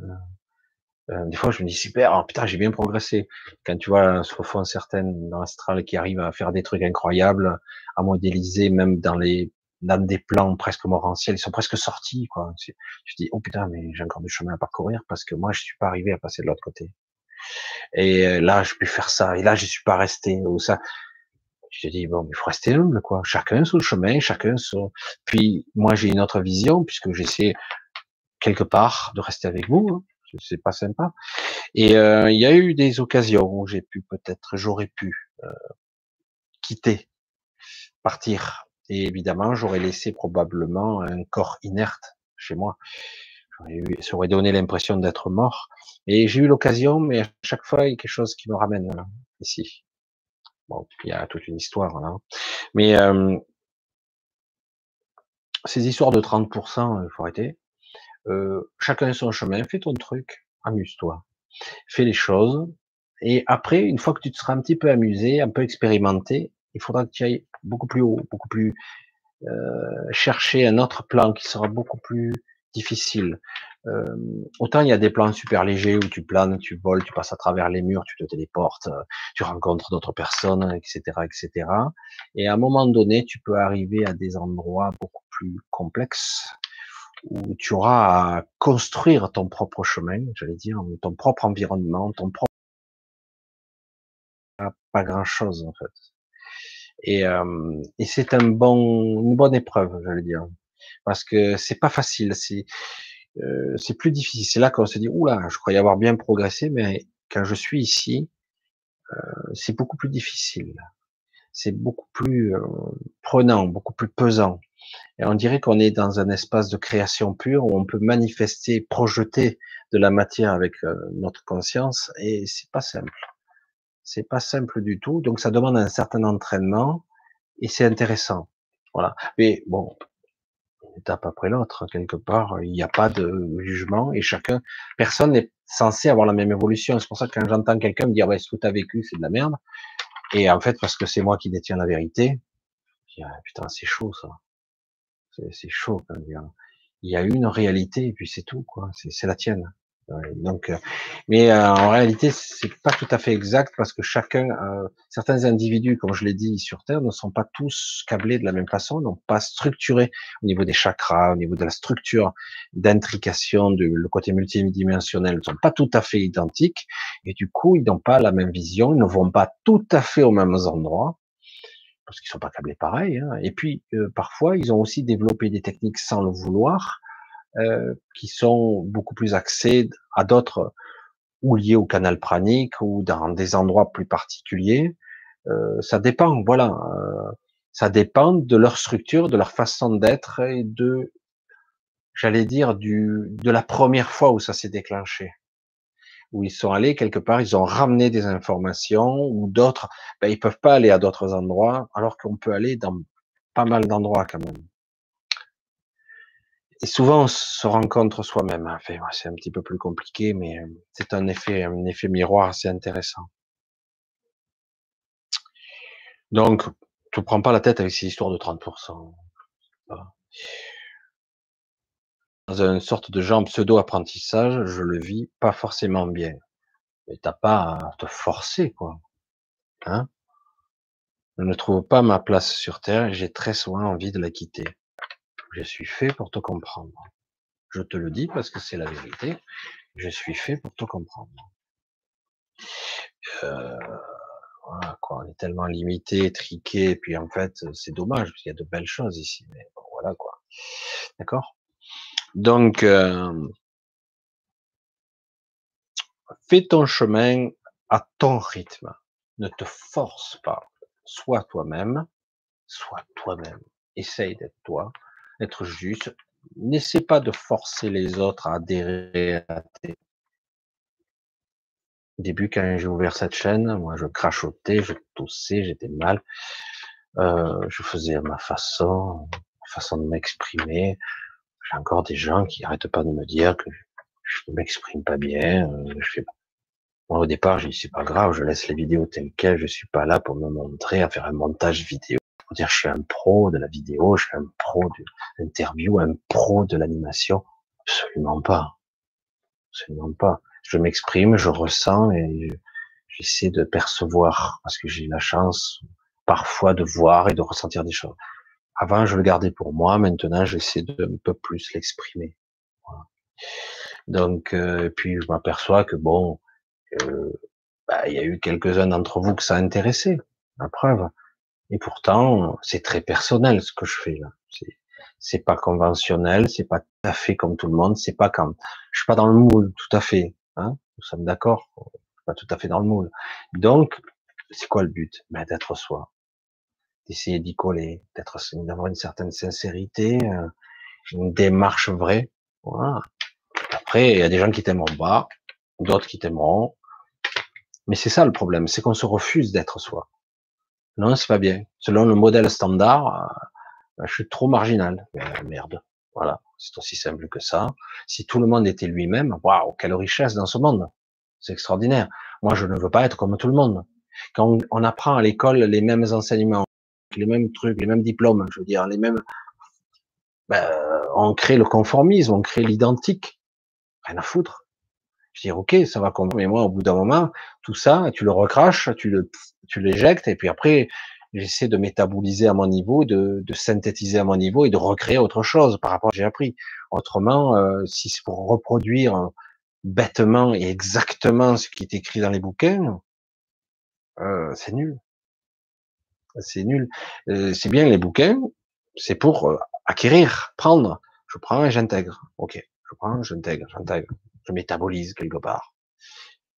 euh, des fois, je me dis super, oh, putain, j'ai bien progressé. Quand tu vois se fond certaines dans l'astral qui arrivent à faire des trucs incroyables, à modéliser même dans les dans des plans presque morantiels, ils sont presque sortis, quoi. Je dis, oh putain, mais j'ai encore du chemin à parcourir parce que moi, je suis pas arrivé à passer de l'autre côté. Et euh, là, je peux faire ça. Et là, je suis pas resté ou ça. Je te dis, bon, il faut rester humble, quoi. Chacun sur le chemin, chacun sur... Puis, moi, j'ai une autre vision puisque j'essaie quelque part de rester avec vous. Hein. C'est pas sympa. Et euh, il y a eu des occasions où j'ai pu peut-être, j'aurais pu euh, quitter, partir, et évidemment, j'aurais laissé probablement un corps inerte chez moi. ça aurait donné l'impression d'être mort. Et j'ai eu l'occasion, mais à chaque fois, il y a quelque chose qui me ramène là, ici. Bon, il y a toute une histoire là. Mais euh, ces histoires de 30%, il faut arrêter. Euh, chacun son chemin, fais ton truc, amuse-toi, fais les choses. Et après, une fois que tu te seras un petit peu amusé, un peu expérimenté, il faudra que tu ailles beaucoup plus haut, beaucoup plus euh, chercher un autre plan qui sera beaucoup plus difficile. Euh, autant il y a des plans super légers où tu planes, tu voles, tu passes à travers les murs, tu te téléportes, euh, tu rencontres d'autres personnes, etc., etc. Et à un moment donné, tu peux arriver à des endroits beaucoup plus complexes où tu auras à construire ton propre chemin, j'allais dire, ton propre environnement, ton propre pas grand chose en fait. Et, euh, et c'est un bon, une bonne épreuve, j'allais dire, parce que c'est pas facile, c'est euh, c'est plus difficile. C'est là qu'on se dit, oula, je croyais avoir bien progressé, mais quand je suis ici, euh, c'est beaucoup plus difficile. C'est beaucoup plus prenant, beaucoup plus pesant. Et on dirait qu'on est dans un espace de création pure où on peut manifester, projeter de la matière avec notre conscience, et c'est pas simple. C'est pas simple du tout, donc ça demande un certain entraînement et c'est intéressant. Voilà. Mais bon, une étape après l'autre, quelque part, il n'y a pas de jugement et chacun, personne n'est censé avoir la même évolution. C'est pour ça que quand j'entends quelqu'un me dire, bah, ce que tu as vécu, c'est de la merde. Et en fait, parce que c'est moi qui détiens la vérité, je dis, ah, putain, c'est chaud, ça. C'est chaud, quand même. Il y a une réalité et puis c'est tout, quoi. C'est la tienne. Donc, euh, mais euh, en réalité, c'est pas tout à fait exact parce que chacun, euh, certains individus, comme je l'ai dit sur Terre, ne sont pas tous câblés de la même façon, n'ont pas structuré au niveau des chakras, au niveau de la structure d'intrication, du le côté multidimensionnel, ne sont pas tout à fait identiques et du coup, ils n'ont pas la même vision, ils ne vont pas tout à fait aux mêmes endroits parce qu'ils sont pas câblés pareil. Hein. Et puis, parfois, ils ont aussi développé des techniques sans le vouloir euh, qui sont beaucoup plus axés à d'autres ou liés au canal pranique ou dans des endroits plus particuliers. Euh, ça dépend, voilà. Euh, ça dépend de leur structure, de leur façon d'être et de, j'allais dire, du, de la première fois où ça s'est déclenché. Où ils sont allés quelque part, ils ont ramené des informations ou d'autres, ben, ils peuvent pas aller à d'autres endroits alors qu'on peut aller dans pas mal d'endroits quand même et souvent, on se rencontre soi-même. Enfin, c'est un petit peu plus compliqué, mais euh, c'est un effet, un effet miroir assez intéressant. Donc, tu prends pas la tête avec ces histoires de 30%. Dans une sorte de genre pseudo-apprentissage, je le vis pas forcément bien. Mais t'as pas à te forcer, quoi. Hein je ne trouve pas ma place sur Terre j'ai très souvent envie de la quitter. Je suis fait pour te comprendre. Je te le dis parce que c'est la vérité. Je suis fait pour te comprendre. Euh, voilà, quoi. On est tellement limité, triqué, puis en fait, c'est dommage parce qu'il y a de belles choses ici. Mais bon, voilà quoi. D'accord? Donc, euh, fais ton chemin à ton rythme. Ne te force pas. Sois toi-même. Sois toi-même. Essaye d'être toi être juste. N'essaie pas de forcer les autres à adhérer à tes. Au début, quand j'ai ouvert cette chaîne, moi, je crachotais, je toussais, j'étais mal. Euh, je faisais à ma façon, ma façon de m'exprimer. J'ai encore des gens qui arrêtent pas de me dire que je ne m'exprime pas bien. Euh, je fais Moi, au départ, j'ai dit, c'est pas grave, je laisse les vidéos telles quelles, je suis pas là pour me montrer, à faire un montage vidéo pour dire je suis un pro de la vidéo, je suis un pro de l'interview, un pro de l'animation. Absolument pas. Absolument pas. Je m'exprime, je ressens et j'essaie de percevoir parce que j'ai la chance parfois de voir et de ressentir des choses. Avant, je le gardais pour moi. Maintenant, j'essaie de un peu plus l'exprimer. Donc, euh, puis je m'aperçois que bon, euh, bah, il y a eu quelques-uns d'entre vous que ça a intéressé. La preuve. Et pourtant, c'est très personnel ce que je fais là. C'est pas conventionnel, c'est pas tout à fait comme tout le monde, c'est pas comme, je suis pas dans le moule tout à fait. Hein Nous sommes d'accord, je suis pas tout à fait dans le moule. Donc, c'est quoi le but? Ben, d'être soi, d'essayer d'y coller, d'être, d'avoir une certaine sincérité, euh, une démarche vraie. Voilà. Après, il y a des gens qui t'aimeront pas, d'autres qui t'aimeront. Mais c'est ça le problème, c'est qu'on se refuse d'être soi. Non, c'est pas bien. Selon le modèle standard, euh, bah, je suis trop marginal. merde. Voilà. C'est aussi simple que ça. Si tout le monde était lui-même, waouh, quelle richesse dans ce monde. C'est extraordinaire. Moi, je ne veux pas être comme tout le monde. Quand on apprend à l'école les mêmes enseignements, les mêmes trucs, les mêmes diplômes, je veux dire, les mêmes, ben, on crée le conformisme, on crée l'identique. Rien à foutre. Je ok, ça va comme, mais moi, au bout d'un moment, tout ça, tu le recraches, tu le, tu l'éjectes, et puis après, j'essaie de métaboliser à mon niveau, de, de, synthétiser à mon niveau et de recréer autre chose par rapport à ce que j'ai appris. Autrement, euh, si c'est pour reproduire bêtement et exactement ce qui est écrit dans les bouquins, euh, c'est nul. C'est nul. Euh, c'est bien les bouquins, c'est pour euh, acquérir, prendre. Je prends et j'intègre. Ok, je prends, j'intègre, j'intègre je métabolise quelque part.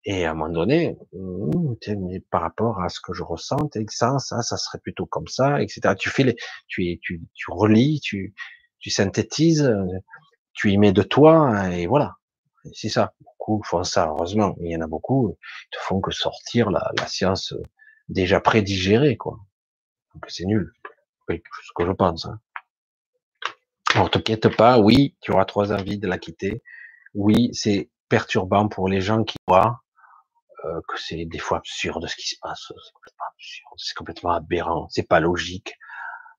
Et à un moment donné, mmh, par rapport à ce que je ressens, ça, ça, ça serait plutôt comme ça, etc. Tu fais les, tu, tu, tu relis, tu, tu synthétises, tu y mets de toi, et voilà. C'est ça. Beaucoup font ça, heureusement. Il y en a beaucoup qui te font que sortir la, la science déjà prédigérée, quoi. Donc c'est nul. Oui, ce que je pense. Hein. Alors, t'inquiète pas, oui, tu auras trois envies de la quitter oui, c'est perturbant pour les gens qui voient euh, que c'est des fois absurde ce qui se passe. C'est complètement absurde, c'est complètement aberrant, c'est pas logique.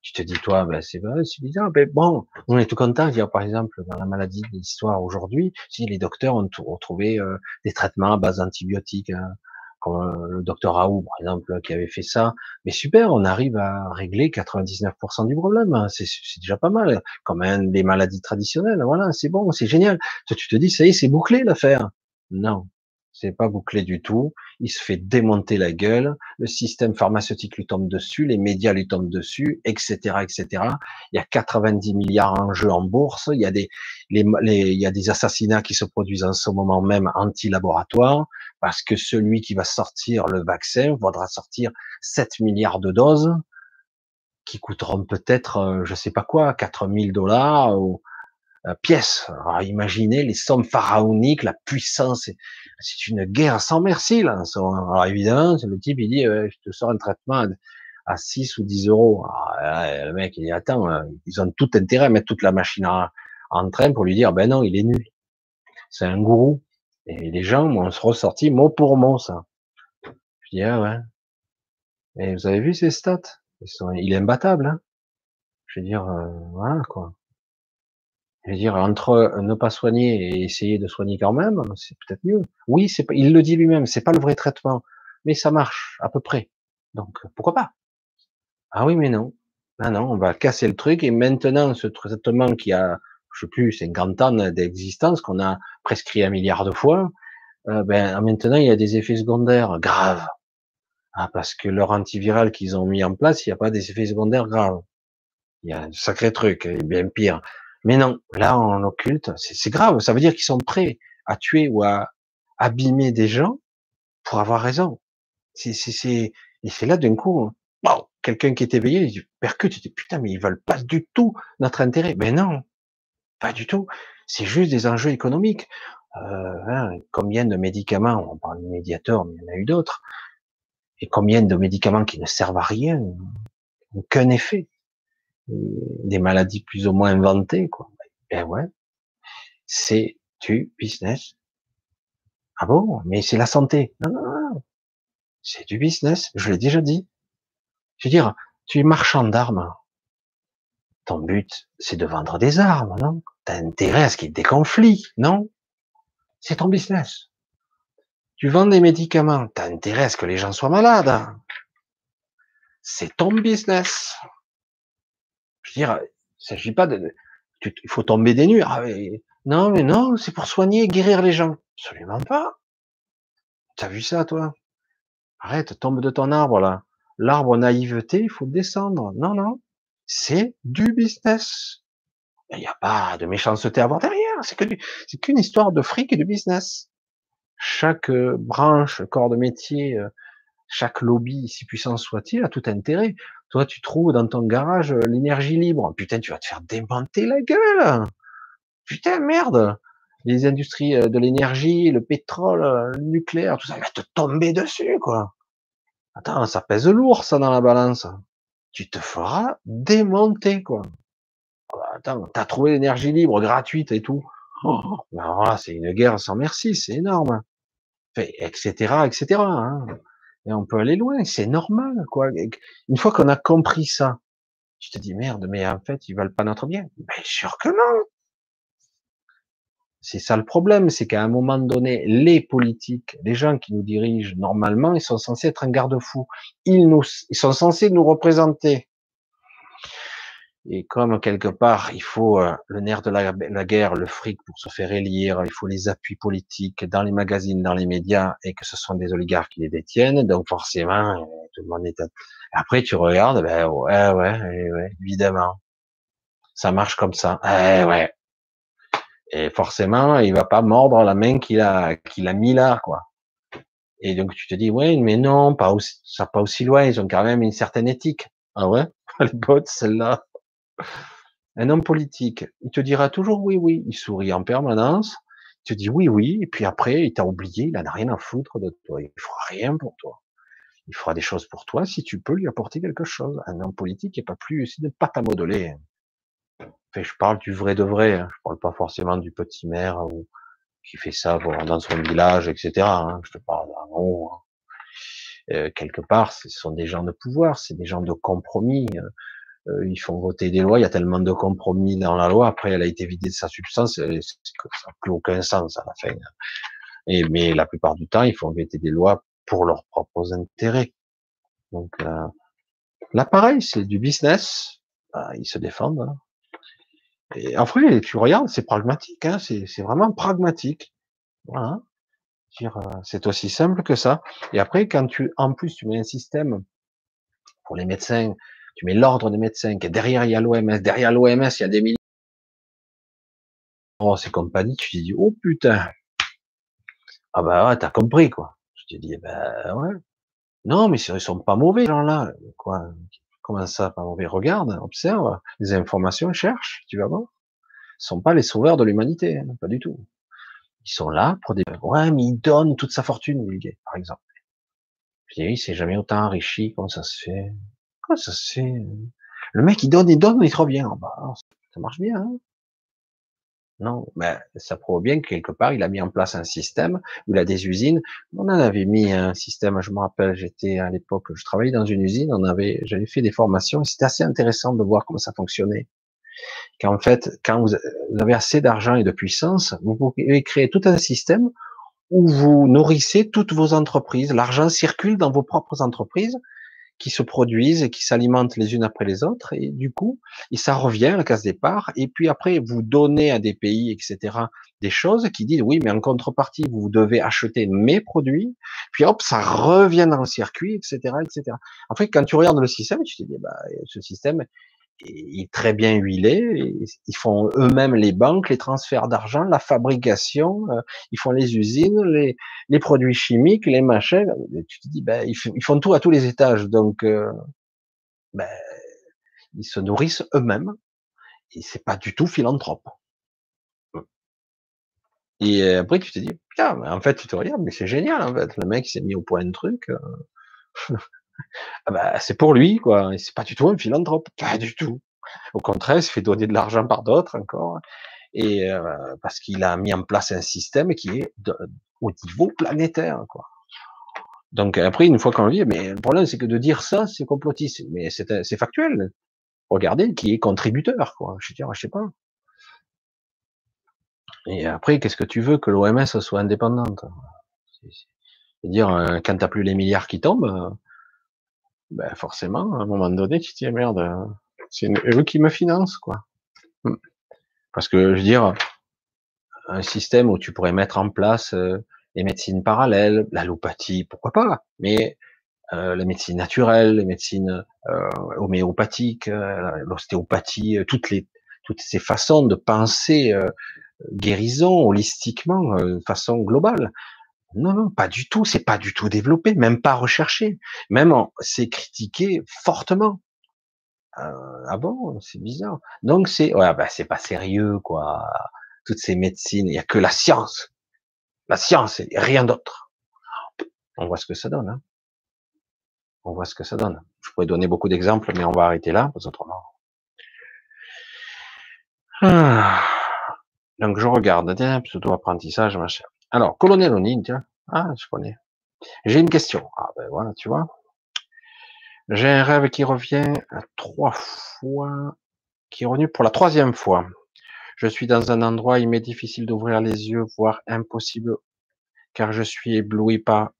Tu te dis, toi, ben, c'est c'est bizarre. Ben, bon, on est tout content. Dire, par exemple, dans la maladie de l'histoire aujourd'hui, si les docteurs ont retrouvé euh, des traitements à base d'antibiotiques, hein, comme euh, le docteur Raoult, par exemple, qui avait fait ça. Mais super, on arrive à régler 99% du problème. Hein. C'est déjà pas mal. Comme même des maladies traditionnelles. Voilà, c'est bon, c'est génial. Tu te dis, ça y est, c'est bouclé l'affaire. Non, c'est pas bouclé du tout. Il se fait démonter la gueule. Le système pharmaceutique lui tombe dessus, les médias lui tombent dessus, etc., etc. Il y a 90 milliards en jeu en bourse. Il y a des, les, il y a des assassinats qui se produisent en ce moment même anti-laboratoire parce que celui qui va sortir le vaccin voudra sortir 7 milliards de doses qui coûteront peut-être, euh, je sais pas quoi, 4000 dollars ou euh, pièces. Imaginez les sommes pharaoniques, la puissance. C'est une guerre sans merci, là. Alors, évidemment, le type, il dit, je te sors un traitement à 6 ou 10 euros. le mec, il dit, attends, euh, ils ont tout intérêt à mettre toute la machine en train pour lui dire, ben non, il est nul. C'est un gourou. Et les gens m'ont ressorti mot pour mot, ça. Je dis, ah ouais. Et vous avez vu ces stats? il est imbattable, hein. Je veux dire, euh, voilà, quoi. Je veux dire, entre ne pas soigner et essayer de soigner quand même, c'est peut-être mieux. Oui, c'est il le dit lui-même, c'est pas le vrai traitement, mais ça marche, à peu près. Donc, pourquoi pas? Ah oui, mais non. Ah non, on va casser le truc et maintenant, ce traitement qui a, je sais plus, 50 ans d'existence, qu'on a prescrit un milliard de fois, euh, ben, maintenant, il y a des effets secondaires graves. Ah, parce que leur antiviral qu'ils ont mis en place, il n'y a pas des effets secondaires graves. Il y a un sacré truc, et bien pire. Mais non, là, on occulte, c'est grave. Ça veut dire qu'ils sont prêts à tuer ou à abîmer des gens pour avoir raison. C'est, et c'est là d'un coup, quelqu'un qui est éveillé, il percute, il dit putain, mais ils veulent pas du tout notre intérêt. Mais non, pas du tout. C'est juste des enjeux économiques. Euh, hein, combien de médicaments, on parle de médiateurs, mais il y en a eu d'autres, et combien de médicaments qui ne servent à rien, aucun effet des maladies plus ou moins inventées, quoi. Ben ouais, c'est du business. Ah bon, mais c'est la santé. Non, non, non. C'est du business, je l'ai déjà dit. Je veux dire, tu es marchand d'armes. Ton but, c'est de vendre des armes, non? T'as intérêt à ce qu'il y ait des conflits, non? C'est ton business. Tu vends des médicaments, t'as intérêt à ce que les gens soient malades. C'est ton business. Veux dire, il s'agit pas de, il faut tomber des nues. Ah, non, mais non, c'est pour soigner, guérir les gens. Absolument pas. T'as vu ça, toi? Arrête, tombe de ton arbre, là. L'arbre naïveté, il faut descendre. Non, non. C'est du business. Il n'y a pas de méchanceté à voir derrière. C'est que c'est qu'une histoire de fric et de business. Chaque euh, branche, corps de métier, euh, chaque lobby, si puissant soit-il, a tout intérêt. Toi, tu trouves dans ton garage euh, l'énergie libre. Putain, tu vas te faire démonter la gueule. Putain, merde. Les industries euh, de l'énergie, le pétrole, euh, le nucléaire, tout ça va te tomber dessus, quoi. Attends, ça pèse lourd, ça, dans la balance. Tu te feras démonter, quoi. Oh, bah, attends, t'as trouvé l'énergie libre gratuite et tout. Oh, ben c'est une guerre sans merci, c'est énorme. Etc., etc. Hein. Et on peut aller loin, c'est normal, quoi. Une fois qu'on a compris ça, tu te dis merde, mais en fait, ils veulent pas notre bien. Bien sûr que non. C'est ça le problème, c'est qu'à un moment donné, les politiques, les gens qui nous dirigent normalement, ils sont censés être un garde-fou. Ils nous, ils sont censés nous représenter. Et comme quelque part, il faut euh, le nerf de la, guerre, le fric pour se faire élire, il faut les appuis politiques dans les magazines, dans les médias, et que ce sont des oligarques qui les détiennent. Donc forcément, euh, tout le monde est. Après, tu regardes, ben ouais, ouais, évidemment, ça marche comme ça. Eh ouais. Et forcément, il va pas mordre la main qu'il a, qu'il a mis là, quoi. Et donc tu te dis, ouais, mais non, pas aussi, ça pas aussi loin. Ils ont quand même une certaine éthique. Ah ouais, les bottes, celle-là. Un homme politique, il te dira toujours oui, oui, il sourit en permanence, il te dit oui, oui, et puis après, il t'a oublié, il n'a rien à foutre de toi, il fera rien pour toi. Il fera des choses pour toi si tu peux lui apporter quelque chose. Un homme politique n'est pas plus, c'est de pas à modeler. Je parle du vrai de vrai, hein. je parle pas forcément du petit maire ou qui fait ça dans son village, etc. Hein. Je te parle d'un nom. Hein. Euh, quelque part, ce sont des gens de pouvoir, c'est des gens de compromis. Euh, ils font voter des lois, il y a tellement de compromis dans la loi, après elle a été vidée de sa substance, ça n'a plus aucun sens à la fin. Et, mais la plupart du temps, ils font voter des lois pour leurs propres intérêts. Donc euh, là, pareil, c'est du business, bah, ils se défendent. Hein. Et en fait, tu regardes, c'est pragmatique, hein, c'est vraiment pragmatique. Voilà. Euh, c'est aussi simple que ça. Et après, quand tu, en plus, tu mets un système pour les médecins, tu mets l'ordre des médecins, que derrière il y a l'OMS, derrière l'OMS il y a des milliers. Oh, c'est compagnie, tu te dis, oh putain. Ah bah ouais, t'as compris, quoi. Je te dis, ben ouais. Non, mais ils sont pas mauvais, gens-là. Quoi? Comment ça, pas mauvais? Regarde, observe, les informations, cherche, tu vas voir. Ils sont pas les sauveurs de l'humanité, hein, pas du tout. Ils sont là pour des, ouais, mais ils donnent toute sa fortune, par exemple. Dis, il s'est jamais autant enrichi, comment ça se fait? Fait? Le mec, il donne, il donne, il revient. Bah, ça marche bien, hein non, mais ça prouve bien que quelque part, il a mis en place un système où il a des usines. On en avait mis un système, je me rappelle, j'étais à l'époque, je travaillais dans une usine, on avait, j'avais fait des formations, c'était assez intéressant de voir comment ça fonctionnait. Qu'en fait, quand vous avez assez d'argent et de puissance, vous pouvez créer tout un système où vous nourrissez toutes vos entreprises. L'argent circule dans vos propres entreprises qui se produisent et qui s'alimentent les unes après les autres, et du coup, et ça revient à la case départ, et puis après, vous donnez à des pays, etc., des choses qui disent, oui, mais en contrepartie, vous devez acheter mes produits, puis hop, ça revient dans le circuit, etc., etc. En fait, quand tu regardes le système, tu te dis, bah, ce système, est très bien huilé. Ils font eux-mêmes les banques, les transferts d'argent, la fabrication. Euh, ils font les usines, les, produits chimiques, les machins. Tu te dis, ben, ils font tout à tous les étages. Donc, euh, ben, ils se nourrissent eux-mêmes. Et c'est pas du tout philanthrope. Et après, tu te dis, putain, en fait, tu te regardes, mais c'est génial. Le mec s'est mis au point un truc. Euh. ah bah, c'est pour lui, quoi. C'est pas du tout un philanthrope, pas du tout. Au contraire, il se fait donner de l'argent par d'autres encore, et euh, parce qu'il a mis en place un système qui est au niveau planétaire, quoi. Donc après, une fois qu'on le dit, mais le problème c'est que de dire ça, c'est complotiste, mais c'est factuel. Regardez qui est contributeur, quoi. Je veux dire, je sais pas. Et après, qu'est-ce que tu veux que l'OMS soit indépendante? C'est-à-dire, euh, quand t'as plus les milliards qui tombent, ben forcément, à un moment donné, tu te dis, merde, c'est eux qui me financent, quoi. Hmm. Parce que, je veux dire, un système où tu pourrais mettre en place euh, les médecines parallèles, l'allopathie, pourquoi pas, mais euh, la médecine naturelle, les médecines euh, homéopathiques, euh, l'ostéopathie, euh, toutes les toutes ces façons de penser guérison holistiquement, de façon globale. Non, non, pas du tout. C'est pas du tout développé, même pas recherché. Même c'est critiqué fortement. Euh, ah bon, c'est bizarre. Donc c'est, ouais, bah c'est pas sérieux quoi. Toutes ces médecines, il y a que la science, la science et rien d'autre. On voit ce que ça donne. Hein. On voit ce que ça donne. Je pourrais donner beaucoup d'exemples, mais on va arrêter là, parce autrement. Ah. Donc je regarde, pseudo-apprentissage, machin. Alors, colonel O'Neill, tiens. Ah, je connais. J'ai une question. Ah ben voilà, tu vois. J'ai un rêve qui revient trois fois, qui est revenu pour la troisième fois. Je suis dans un endroit, il m'est difficile d'ouvrir les yeux, voire impossible, car je suis ébloui par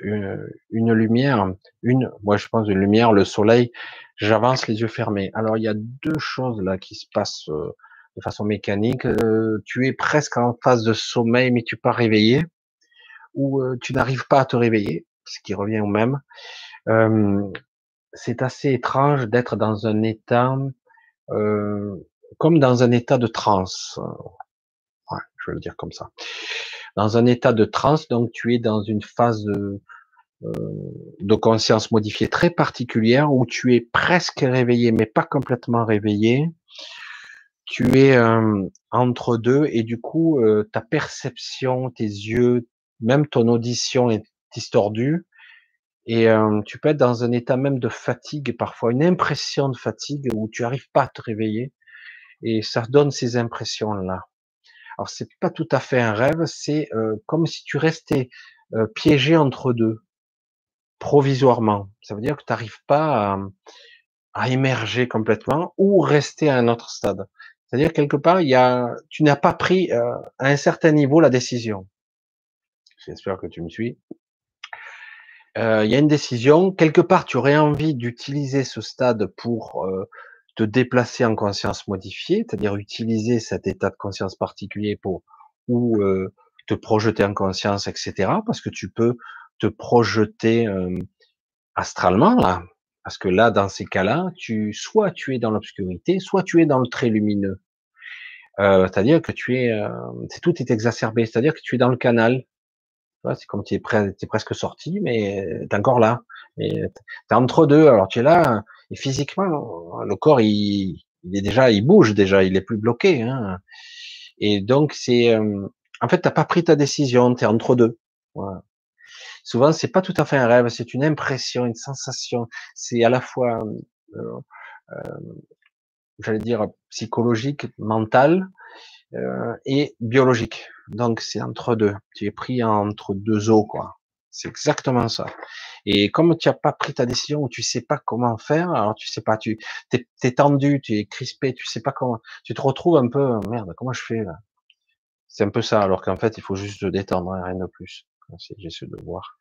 une, lumière, une, moi je pense une lumière, le soleil. J'avance les yeux fermés. Alors il y a deux choses là qui se passent euh, de façon mécanique. Euh, tu es presque en phase de sommeil, mais tu pas réveillé, ou euh, tu n'arrives pas à te réveiller, ce qui revient au même. Euh, c'est assez étrange d'être dans un état comme dans un état de transe. Je vais le dire comme ça. Dans un état de transe, donc tu es dans une phase de conscience modifiée très particulière où tu es presque réveillé, mais pas complètement réveillé tu es entre deux et du coup, ta perception, tes yeux, même ton audition est distordue et tu peux être dans un état même de fatigue, parfois une impression de fatigue où tu arrives pas à te réveiller et ça donne ces impressions-là. Alors c'est pas tout à fait un rêve, c'est comme si tu restais piégé entre deux, provisoirement. Ça veut dire que tu n'arrives pas à, à émerger complètement ou rester à un autre stade. C'est-à-dire quelque part, il y a, tu n'as pas pris euh, à un certain niveau la décision. J'espère que tu me suis. Euh, il y a une décision. Quelque part, tu aurais envie d'utiliser ce stade pour euh, te déplacer en conscience modifiée, c'est-à-dire utiliser cet état de conscience particulier pour ou te projeter en conscience, etc. Parce que tu peux te projeter astralement là, parce que là, dans ces cas-là, tu soit tu es dans l'obscurité, soit tu es dans le très lumineux. Euh, c'est-à-dire que tu es, c'est tout est exacerbé. C'est-à-dire que tu es dans le canal. C'est comme tu es, es, presque sorti, mais tu es encore là. Tu es entre deux. Alors tu es là, et physiquement, le corps, il, il est déjà, il bouge déjà, il est plus bloqué. Hein. Et donc c'est, en fait, t'as pas pris ta décision, tu es entre deux. Souvent, c'est pas tout à fait un rêve, c'est une impression, une sensation. C'est à la fois, euh, euh, j'allais dire, psychologique, mental euh, et biologique. Donc, c'est entre deux. Tu es pris entre deux eaux, quoi. C'est exactement ça. Et comme tu n'as pas pris ta décision ou tu sais pas comment faire, alors tu sais pas, tu es, tendu, tu es crispé, tu sais pas comment, tu te retrouves un peu, merde, comment je fais là? C'est un peu ça, alors qu'en fait, il faut juste te détendre, hein, rien de plus. J'essaie de voir.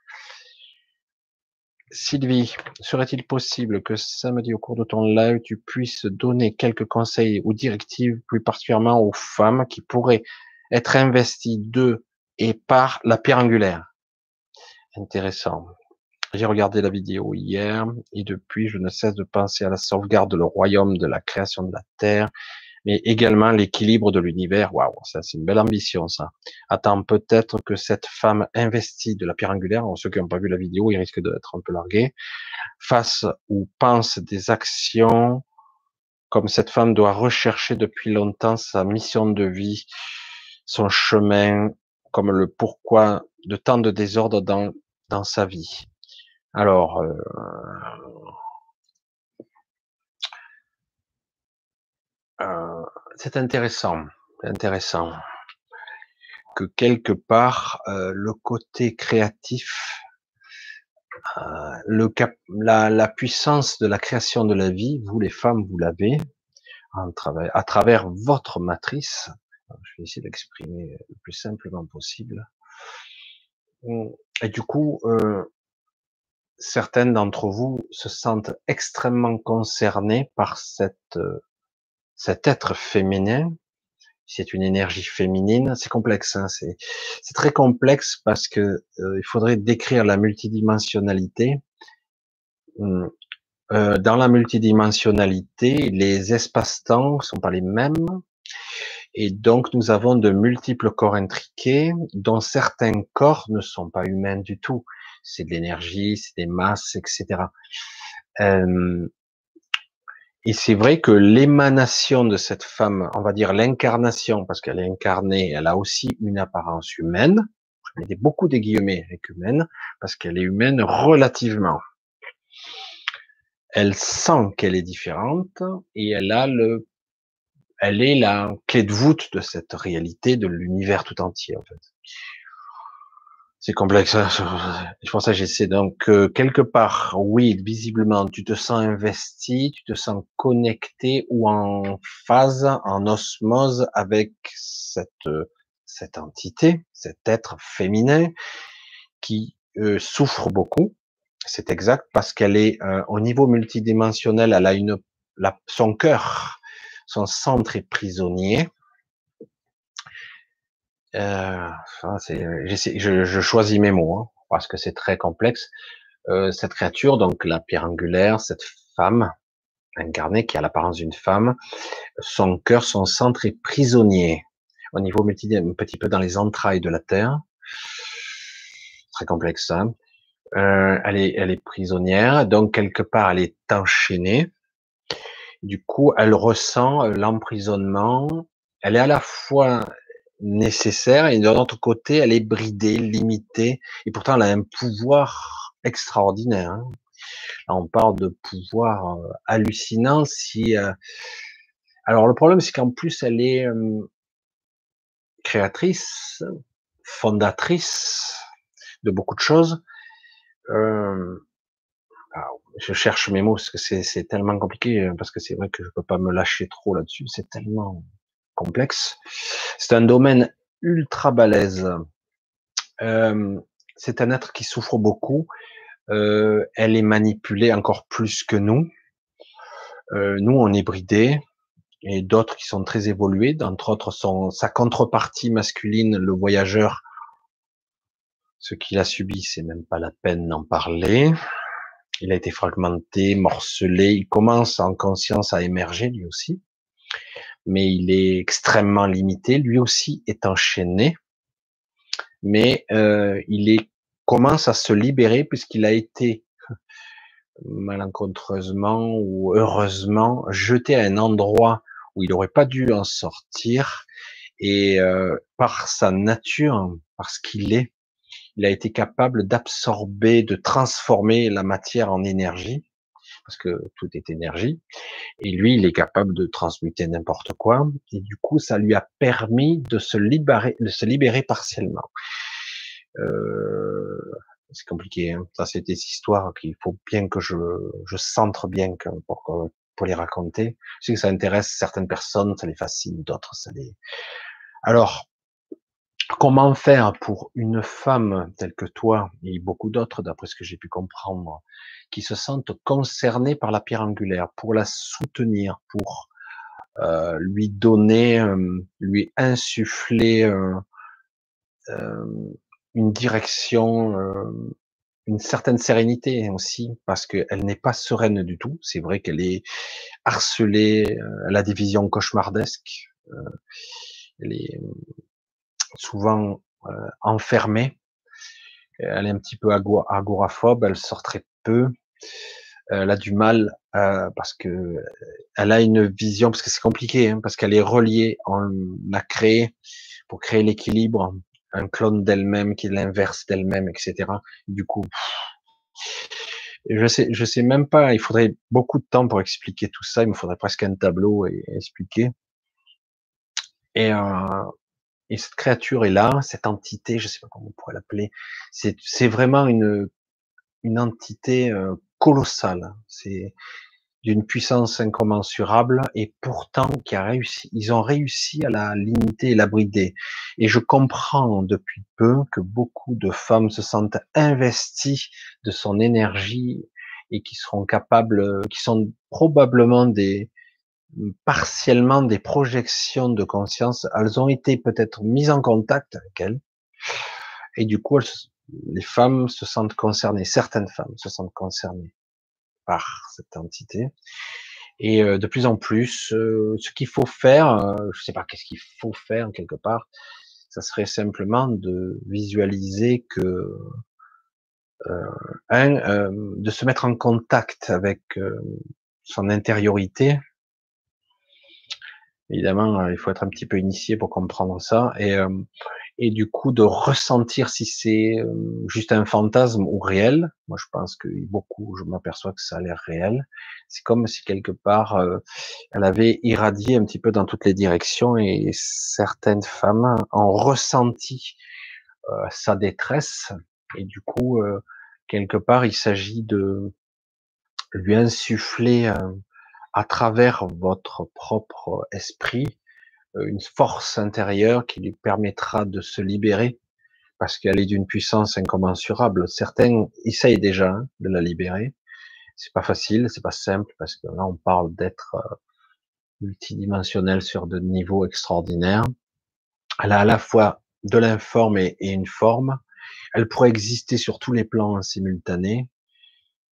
Sylvie, serait-il possible que samedi au cours de ton live, tu puisses donner quelques conseils ou directives, plus particulièrement aux femmes qui pourraient être investies de et par la pierre angulaire Intéressant. J'ai regardé la vidéo hier et depuis, je ne cesse de penser à la sauvegarde de le royaume, de la création de la terre, mais également l'équilibre de l'univers. Waouh, ça c'est une belle ambition ça. Attends, peut-être que cette femme investie de la pierre angulaire, ceux qui n'ont pas vu la vidéo, ils risquent d'être un peu largués, fasse ou pense des actions comme cette femme doit rechercher depuis longtemps sa mission de vie, son chemin, comme le pourquoi de tant de désordre dans, dans sa vie. Alors, euh, euh, c'est intéressant, intéressant que quelque part euh, le côté créatif, cap, la, puissance de la création de la vie, vous les femmes, vous l'avez à travers votre matrice. Je vais essayer d'exprimer le plus simplement possible. Et du coup, euh, certaines d'entre vous se sentent extrêmement concernées par cette, euh, cet être féminin. C'est une énergie féminine. C'est complexe. Hein, c'est, très complexe parce que euh, il faudrait décrire la multidimensionnalité. Hum, euh, dans la multidimensionnalité, les espaces-temps sont pas les mêmes. Et donc, nous avons de multiples corps intriqués, dont certains corps ne sont pas humains du tout. C'est de l'énergie, c'est des masses, etc. Euh, et c'est vrai que l'émanation de cette femme, on va dire l'incarnation, parce qu'elle est incarnée, elle a aussi une apparence humaine. Je mets beaucoup de guillemets avec humaine, parce qu'elle est humaine relativement. Elle sent qu'elle est différente et elle a le elle est la clé de voûte de cette réalité, de l'univers tout entier, en fait. C'est complexe. Hein, pour ça que j'essaie. Donc, euh, quelque part, oui, visiblement, tu te sens investi, tu te sens connecté ou en phase, en osmose avec cette, cette entité, cet être féminin qui euh, souffre beaucoup. C'est exact parce qu'elle est euh, au niveau multidimensionnel, elle a une, la, son cœur son centre est prisonnier. Euh, je, je, choisis mes mots hein, parce que c'est très complexe. Euh, cette créature, donc la pierre angulaire, cette femme incarnée qui a l'apparence d'une femme, son cœur, son centre est prisonnier au niveau multi, un petit peu dans les entrailles de la terre. Très complexe. Hein. Euh, elle est, elle est prisonnière, donc quelque part elle est enchaînée. Du coup, elle ressent euh, l'emprisonnement. Elle est à la fois nécessaire et d'un autre côté, elle est bridée, limitée. Et pourtant, elle a un pouvoir extraordinaire. Hein. Là, on parle de pouvoir euh, hallucinant. Si, euh, alors, le problème, c'est qu'en plus, elle est créatrice, fondatrice de beaucoup de choses. Euh, je cherche mes mots parce que c'est tellement compliqué, euh, parce que c'est vrai que je peux pas me lâcher trop là-dessus, c'est tellement complexe. C'est un domaine ultra balèze. Euh, c'est un être qui souffre beaucoup. Euh, elle est manipulée encore plus que nous. Euh, nous, on est bridés et d'autres qui sont très évolués. D'entre autres, sa contrepartie masculine, le voyageur. Ce qu'il a subi, c'est même pas la peine d'en parler. Il a été fragmenté, morcelé. Il commence en conscience à émerger lui aussi, mais il est extrêmement limité. Lui aussi est enchaîné, mais euh, il commence à se libérer puisqu'il a été malencontreusement ou heureusement jeté à un endroit où il n'aurait pas dû en sortir et euh, par sa nature, parce qu'il est, il a été capable d'absorber, de transformer la matière en énergie, parce que tout est énergie, et lui, il est capable de transmuter n'importe quoi, et du coup, ça lui a permis de se libérer, de se libérer partiellement. Euh, c'est compliqué, hein. ça c'est des histoires qu'il faut bien que je, je centre bien pour, pour les raconter. Je sais que ça intéresse certaines personnes, ça les fascine, d'autres ça les... Alors, Comment faire pour une femme telle que toi et beaucoup d'autres, d'après ce que j'ai pu comprendre, qui se sentent concernées par la pierre angulaire, pour la soutenir, pour euh, lui donner, euh, lui insuffler euh, une direction, une certaine sérénité aussi, parce qu'elle n'est pas sereine du tout. C'est vrai qu'elle est harcelée, elle a des visions souvent euh, enfermée. Elle est un petit peu agoraphobe, elle sort très peu. Elle a du mal euh, parce que elle a une vision, parce que c'est compliqué, hein, parce qu'elle est reliée, on l'a créée pour créer l'équilibre, un clone d'elle-même qui est l'inverse d'elle-même, etc. Du coup, je sais, je sais même pas. Il faudrait beaucoup de temps pour expliquer tout ça. Il me faudrait presque un tableau et, expliquer. Et euh, et cette créature est là, cette entité, je sais pas comment on pourrait l'appeler. C'est, c'est vraiment une, une entité euh, colossale. C'est d'une puissance incommensurable et pourtant qui a réussi. Ils ont réussi à la limiter et la brider. Et je comprends depuis peu que beaucoup de femmes se sentent investies de son énergie et qui seront capables, qui sont probablement des, partiellement des projections de conscience. Elles ont été peut-être mises en contact avec elle. Et du coup, les femmes se sentent concernées, certaines femmes se sentent concernées par cette entité. Et euh, de plus en plus, euh, ce qu'il faut faire, euh, je sais pas qu'est-ce qu'il faut faire quelque part, ça serait simplement de visualiser que un, de se mettre en contact avec son intériorité, Évidemment, euh, il faut être un petit peu initié pour comprendre ça. Et, euh, et du coup, de ressentir si c'est euh, juste un fantasme ou réel. Moi, je pense que beaucoup, je m'aperçois que ça a l'air réel. C'est comme si quelque part, elle avait irradié un petit peu dans toutes les directions et certaines femmes ont ressenti sa détresse. Et du coup, quelque part, il s'agit de lui insuffler à travers votre propre esprit euh, une force intérieure qui lui permettra de se libérer parce qu'elle est d'une puissance incommensurable. Certains essayent déjà hein, de la libérer. C'est pas facile, c'est pas simple parce que là on parle d'être euh, multidimensionnel sur de niveaux extraordinaires. Elle a à la fois de l'informe et, une forme. Elle pourrait exister sur tous les plans en simultané.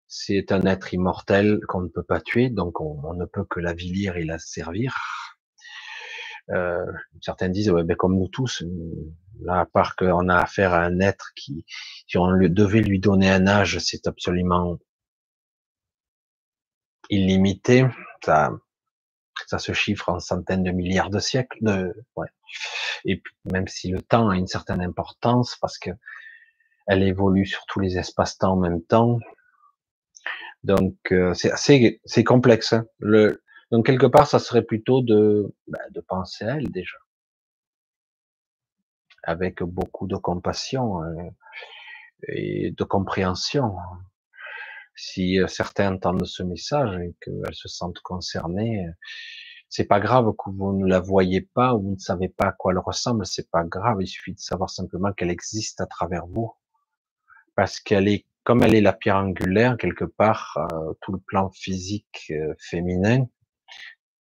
C'est un être immortel qu'on ne peut pas tuer, donc on, ne peut que la vilir et la servir. Euh, certains disent, ouais, ben comme nous tous, là, à part qu'on a affaire à un être qui, si on devait lui donner un âge, c'est absolument illimité. Ça, ça se chiffre en centaines de milliards de siècles. De, ouais. Et même si le temps a une certaine importance, parce que elle évolue sur tous les espaces-temps en même temps, donc euh, c'est assez c'est complexe. Hein. Le, donc quelque part, ça serait plutôt de bah, de penser à elle déjà, avec beaucoup de compassion euh, et de compréhension. Si euh, certains entendent ce message et qu'elles se sentent concernées, c'est pas grave que vous ne la voyez pas ou vous ne savez pas à quoi elle ressemble, c'est pas grave, il suffit de savoir simplement qu'elle existe à travers vous. Parce qu'elle est, comme elle est la pierre angulaire, quelque part, euh, tout le plan physique euh, féminin,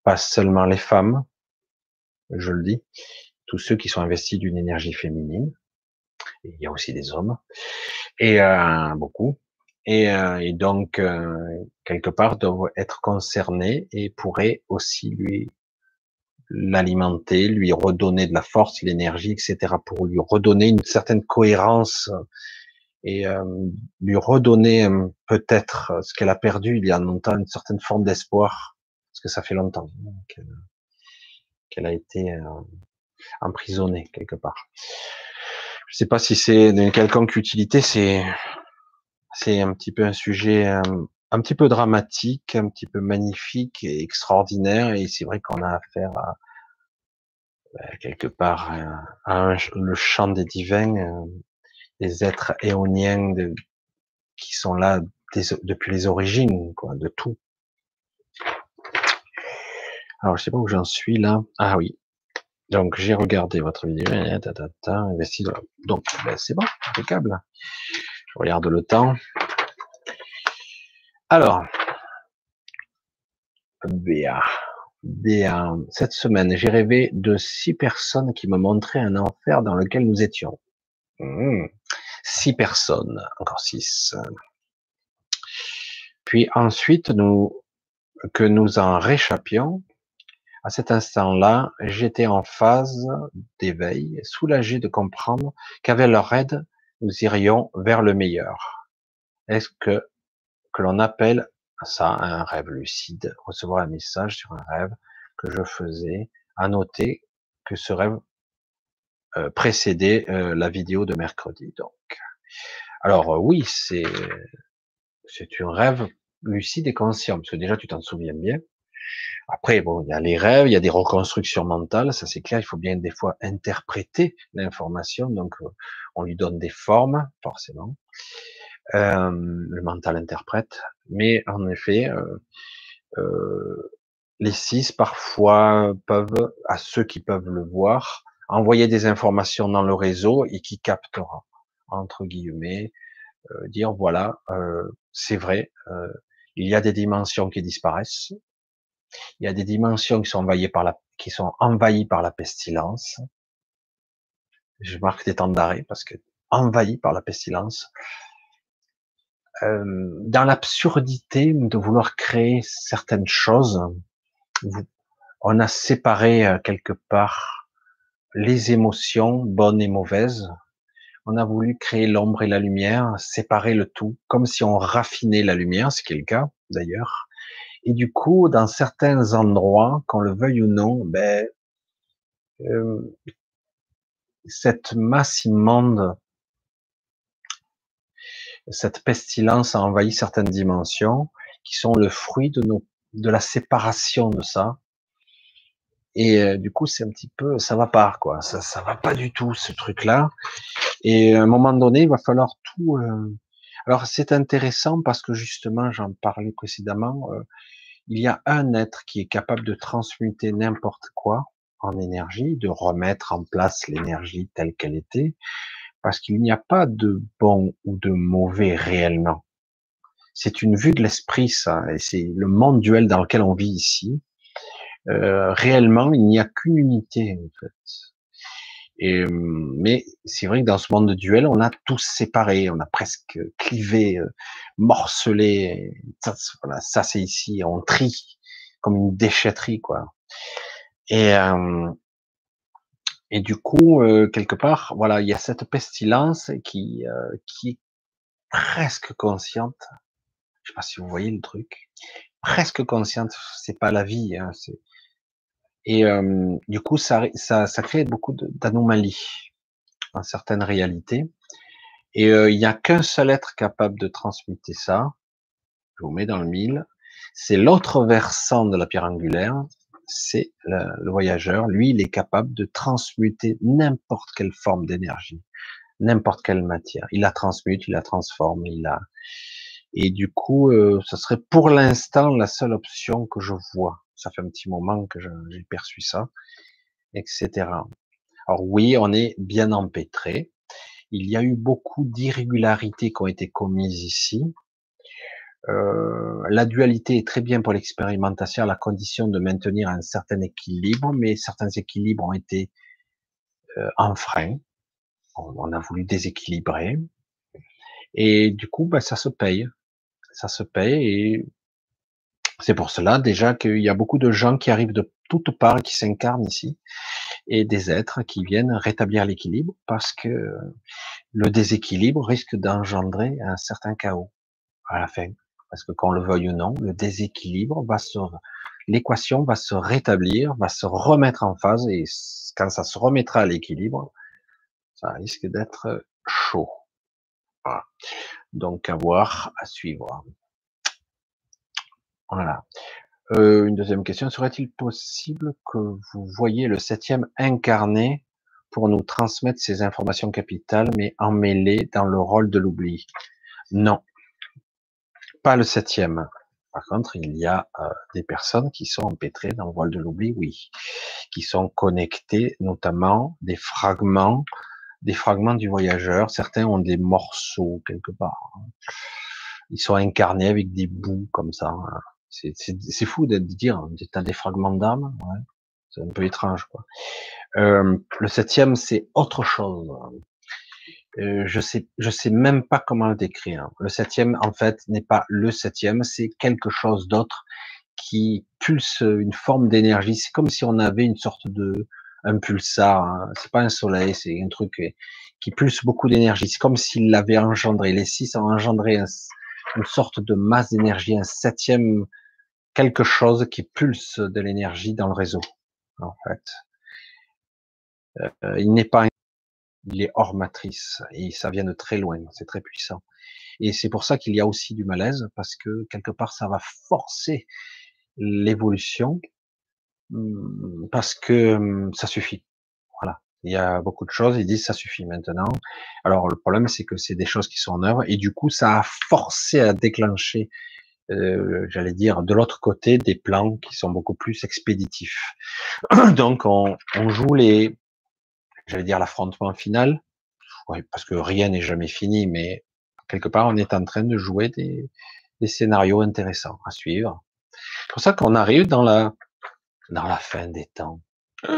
pas seulement les femmes, je le dis, tous ceux qui sont investis d'une énergie féminine, il y a aussi des hommes, et euh, beaucoup, et, euh, et donc euh, quelque part doivent être concernés et pourraient aussi lui l'alimenter, lui redonner de la force, l'énergie, etc., pour lui redonner une certaine cohérence et euh, lui redonner peut-être ce qu'elle a perdu il y a longtemps, une certaine forme d'espoir, parce que ça fait longtemps qu'elle a été emprisonnée quelque part. Je sais pas si c'est d'une quelconque utilité, c'est c'est un petit peu un sujet un, petit peu dramatique, un petit peu magnifique et extraordinaire, et c'est vrai qu'on a affaire à ben, quelque part à, le chant des divins, euh, des êtres éoniens qui sont là depuis les origines, quoi, de tout. Alors, je sais pas où j'en suis là. Ah oui. Donc, j'ai regardé votre vidéo. Donc, ben, c'est bon, impeccable. Je regarde le temps. Alors, Béa. Béa. Cette semaine, j'ai rêvé de six personnes qui me montraient un enfer dans lequel nous étions. Hmm. Six personnes, encore six. Puis ensuite, nous, que nous en réchappions, à cet instant-là, j'étais en phase d'éveil, soulagé de comprendre qu'avec leur aide, nous irions vers le meilleur. Est-ce que, que l'on appelle ça un rêve lucide, recevoir un message sur un rêve que je faisais, à noter que ce rêve euh, précédait euh, la vidéo de mercredi. Donc, alors euh, oui, c'est c'est un rêve lucide et conscient, parce que déjà tu t'en souviens bien. Après, bon, il y a les rêves, il y a des reconstructions mentales, ça c'est clair, il faut bien des fois interpréter l'information, donc euh, on lui donne des formes, forcément. Euh, le mental interprète, mais en effet, euh, les six parfois peuvent, à ceux qui peuvent le voir, envoyer des informations dans le réseau et qui captera, entre guillemets, euh, dire voilà, c'est vrai, il y a des dimensions qui disparaissent, il y a des dimensions qui sont envahies par la, qui sont envahies par la pestilence. Je marque des temps d'arrêt parce que envahies par la pestilence. Euh, dans l'absurdité de vouloir créer certaines choses, on a séparé euh, quelque part les émotions bonnes et mauvaises. On a voulu créer l'ombre et la lumière, séparer le tout, comme si on raffinait la lumière, ce qui est le cas d'ailleurs, et du coup, dans certains endroits, qu'on le veuille ou non, ben, euh, cette masse immonde, cette pestilence a envahi certaines dimensions qui sont le fruit de nos, de la séparation de ça. Et euh, du coup, c'est un petit peu, ça va pas, quoi. Ça, ça va pas du tout, ce truc-là. Et à un moment donné, il va falloir tout. Euh... Alors, c'est intéressant parce que justement, j'en parlais précédemment. Euh, il y a un être qui est capable de transmuter n'importe quoi en énergie, de remettre en place l'énergie telle qu'elle était, parce qu'il n'y a pas de bon ou de mauvais réellement. C'est une vue de l'esprit, ça, et c'est le monde duel dans lequel on vit ici. Euh, réellement, il n'y a qu'une unité, en fait. Et, mais c'est vrai que dans ce monde de duel, on a tous séparé, on a presque clivé, euh, morcelé. Ça, voilà, ça c'est ici, on trie comme une déchetterie, quoi. Et euh, et du coup, euh, quelque part, voilà, il y a cette pestilence qui euh, qui est presque consciente. Je sais pas si vous voyez le truc, presque consciente. C'est pas la vie, hein, c'est et euh, du coup, ça, ça, ça crée beaucoup d'anomalies dans certaines réalités. Et il n'y a qu'un seul être capable de transmuter ça. Je vous mets dans le mille. C'est l'autre versant de la pierre angulaire. C'est le, voyageur. Lui, il est capable de transmuter n'importe quelle forme d'énergie, n'importe quelle matière. Il la transmute, il la transforme, il la, Et du coup, euh, ça serait pour l'instant la seule option que je vois. Ça fait un petit moment que j'ai perçu ça, etc. Alors oui, on est bien empêtré. Il y a eu beaucoup d'irrégularités qui ont été commises ici. Euh, la dualité est très bien pour l'expérimentation à la condition de maintenir un certain équilibre, mais certains équilibres ont été euh, en frein. On, a voulu déséquilibrer. Et du coup, ben, ça se paye. Ça se paye et c'est pour cela déjà qu'il y a beaucoup de gens qui arrivent de toutes parts, qui s'incarnent ici, et des êtres qui viennent rétablir l'équilibre parce que le déséquilibre risque d'engendrer un certain chaos à la fin. Parce que qu'on le veuille ou non, le déséquilibre va se, l'équation va se rétablir, va se remettre en phase et quand ça se remettra à l'équilibre, ça risque d'être chaud. Voilà. Donc à voir, à suivre. Voilà. Euh, une deuxième question, serait-il possible que vous voyez le septième incarné pour nous transmettre ces informations capitales, mais emmêlées dans le rôle de l'oubli? Non, pas le septième. Par contre, il y a euh, des personnes qui sont empêtrées dans le rôle de l'oubli, oui, qui sont connectées, notamment des fragments, des fragments du voyageur. Certains ont des morceaux quelque part. Ils sont incarnés avec des bouts comme ça. Hein. C'est fou de dire, t'as des fragments d'âme, ouais. c'est un peu étrange. Quoi. Euh, le septième, c'est autre chose. Euh, je sais, je sais même pas comment le décrire. Le septième, en fait, n'est pas le septième, c'est quelque chose d'autre qui pulse une forme d'énergie. C'est comme si on avait une sorte de un pulsar. Hein. C'est pas un soleil, c'est un truc qui pulse beaucoup d'énergie. C'est comme s'il l'avait engendré. Les six ont engendré une sorte de masse d'énergie, un septième quelque chose qui pulse de l'énergie dans le réseau, en fait. Euh, il n'est pas, il est hors matrice et ça vient de très loin, c'est très puissant. Et c'est pour ça qu'il y a aussi du malaise parce que quelque part ça va forcer l'évolution hum, parce que hum, ça suffit. Voilà. Il y a beaucoup de choses, ils disent ça suffit maintenant. Alors le problème c'est que c'est des choses qui sont en œuvre et du coup ça a forcé à déclencher euh, j'allais dire, de l'autre côté des plans qui sont beaucoup plus expéditifs. Donc on, on joue les, j'allais dire l'affrontement final, oui, parce que rien n'est jamais fini, mais quelque part on est en train de jouer des, des scénarios intéressants à suivre. C'est pour ça qu'on arrive dans la dans la fin des temps.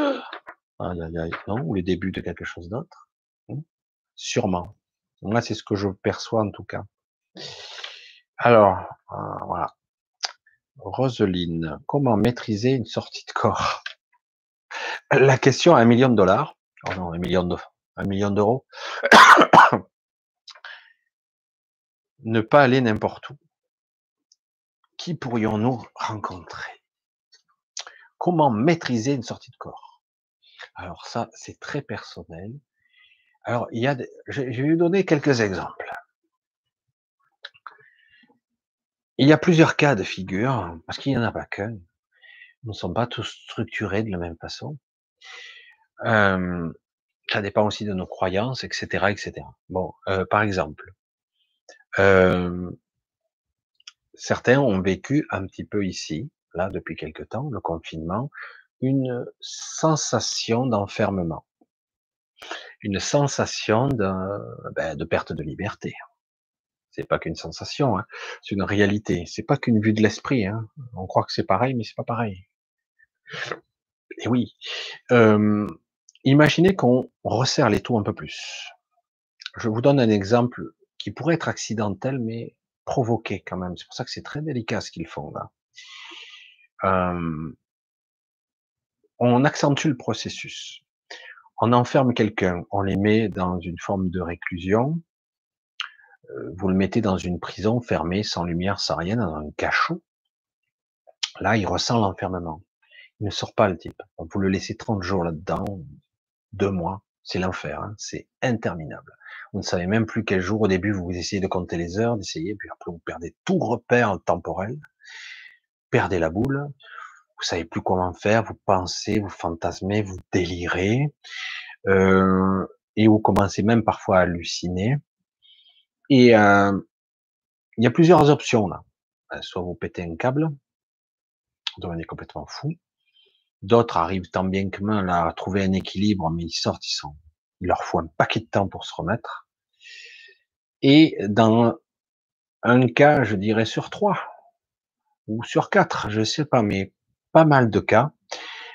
Aïe, aïe, aïe, non, ou le début de quelque chose d'autre. Hmm? Sûrement. Moi, c'est ce que je perçois en tout cas. Alors, euh, voilà. Roseline, comment maîtriser une sortie de corps? La question à un million de dollars. Oh non, un million un million d'euros. ne pas aller n'importe où. Qui pourrions-nous rencontrer? Comment maîtriser une sortie de corps? Alors ça, c'est très personnel. Alors, il y a, je vais vous donner quelques exemples. Il y a plusieurs cas de figure, parce qu'il n'y en a pas qu'un. Nous ne sommes pas tous structurés de la même façon. Euh, ça dépend aussi de nos croyances, etc., etc. Bon, euh, par exemple, certains ont vécu un petit peu ici, là, depuis quelque temps, le confinement, une sensation d'enfermement, une sensation de, ben, de perte de liberté. C'est pas qu'une sensation, hein. c'est une réalité. C'est pas qu'une vue de l'esprit. Hein. On croit que c'est pareil, mais c'est pas pareil. Et oui. Imaginez qu'on resserre les taux un peu plus. Je vous donne un exemple qui pourrait être accidentel, mais provoqué quand même. C'est pour ça que c'est très délicat ce qu'ils font là. On accentue le processus. On enferme quelqu'un, on les met dans une forme de réclusion, vous le mettez dans une prison fermée, sans lumière, sans rien, dans un cachot. Là, il ressent l'enfermement. Il ne sort pas le type. Vous le laissez 30 jours là-dedans, deux mois, c'est l'enfer, hein. c'est interminable. Vous ne savez même plus quel jour, au début, vous essayez de compter les heures, d'essayer, puis après, vous perdez tout repère temporel, perdez la boule, vous savez plus comment faire, vous pensez, vous fantasmez, vous délirez, euh, et vous commencez même parfois à halluciner, et euh, il y a plusieurs options là. Euh, soit vous pétez un câble, vous devenez complètement fou. D'autres arrivent tant bien que mal à trouver un équilibre, mais ils sortent, ils sont, il leur faut un paquet de temps pour se remettre. Et dans un cas, je dirais sur trois ou sur quatre, je sais pas, mais pas mal de cas,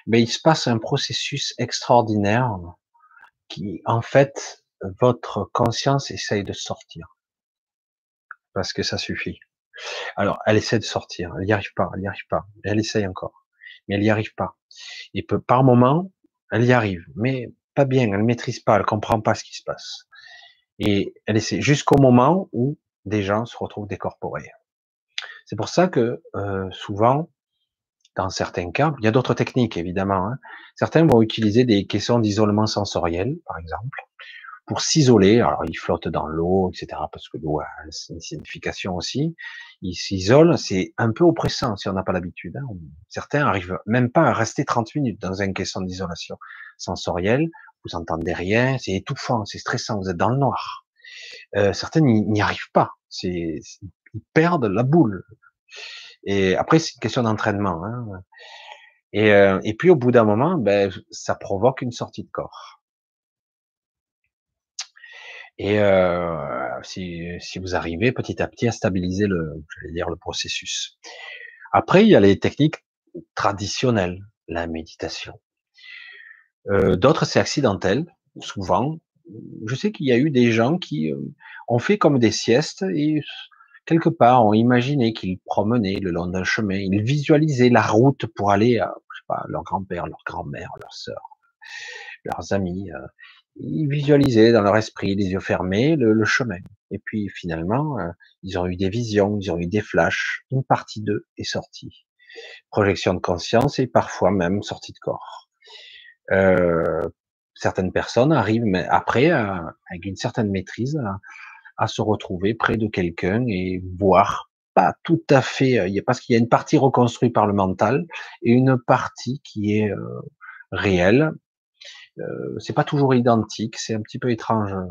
mais il se passe un processus extraordinaire qui, en fait, votre conscience essaye de sortir parce que ça suffit. Alors, elle essaie de sortir, elle n'y arrive pas, elle n'y arrive pas, elle essaye encore, mais elle n'y arrive pas. Et peut, par moment, elle y arrive, mais pas bien, elle maîtrise pas, elle comprend pas ce qui se passe. Et elle essaie jusqu'au moment où des gens se retrouvent décorporés. C'est pour ça que euh, souvent, dans certains cas, il y a d'autres techniques évidemment. Hein. Certains vont utiliser des questions d'isolement sensoriel, par exemple, pour s'isoler. Alors, ils flottent dans l'eau, etc., parce que l'eau a une signification aussi. Ils s'isolent, c'est un peu oppressant si on n'a pas l'habitude. Hein. Certains arrivent même pas à rester 30 minutes dans une question d'isolation sensorielle. Vous entendez rien, c'est étouffant, c'est stressant, vous êtes dans le noir. Euh, certains n'y arrivent pas, c'est ils perdent la boule. Et après, c'est une question d'entraînement. Hein. Et, euh, et puis au bout d'un moment, ben, ça provoque une sortie de corps. Et euh, si, vous arrivez petit à petit à stabiliser le, dire, le processus. Après, il y a les techniques traditionnelles, la méditation. Euh, D'autres, c'est accidentel, souvent. Je sais qu'il y a eu des gens qui euh, ont fait comme des siestes et quelque part ont imaginé qu'ils promenaient le long d'un chemin, ils visualisaient la route pour aller à leur grand-père, leur grand-mère, leur sœur, leurs amis. Euh, ils visualisaient dans leur esprit, les yeux fermés, le, chemin. Et puis finalement, euh, ils ont eu des visions, ils ont eu des flashs. Une partie d'eux est sortie. Projection de conscience et parfois même sortie de corps. Euh, certaines personnes arrivent mais après, avec une certaine maîtrise, à, se retrouver près de quelqu'un et voir pas tout à fait, euh, parce qu'il y a une partie reconstruite par le mental et une partie qui est réelle, euh, c'est pas toujours identique, c'est un petit peu étrange euh,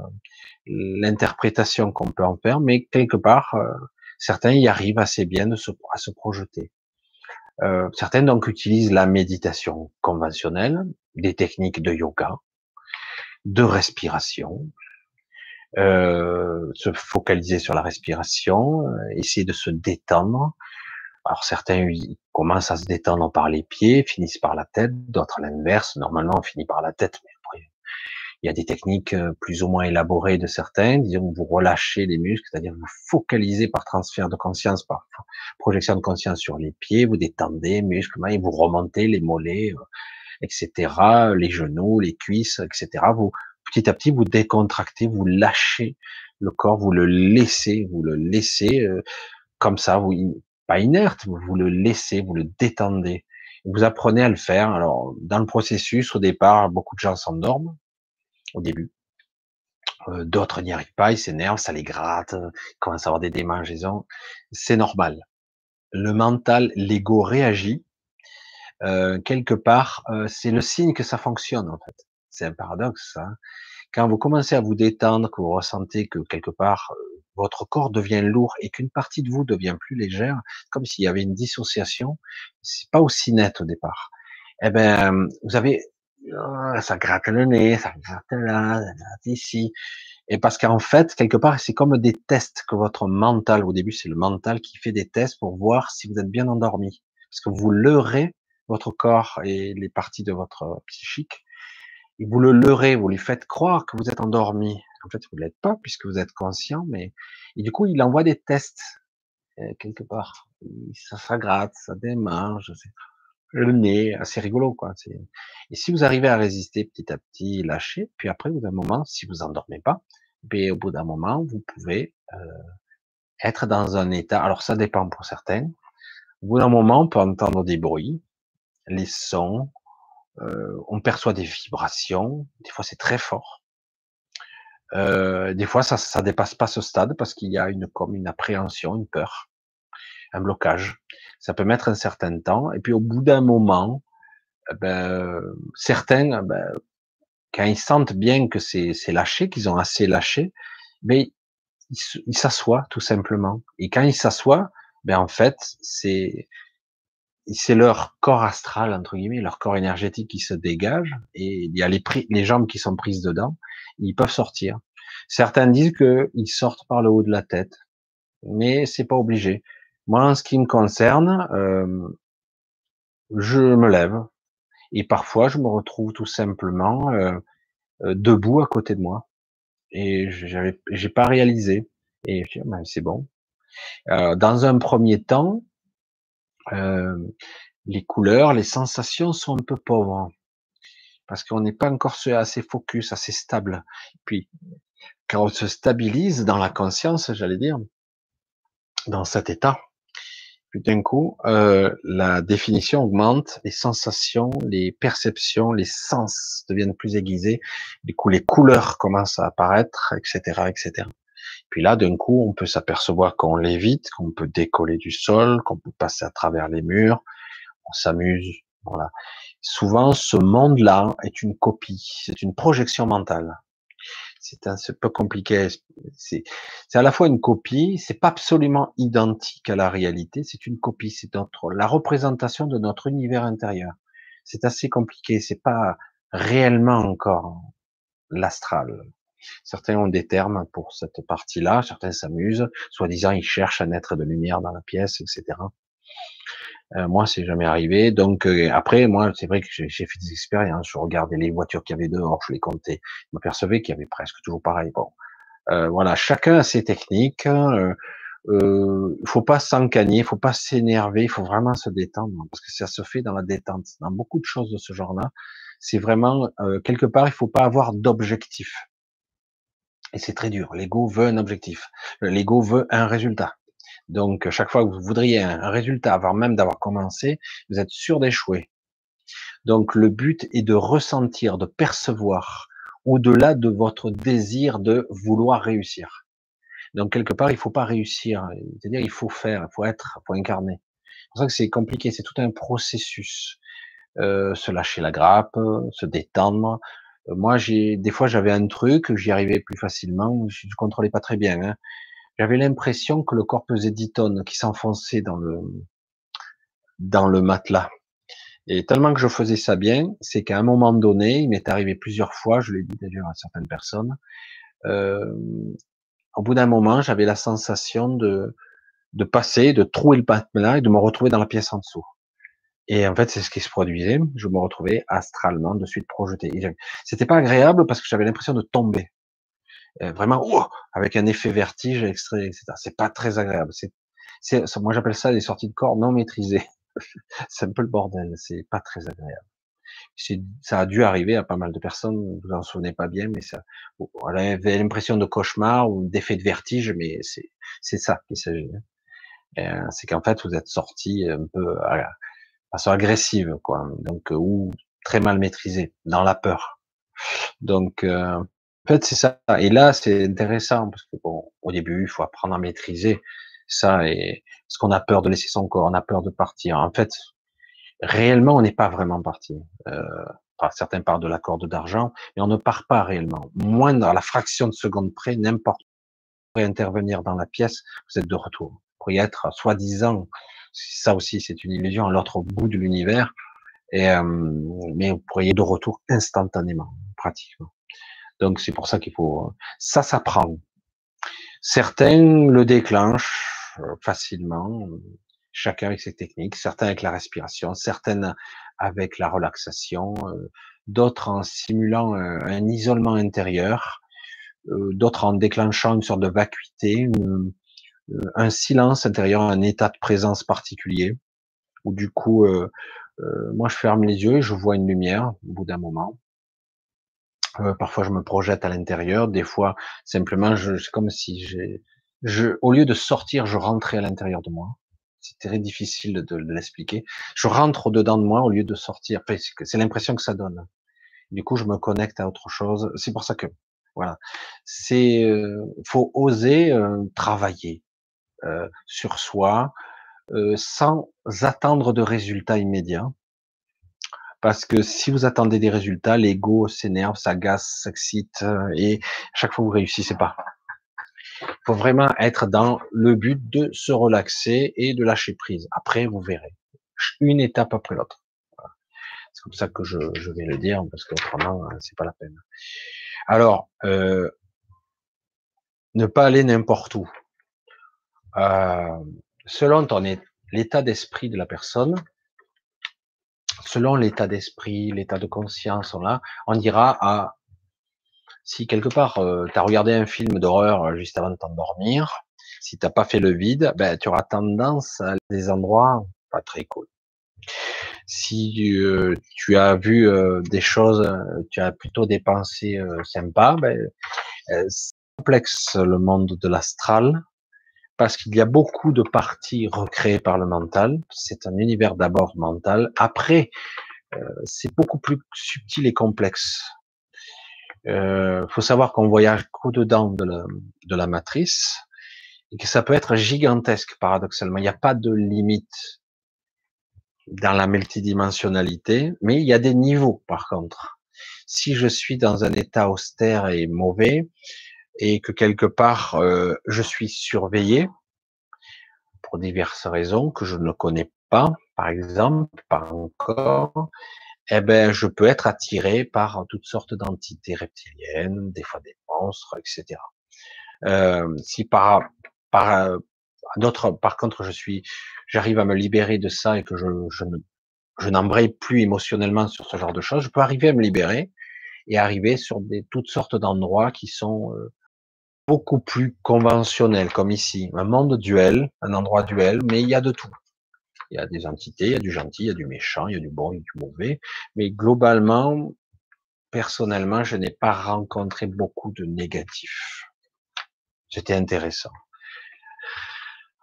l'interprétation qu'on peut en faire, mais quelque part, euh, certains y arrivent assez bien de se, à se projeter. Euh, certains donc utilisent la méditation conventionnelle, des techniques de yoga, de respiration, euh, se focaliser sur la respiration, essayer de se détendre, alors certains commencent à se détendre par les pieds, finissent par la tête, d'autres l'inverse. Normalement, on finit par la tête, mais après, il y a des techniques euh, plus ou moins élaborées de certains. Disons, vous relâchez les muscles, c'est-à-dire vous focalisez par transfert de conscience, par projection de conscience sur les pieds, vous détendez les muscles, et vous remontez les mollets, euh, etc., les genoux, les cuisses, etc. Vous petit à petit vous décontractez, vous lâchez le corps, vous le laissez, vous le laissez euh, comme ça, vous pas inerte, vous le laissez, vous le détendez. Vous apprenez à le faire. Alors, dans le processus, au départ, beaucoup de gens s'endorment au début. Euh, d'autres n'y arrivent pas, ils s'énervent, ça les gratte, ils commencent à avoir des démangeaisons. C'est normal. Le mental, l'ego réagit. Euh, quelque part, euh, c'est le signe que ça fonctionne en fait. C'est un paradoxe. Ça. Quand vous commencez à vous détendre, que vous ressentez que quelque part votre corps devient lourd et qu'une partie de vous devient plus légère, comme s'il y avait une dissociation, c'est pas aussi net au départ. Eh ben, vous avez, oh, ça gratte le nez, ça gratte là, ça gratte ici. Et parce qu'en fait, quelque part, c'est comme des tests que votre mental, au début, c'est le mental qui fait des tests pour voir si vous êtes bien endormi. Parce que vous leurrez votre corps et les parties de votre psychique. Et vous le leurrez, vous lui faites croire que vous êtes endormi. En fait, vous ne l'êtes pas puisque vous êtes conscient, mais et du coup, il envoie des tests euh, quelque part. Ça, ça gratte, ça démarge, le nez, assez rigolo quoi. Et si vous arrivez à résister petit à petit, lâcher, puis après, au bout d'un moment, si vous endormez pas, puis au bout d'un moment, vous pouvez euh, être dans un état. Alors ça dépend pour certains. Au bout d'un moment, on peut entendre des bruits, les sons, euh, on perçoit des vibrations. Des fois, c'est très fort. Euh, des fois, ça, ça dépasse pas ce stade parce qu'il y a une comme une appréhension, une peur, un blocage. Ça peut mettre un certain temps, et puis au bout d'un moment, eh ben, certains, eh ben, quand ils sentent bien que c'est lâché, qu'ils ont assez lâché, mais il s'assoit tout simplement. Et quand il s'assoit, ben en fait, c'est c'est leur corps astral entre guillemets, leur corps énergétique qui se dégage et il y a les, les jambes qui sont prises dedans. Ils peuvent sortir. Certains disent qu'ils sortent par le haut de la tête, mais c'est pas obligé. Moi, en ce qui me concerne, euh, je me lève et parfois je me retrouve tout simplement euh, euh, debout à côté de moi et j'avais, j'ai pas réalisé. Et je dis, ben, c'est bon. Euh, dans un premier temps, euh, les couleurs, les sensations sont un peu pauvres parce qu'on n'est pas encore assez focus, assez stable. Puis, quand on se stabilise dans la conscience, j'allais dire, dans cet état, puis d'un coup, euh, la définition augmente, les sensations, les perceptions, les sens deviennent plus aiguisés, du coup les couleurs commencent à apparaître, etc., etc. Puis là, d'un coup, on peut s'apercevoir qu'on l'évite, qu'on peut décoller du sol, qu'on peut passer à travers les murs, on s'amuse, voilà. Souvent, ce monde-là est une copie, c'est une projection mentale c'est un peu compliqué. C'est à la fois une copie, c'est pas absolument identique à la réalité, c'est une copie, c'est notre la représentation de notre univers intérieur. C'est assez compliqué, c'est pas réellement encore l'astral. Certains ont des termes pour cette partie-là, certains s'amusent, soi-disant ils cherchent à naître de lumière dans la pièce, etc. Euh, moi, c'est jamais arrivé. Donc euh, après, moi, c'est vrai que j'ai fait des expériences. Je regardais les voitures qu'il y avait dehors, je les comptais. Je m'apercevais qu'il y avait presque toujours pareil. Bon, euh, voilà, chacun a ses techniques. Hein, euh, il faut pas s'encagner, il faut pas s'énerver, il faut vraiment se détendre parce que ça se fait dans la détente. Dans beaucoup de choses de ce genre-là, c'est vraiment quelque part, il faut pas avoir d'objectif. Et c'est très dur. L'ego veut un objectif. L'ego veut un résultat. Donc, chaque fois que vous voudriez un résultat avant même d'avoir commencé, vous êtes sûr d'échouer. Donc, le but est de ressentir, de percevoir au-delà de votre désir de vouloir réussir. Donc, quelque part, il faut pas réussir. C'est-à-dire, il faut faire, il faut être, il faut incarner. C'est pour ça que c'est compliqué. C'est tout un processus. Euh, se lâcher la grappe, se détendre. Euh, moi, j'ai des fois j'avais un truc, j'y arrivais plus facilement, je ne contrôlais pas très bien. Hein. J'avais l'impression que le corps pesait 10 tonnes, qui s'enfonçait dans le, dans le matelas. Et tellement que je faisais ça bien, c'est qu'à un moment donné, il m'est arrivé plusieurs fois, je l'ai dit d'ailleurs à certaines personnes, euh, au bout d'un moment, j'avais la sensation de, de passer, de trouver le matelas et de me retrouver dans la pièce en dessous. Et en fait, c'est ce qui se produisait. Je me retrouvais astralement de suite projeté. C'était pas agréable parce que j'avais l'impression de tomber. Euh, vraiment oh, avec un effet vertige, extrait, etc. C'est pas très agréable. C'est, c'est, moi j'appelle ça des sorties de corps non maîtrisées. c'est un peu le bordel. C'est pas très agréable. Ça a dû arriver à pas mal de personnes. Vous en souvenez pas bien, mais ça, on avait l'impression de cauchemar ou d'effet de vertige, mais c'est, ça qu'il s'agit. Hein. Euh, c'est qu'en fait vous êtes sorti un peu à, façon agressive, quoi. Donc ou très mal maîtrisé, dans la peur. Donc euh, en fait, c'est ça. Et là, c'est intéressant parce que bon, au début, il faut apprendre à maîtriser ça et parce qu'on a peur de laisser son corps, on a peur de partir. En fait, réellement, on n'est pas vraiment parti. Euh, certains partent de la corde d'argent, mais on ne part pas réellement. Moins dans la fraction de seconde près, n'importe pourrait intervenir dans la pièce, vous êtes de retour. Vous pourriez être soi-disant, ça aussi c'est une illusion, à l'autre bout de l'univers, et euh, mais vous pourriez de retour instantanément, pratiquement. Donc c'est pour ça qu'il faut, ça s'apprend. Certains le déclenchent euh, facilement, chacun avec ses techniques, certains avec la respiration, certaines avec la relaxation, euh, d'autres en simulant un, isolement intérieur, euh, d'autres en déclenchant une sorte de vacuité, un silence intérieur, un état de présence particulier, où du coup, moi je ferme les yeux et je vois une lumière au bout d'un moment. Euh, parfois, je me projette à l'intérieur. Des fois, simplement, c'est comme si je, au lieu de sortir, je rentrais à l'intérieur de moi. C'est très difficile de, l'expliquer. Je rentre au dedans de moi au lieu de sortir. c'est l'impression que ça donne. Du coup, je me connecte à autre chose. C'est pour ça que, voilà, c'est, euh, faut oser euh, travailler euh, sur soi sans attendre de résultats immédiats parce que si vous attendez des résultats, l'ego s'énerve, s'agace, s'excite, euh, et à chaque fois vous réussissez pas. Il faut vraiment être dans le but de se relaxer et de lâcher prise. Après, vous verrez. Une étape après l'autre. C'est comme ça que je, vais le dire, parce qu'autrement, euh, c'est pas la peine. Alors, euh, ne pas aller n'importe où. Euh, selon ton l'état d'esprit de la personne, selon l'état d'esprit, l'état de conscience, on, a, on dira à si quelque part euh, tu as regardé un film d'horreur euh, juste avant de t'endormir, si t'as pas fait le vide, ben, tu auras tendance à des endroits pas très cool. Si euh, tu as vu des choses, tu as plutôt des pensées sympas, ben, complexe le monde de l'astral parce qu'il y a beaucoup de parties recréées par le mental. C'est un univers d'abord mental. Après, c'est beaucoup plus subtil et complexe. Il euh, faut savoir qu'on voyage qu'au-dedans de la, de la matrice et que ça peut être gigantesque paradoxalement. Il n'y a pas de limite dans la multidimensionnalité, mais il y a des niveaux par contre. Si je suis dans un état austère et mauvais et que quelque part euh, je suis surveillé pour diverses raisons que je ne connais pas, par exemple, pas encore, eh ben, je peux être attiré par toutes sortes d'entités reptiliennes, des fois des monstres, etc. Euh, si par, par, d'autres, par contre, je suis, j'arrive à me libérer de ça et que je, je ne, je n'embraye plus émotionnellement sur ce genre de choses, je peux arriver à me libérer et arriver sur des, toutes sortes d'endroits qui sont euh, beaucoup plus conventionnels, comme ici, un monde duel, un endroit duel, mais il y a de tout. Il y a des entités, il y a du gentil, il y a du méchant, il y a du bon, il y a du mauvais. Mais globalement, personnellement, je n'ai pas rencontré beaucoup de négatifs. C'était intéressant.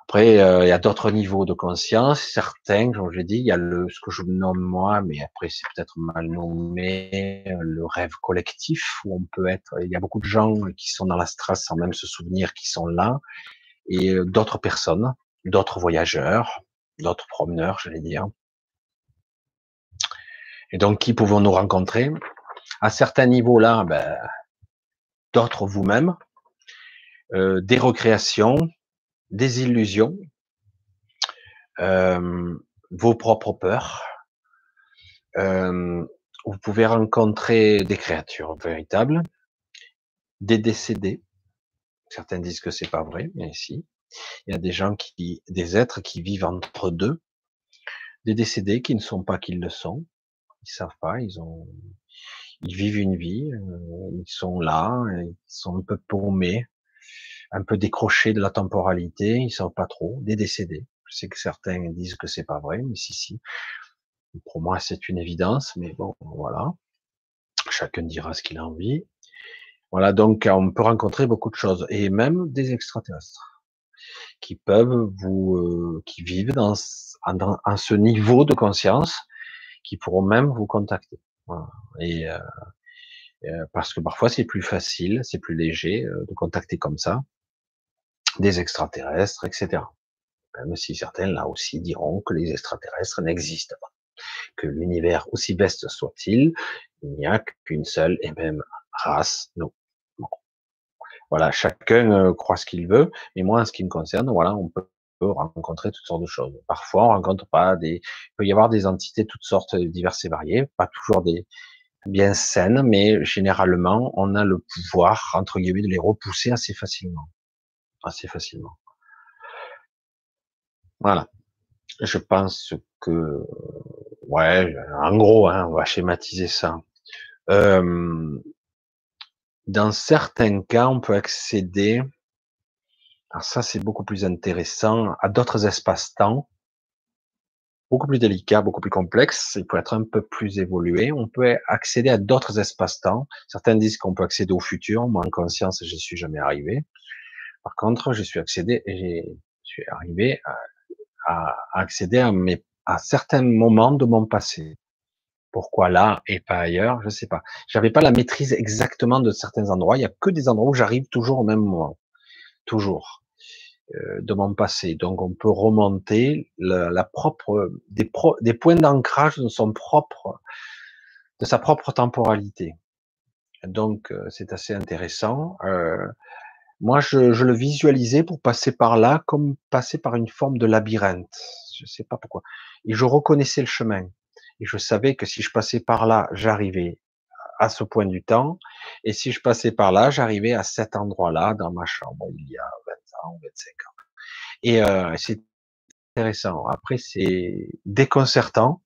Après, euh, il y a d'autres niveaux de conscience. Certains, comme je dis, il y a le, ce que je nomme moi, mais après c'est peut-être mal nommé, le rêve collectif, où on peut être, il y a beaucoup de gens qui sont dans la stress sans même se souvenir qu'ils sont là, et euh, d'autres personnes, d'autres voyageurs, d'autres promeneurs, j'allais dire. Et donc, qui pouvons-nous rencontrer? À certains niveaux là, ben, d'autres vous-même, euh, des recréations, des illusions, euh, vos propres peurs. Euh, vous pouvez rencontrer des créatures véritables, des décédés. Certains disent que c'est pas vrai, mais si. Il y a des gens qui, des êtres qui vivent entre deux, des décédés qui ne sont pas qu'ils le sont, ils savent pas, ils ont, ils vivent une vie, ils sont là, ils sont un peu paumés, un peu décrochés de la temporalité, ils savent pas trop, des décédés. Je sais que certains disent que c'est pas vrai, mais si, si. Pour moi, c'est une évidence, mais bon, voilà. Chacun dira ce qu'il a envie. Voilà, donc on peut rencontrer beaucoup de choses, et même des extraterrestres qui peuvent vous, euh, qui vivent dans, dans, ce niveau de conscience, qui pourront même vous contacter. Et euh, euh, parce que parfois c'est plus facile, c'est plus léger de contacter comme ça des extraterrestres, etc. Même si certains là aussi diront que les extraterrestres n'existent pas, que l'univers aussi vaste soit-il, il n'y a qu'une seule et même race, nous, voilà, chacun euh, croit ce qu'il veut, mais moi, en ce qui me concerne, voilà, on peut rencontrer toutes sortes de choses. Parfois, on rencontre pas des, il peut y avoir des entités toutes sortes euh, diverses et variées, pas toujours des bien saines, mais généralement, on a le pouvoir entre guillemets de les repousser assez facilement, assez facilement. Voilà. Je pense que, ouais, en gros, hein, on va schématiser ça. Dans certains cas, on peut accéder, alors ça c'est beaucoup plus intéressant, à d'autres espaces-temps, beaucoup plus délicats, beaucoup plus complexes, il peut être un peu plus évolué. On peut accéder à d'autres espaces-temps. Certains disent qu'on peut accéder au futur. Moi, en conscience, je suis jamais arrivé. Par contre, je suis accédé, arrivé à, accéder à, certains moments de mon passé. Pourquoi là et pas ailleurs Je sais pas. J'avais pas la maîtrise exactement de certains endroits. Il y a que des endroits où j'arrive toujours au même moment, toujours euh, de mon passé. Donc on peut remonter la, propre des, points d'ancrage de de sa propre temporalité. Donc euh, c'est assez intéressant. Euh, Moi, je, je, le visualisais pour passer par là comme passer par une forme de labyrinthe. Je sais pas pourquoi. Et je reconnaissais le chemin. Et je savais que si je passais par là, j'arrivais à ce point du temps. Et si je passais par là, j'arrivais à cet endroit-là dans ma chambre il y a 20 ans, 25 ans. Et euh, c'est intéressant. Après, c'est déconcertant,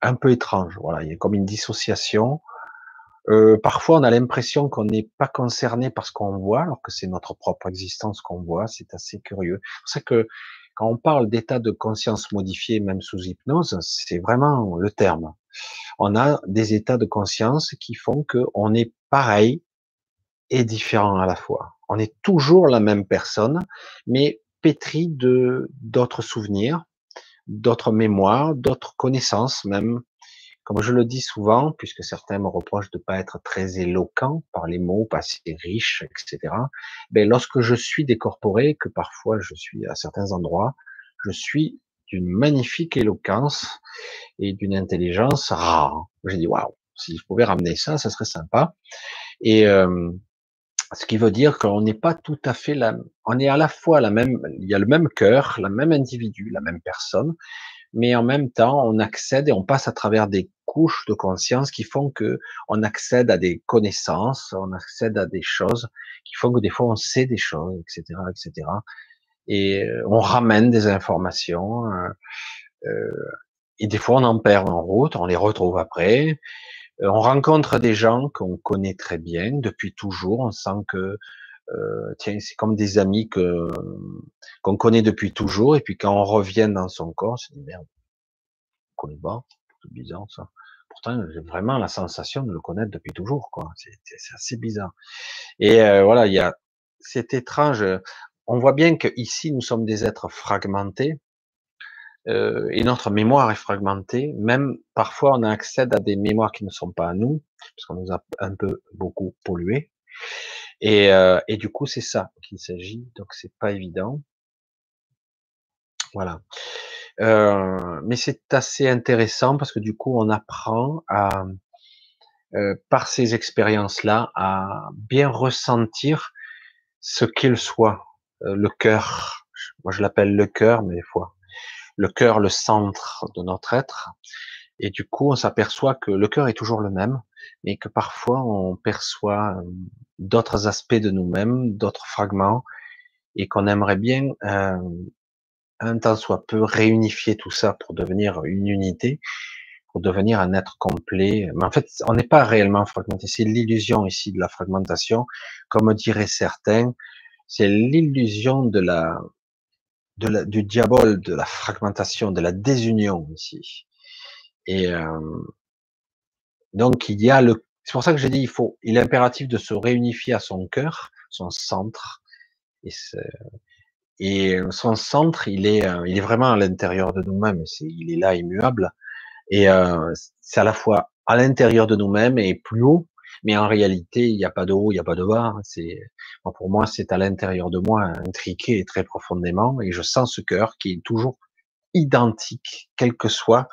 un peu étrange. Voilà, il y a comme une dissociation. Euh, parfois, on a l'impression qu'on n'est pas concerné par ce qu'on voit, alors que c'est notre propre existence qu'on voit. C'est assez curieux. C'est ça que quand on parle d'état de conscience modifié, même sous hypnose, c'est vraiment le terme. On a des états de conscience qui font qu'on est pareil et différent à la fois. On est toujours la même personne, mais pétri de d'autres souvenirs, d'autres mémoires, d'autres connaissances même. Comme je le dis souvent, puisque certains me reprochent de pas être très éloquent par les mots, pas assez riche, etc. Ben, lorsque je suis décorporé, que parfois je suis à certains endroits, je suis d'une magnifique éloquence et d'une intelligence rare. J'ai dit waouh, si je pouvais ramener ça, ça serait sympa. Et euh, ce qui veut dire qu'on n'est pas tout à fait la, on est à la fois la même, il y a le même cœur, la même individu, la même personne, mais en même temps, on accède et on passe à travers des couches de conscience qui font que on accède à des connaissances, on accède à des choses qui font que des fois on sait des choses, etc., etc. Et euh, on ramène des informations. Euh, euh, et des fois on en perd en route, on les retrouve après. Euh, on rencontre des gens qu'on connaît très bien depuis toujours. On sent que euh, tiens, c'est comme des amis que qu'on connaît depuis toujours. Et puis quand on revient dans son corps, c'est merde, on connaît pas, c'est bizarre ça. Pourtant, j'ai vraiment la sensation de le connaître depuis toujours, quoi. C'est assez bizarre. Et euh, voilà, il y a, c'est étrange. On voit bien que ici, nous sommes des êtres fragmentés euh, et notre mémoire est fragmentée. Même parfois, on accède à des mémoires qui ne sont pas à nous, parce qu'on nous a un peu beaucoup pollué. Et, euh, et du coup, c'est ça qu'il s'agit. Donc, c'est pas évident. Voilà. Euh, mais c'est assez intéressant parce que du coup, on apprend à, euh, par ces expériences-là, à bien ressentir ce qu'il soit, le cœur. Moi, je l'appelle le cœur, mais des fois, le cœur le centre de notre être. Et du coup, on s'aperçoit que le cœur est toujours le même, mais que parfois on perçoit euh, d'autres aspects de nous-mêmes, d'autres fragments, et qu'on aimerait bien, euh, un temps soit peu, réunifier tout ça pour devenir une unité, pour devenir un être complet. Mais en fait, on n'est pas réellement fragmenté. C'est l'illusion ici de la fragmentation, comme diraient certains. C'est l'illusion de la, du diable, de la fragmentation, de la désunion ici. Et euh, donc il y a le. C'est pour ça que j'ai dit il faut, il est impératif de se réunifier à son cœur, son centre. Et, son centre, il est, euh, il est vraiment à l'intérieur de nous-mêmes. il est là, immuable. Et euh, c'est à la fois à l'intérieur de nous-mêmes et plus haut, mais en réalité, il n'y a pas de haut, il n'y a pas de bas. C'est, pour moi, c'est à l'intérieur de moi, intriqué très profondément, et je sens ce cœur qui est toujours identique, quel que soit.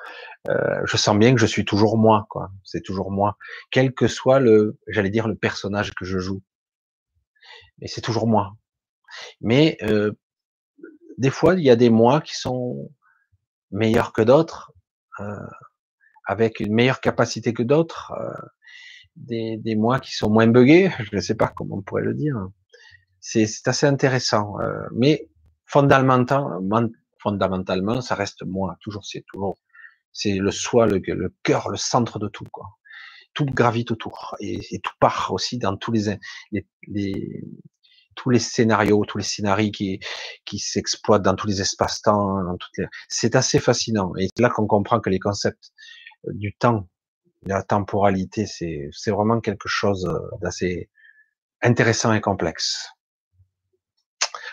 Euh, je sens bien que je suis toujours moi, quoi. C'est toujours moi, quel que soit le, j'allais dire le personnage que je joue. Mais c'est toujours moi. Mais euh, des fois, il y a des moi qui sont meilleurs que d'autres, euh, avec une meilleure capacité que d'autres. Euh, des, des mois qui sont moins buggés, je ne sais pas comment on pourrait le dire. C'est assez intéressant, euh, mais fondamentalement, fondamentalement, ça reste moi. Toujours, c'est toujours, c'est le soi, le, le cœur, le centre de tout, quoi. Tout gravite autour et, tout part aussi dans tous les, les, les tous les scénarios, tous les scénarios qui, qui s'exploitent dans tous les espaces-temps, dans toutes les... c'est assez fascinant. Et là qu'on comprend que les concepts du temps la temporalité, c'est, c'est vraiment quelque chose euh, d'assez intéressant et complexe.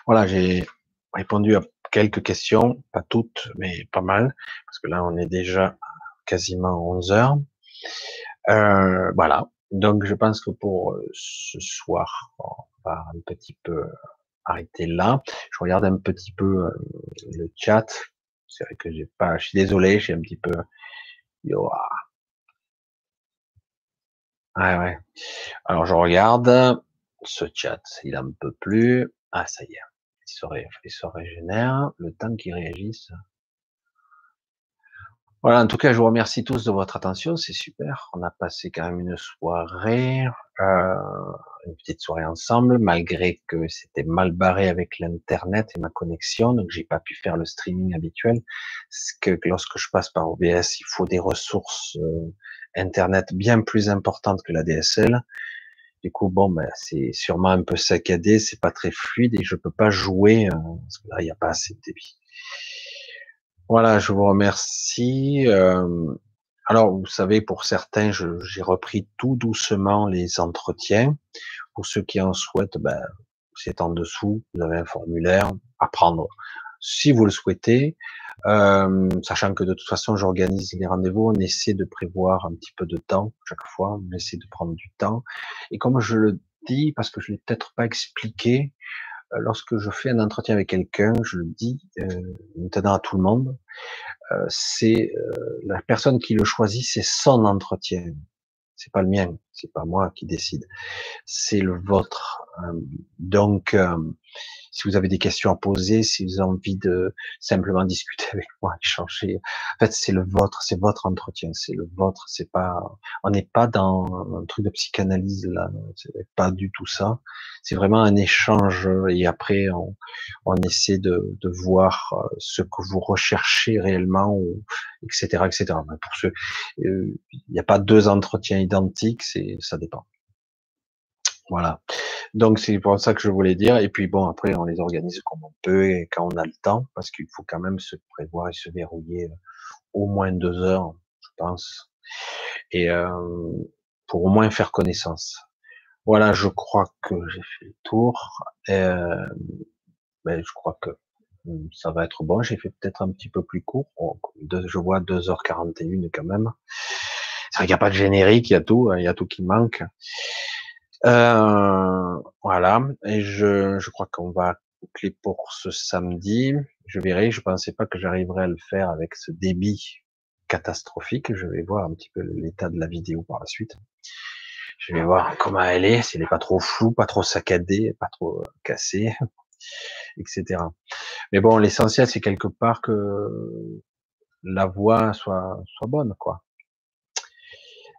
Voilà, j'ai répondu à quelques questions, pas toutes, mais pas mal, parce que là, on est déjà quasiment 11 heures. Euh, voilà. Donc, je pense que pour euh, ce soir, on va un petit peu arrêter là. Je regarde un petit peu le chat. C'est vrai que j'ai pas, je suis désolé, j'ai un petit peu, Ouais, ouais. Alors je regarde. ce chat. Il en peut plus. Ah, ça y est. Il se, se régénère. Le temps qu'il réagisse. Voilà, en tout cas, je vous remercie tous de votre attention, c'est super. On a passé quand même une soirée, euh, une petite soirée ensemble, malgré que c'était mal barré avec l'internet et ma connexion, donc j'ai pas pu faire le streaming habituel. Parce que lorsque je passe par OBS, il faut des ressources euh, internet bien plus importantes que la DSL. Du coup, bon, ben, c'est sûrement un peu saccadé, c'est pas très fluide et je peux pas jouer euh, parce que là, il n'y a pas assez de débit. Voilà, je vous remercie. Euh, alors, vous savez, pour certains, j'ai repris tout doucement les entretiens. Pour ceux qui en souhaitent, ben, c'est en dessous. Vous avez un formulaire à prendre si vous le souhaitez. Euh, sachant que de toute façon, j'organise les rendez-vous. On essaie de prévoir un petit peu de temps chaque fois. On essaie de prendre du temps. Et comme je le dis, parce que je l'ai peut-être pas expliqué, euh, lorsque je fais un entretien avec quelqu'un, je le dis euh, maintenant à tout le monde, euh, c'est euh, la personne qui le choisit, c'est son entretien. C'est pas le mien, c'est pas moi qui décide, c'est le vôtre. donc, si vous avez des questions à poser, si vous avez envie de simplement discuter avec moi, échanger, en fait, c'est le vôtre, c'est votre entretien, c'est le vôtre, c'est pas, on n'est pas dans un truc de psychanalyse là, c'est pas du tout ça. C'est vraiment un échange et après on, on essaie de, de voir euh, ce que vous recherchez réellement, ou, etc., etc. Pour ceux, euh, il n'y a pas deux entretiens identiques, c'est, ça dépend. Voilà. Donc c'est pour ça que je voulais dire. Et puis bon, après on les organise comme on peut et quand on a le temps, parce qu'il faut quand même se prévoir et se verrouiller euh, au moins deux heures, je pense, et euh, pour au moins faire connaissance. Voilà, je crois que j'ai fait le tour. Euh, ben, je crois que hum, ça va être bon. J'ai fait peut-être un petit peu plus court. je vois 2h41 quand même. C'est vrai n'y a pas de générique, il y a tout, hein, il y a tout qui manque. Euh, voilà, et je, je crois qu'on va boucler pour ce samedi. Je verrai, je pensais pas que j'arriverais à le faire avec ce débit catastrophique. Je vais voir un petit peu l'état de la vidéo par la suite. Je vais voir comment elle est, si elle n'est pas trop floue, pas trop saccadée, pas trop euh, cassée, etc. Mais bon, l'essentiel, c'est quelque part que la voix soit, soit bonne, quoi.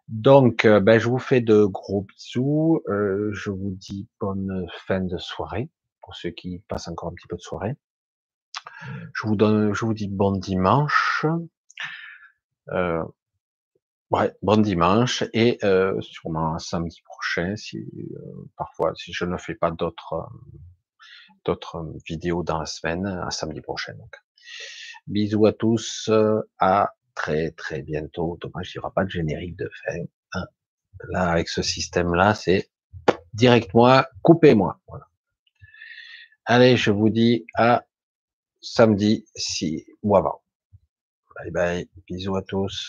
Donc, euh, ben, je vous fais de gros bisous. Euh, je vous dis bonne fin de soirée pour ceux qui passent encore un petit peu de soirée. Je vous donne, je vous dis bon dimanche. Euh, ouais, bon dimanche et euh, sûrement samedi prochain si parfois si je ne fais pas d'autres d'autres vidéos dans la semaine, à samedi prochain. Donc. Bisous à tous, à très très bientôt. Dommage, il n'y aura pas de générique de fin. Hein. Là, avec ce système-là, c'est direct-moi, coupez-moi. Allez, je vous dis à samedi si ou avant. Bye bye, bisous à tous.